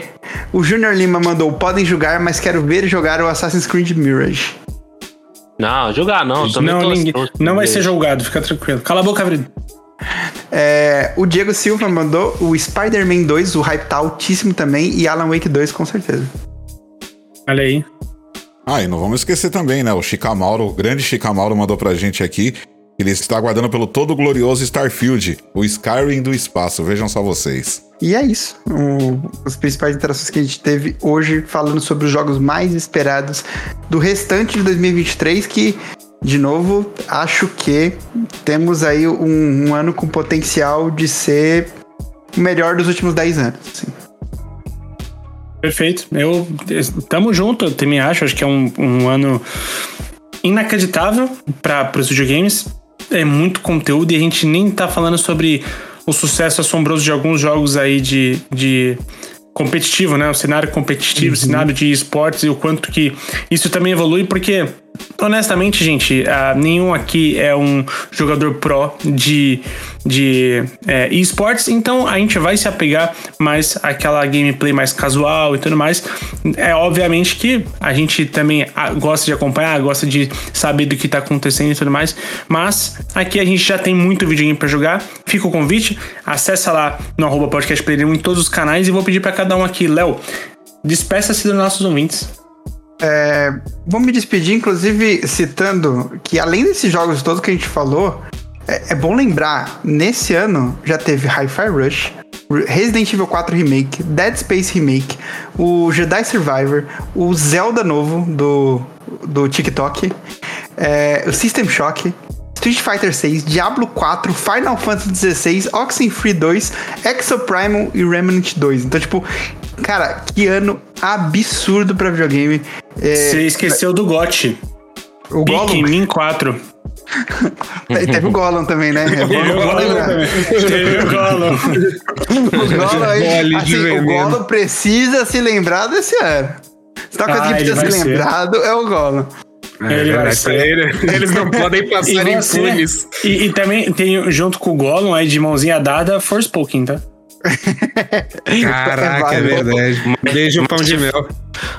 [SPEAKER 3] o Junior Lima mandou: Podem jogar, mas quero ver jogar o Assassin's Creed Mirage.
[SPEAKER 5] Não, jogar não.
[SPEAKER 2] Não, ninguém, não vai ser jogado, fica tranquilo. Cala a boca, Vrido.
[SPEAKER 3] É, o Diego Silva mandou o Spider-Man 2, o hype tá altíssimo também, e Alan Wake 2, com certeza.
[SPEAKER 2] Olha aí.
[SPEAKER 1] Ah, e não vamos esquecer também, né? O Chicamauro, o grande Chicamauro mandou pra gente aqui. Ele está aguardando pelo todo glorioso Starfield, o Skyrim do espaço. Vejam só vocês.
[SPEAKER 3] E é isso. O, os principais interações que a gente teve hoje falando sobre os jogos mais esperados do restante de 2023, que, de novo, acho que temos aí um, um ano com potencial de ser o melhor dos últimos 10 anos. Assim.
[SPEAKER 2] Perfeito. Eu tamo junto, eu também acho. Acho que é um, um ano inacreditável para os videogames. É muito conteúdo e a gente nem tá falando sobre o sucesso assombroso de alguns jogos aí de, de competitivo, né? O cenário competitivo, uhum. o cenário de esportes e o quanto que isso também evolui, porque honestamente, gente, uh, nenhum aqui é um jogador pro de de é, esportes, então a gente vai se apegar mais àquela gameplay mais casual e tudo mais. É obviamente que a gente também ah, gosta de acompanhar, gosta de saber do que tá acontecendo e tudo mais, mas aqui a gente já tem muito videogame para jogar. Fica o convite, acessa lá no arroba podcast em todos os canais e vou pedir para cada um aqui, Léo, despeça-se dos nossos ouvintes.
[SPEAKER 3] É, vou me despedir, inclusive, citando que além desses jogos todos que a gente falou, é, é bom lembrar, nesse ano já teve Hi-Fi Rush, Resident Evil 4 Remake, Dead Space Remake, o Jedi Survivor, o Zelda novo do, do TikTok, é, o System Shock, Street Fighter 6, Diablo 4, Final Fantasy XVI, Oxenfree 2, Exoprimal e Remnant 2. Então, tipo, cara, que ano absurdo pra videogame.
[SPEAKER 2] É, Você esqueceu do GOT.
[SPEAKER 3] O
[SPEAKER 2] Pikmin 4.
[SPEAKER 3] Teve o Gollum também, né? É
[SPEAKER 2] Teve o Gollum também. Teve o Gollum.
[SPEAKER 3] o Gollum, aí, assim, o Gollum precisa se lembrar desse ano. Se tá coisa ah, que precisa ser lembrado, é o Gollum.
[SPEAKER 2] É, ele vai ser.
[SPEAKER 4] Eles não podem passar impunes.
[SPEAKER 2] E, e também tem, junto com o Gollum, aí de mãozinha dada, Forspoken, tá?
[SPEAKER 4] Caraca, é verdade. Beijo pão de mel.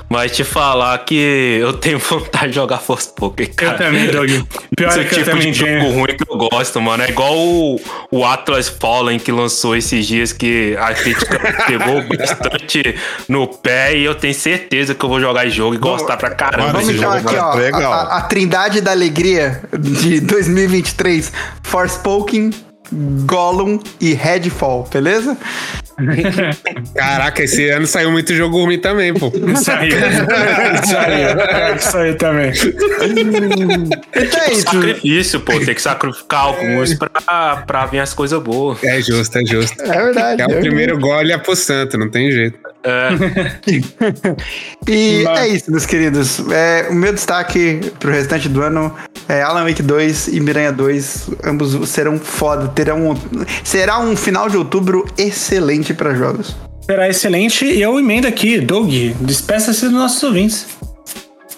[SPEAKER 5] Mas te falar que eu tenho vontade de jogar Forspoken, cara.
[SPEAKER 2] Eu também, Doug.
[SPEAKER 5] Pior Esse é que tipo eu também de tenho. jogo ruim que eu gosto, mano. É igual o, o Atlas Fallen que lançou esses dias que a crítica pegou bastante no pé e eu tenho certeza que eu vou jogar esse jogo e gostar pra caramba
[SPEAKER 3] Vamos
[SPEAKER 5] desse
[SPEAKER 3] então
[SPEAKER 5] jogo.
[SPEAKER 3] aqui, ó, a, a, a, trindade da alegria de 2023. Forspoken, Gollum e Redfall, beleza?
[SPEAKER 4] Caraca, esse ano saiu muito jogo ruim também, pô.
[SPEAKER 2] Saiu. saiu. Saiu também.
[SPEAKER 5] Então é isso. Sacrifício, pô. Tem que sacrificar alguns pra, pra vir as coisas boas.
[SPEAKER 4] É justo, é justo.
[SPEAKER 3] É verdade.
[SPEAKER 4] É, é o primeiro gole é pro santo, não tem jeito. É.
[SPEAKER 3] e Mas... é isso, meus queridos. É, o meu destaque pro restante do ano é Alan Wake 2 e Miranha 2. Ambos serão foda. Terão, será um final de outubro excelente para jogos.
[SPEAKER 2] Será excelente. E eu emendo aqui, Doug, despeça-se dos nossos ouvintes.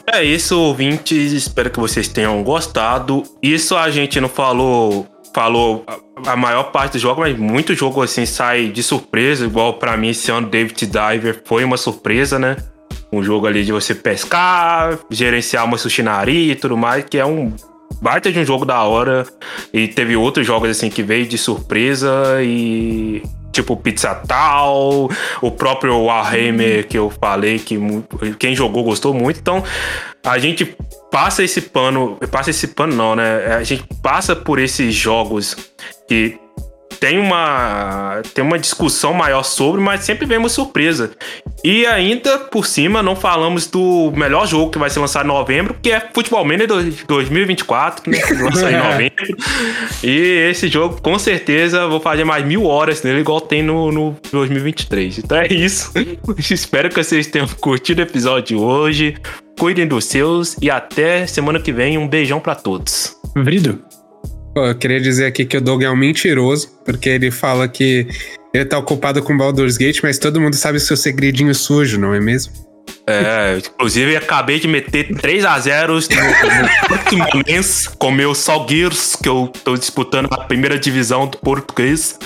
[SPEAKER 5] É isso, ouvintes. Espero que vocês tenham gostado. Isso a gente não falou falou a, a maior parte do jogo, mas muito jogo assim sai de surpresa, igual para mim esse ano David Diver foi uma surpresa, né? Um jogo ali de você pescar, gerenciar uma sushinaria e tudo mais, que é um baita de um jogo da hora. E teve outros jogos assim que veio de surpresa e tipo Pizza Tal, o próprio Warhammer que eu falei que quem jogou gostou muito. Então, a gente passa esse pano, passa esse pano não, né? A gente passa por esses jogos que tem uma, tem uma discussão maior sobre, mas sempre vem uma surpresa. E ainda por cima, não falamos do melhor jogo que vai ser lançado em novembro, que é Futebol Manager 2024, né? Que lança em novembro. E esse jogo, com certeza, vou fazer mais mil horas nele, igual tem no, no 2023. Então é isso. Espero que vocês tenham curtido o episódio de hoje. Cuidem dos seus e até semana que vem. Um beijão para todos.
[SPEAKER 2] Vrido.
[SPEAKER 4] Eu queria dizer aqui que o Doug é um mentiroso, porque ele fala que ele tá ocupado com Baldur's Gate, mas todo mundo sabe o seu segredinho sujo, não é mesmo?
[SPEAKER 5] É, inclusive acabei de meter 3 a 0 no, Portimonense com meus Salgueiros, que eu tô disputando a primeira divisão do português.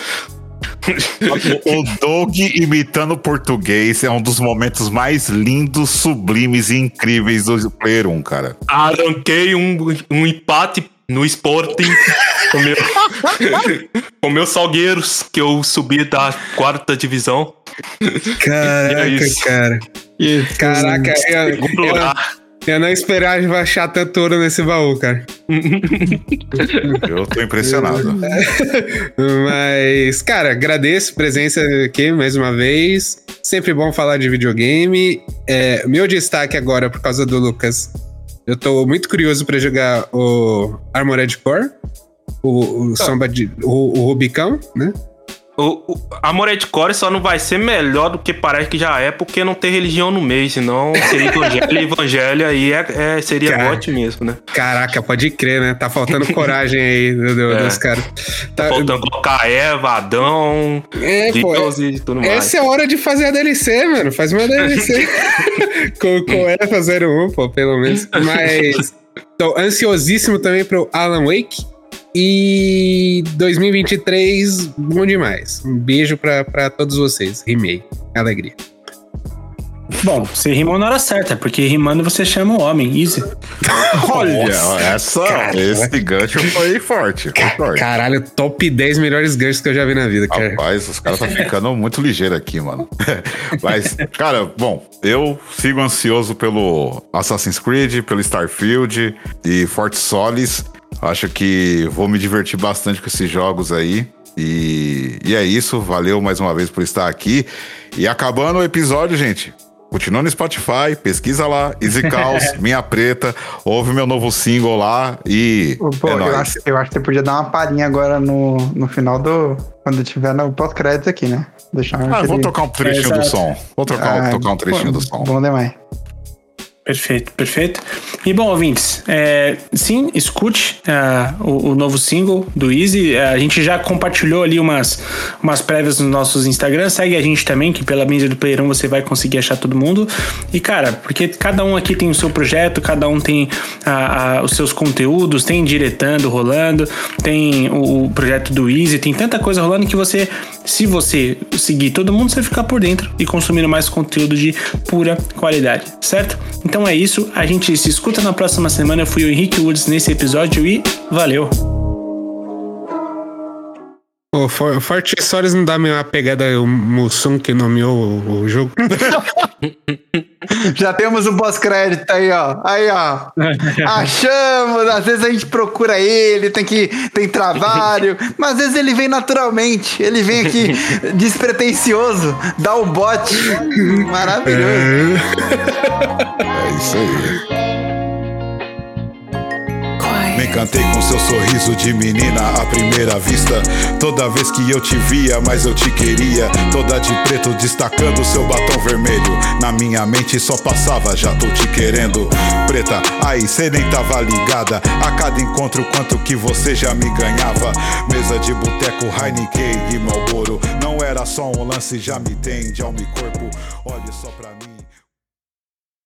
[SPEAKER 1] o Doug imitando português é um dos momentos mais lindos, sublimes e incríveis do Player 1, cara.
[SPEAKER 5] Arranquei um, um empate no Sporting com meu, com meus Salgueiros, que eu subi da quarta divisão.
[SPEAKER 4] Caraca, é cara. Caraca, eu, eu, eu não esperava achar tanto ouro nesse baú, cara.
[SPEAKER 1] Eu tô impressionado.
[SPEAKER 4] Mas, cara, agradeço a presença aqui mais uma vez. Sempre bom falar de videogame. É, meu destaque agora, por causa do Lucas, eu tô muito curioso para jogar o Armored Core, o, o, Samba de, o, o Rubicão, né?
[SPEAKER 5] O, o Amored Core só não vai ser melhor do que parece que já é, porque não tem religião no meio, senão seria evangelho e evangelho aí é, é seria Cara, ótimo mesmo, né?
[SPEAKER 4] Caraca, pode crer, né? Tá faltando coragem aí do, do, é. dos caras.
[SPEAKER 5] Tá, tá, faltando colocar Eva, Adão,
[SPEAKER 4] é, pô, e tudo mais. Essa é a hora de fazer a DLC, mano. Faz uma DLC com, com Eva 01, pô, pelo menos. Mas tô ansiosíssimo também pro Alan Wake. E 2023, bom demais. Um beijo pra, todos vocês. Rimei. Alegria.
[SPEAKER 2] Bom, você rimou na hora certa, porque rimando você chama o homem, easy.
[SPEAKER 1] Olha, essa, esse gancho foi forte, foi forte.
[SPEAKER 4] Caralho, top 10 melhores ganchos que eu já vi na vida, cara.
[SPEAKER 1] Rapaz, os caras tá ficando muito ligeiro aqui, mano. Mas, cara, bom, eu sigo ansioso pelo Assassin's Creed, pelo Starfield e Fort Solis. Acho que vou me divertir bastante com esses jogos aí. E, e é isso. Valeu mais uma vez por estar aqui. E acabando o episódio, gente. Continua no Spotify, pesquisa lá, Easy Caos, Minha Preta, ouve meu novo single lá e.
[SPEAKER 3] Pô, é eu, acho, eu acho que você podia dar uma palhinha agora no, no final do. Quando tiver no pós-crédito aqui, né?
[SPEAKER 1] Deixar ah, aquele... vou tocar um trechinho é, do som. Vou tocar, ah, tocar um trechinho pô, do som.
[SPEAKER 3] Bom demais.
[SPEAKER 2] Perfeito, perfeito. E bom, ouvintes, é, sim, escute uh, o, o, novo single do Easy. Uh, a gente já compartilhou ali umas, umas prévias nos nossos Instagram. Segue a gente também, que pela mídia do Player 1 você vai conseguir achar todo mundo. E cara, porque cada um aqui tem o seu projeto, cada um tem uh, os seus conteúdos, tem diretando rolando, tem o, o projeto do Easy, tem tanta coisa rolando que você, se você seguir todo mundo, você ficar por dentro e consumindo mais conteúdo de pura qualidade, certo? Então é isso, a gente se escuta na próxima semana. Eu fui o Henrique Woods nesse episódio e valeu!
[SPEAKER 4] O For Forte Stories não dá meio uma pegada o Mussum que nomeou o, o jogo?
[SPEAKER 3] Já temos o pós-crédito aí, ó. Aí, ó. Achamos. Às vezes a gente procura ele, tem que tem trabalho, mas às vezes ele vem naturalmente. Ele vem aqui despretensioso, dá o bote. Maravilhoso.
[SPEAKER 1] Isso aí. Me encantei com seu sorriso de menina à primeira vista. Toda vez que eu te via, mas eu te queria. Toda de preto destacando seu batom vermelho. Na minha mente só passava, já tô te querendo. Preta, aí cê nem tava ligada. A cada encontro, quanto que você já me ganhava. Mesa de boteco, Heineken e Malboro. Não era só um lance, já me tem de alma e corpo. Olhe só pra mim.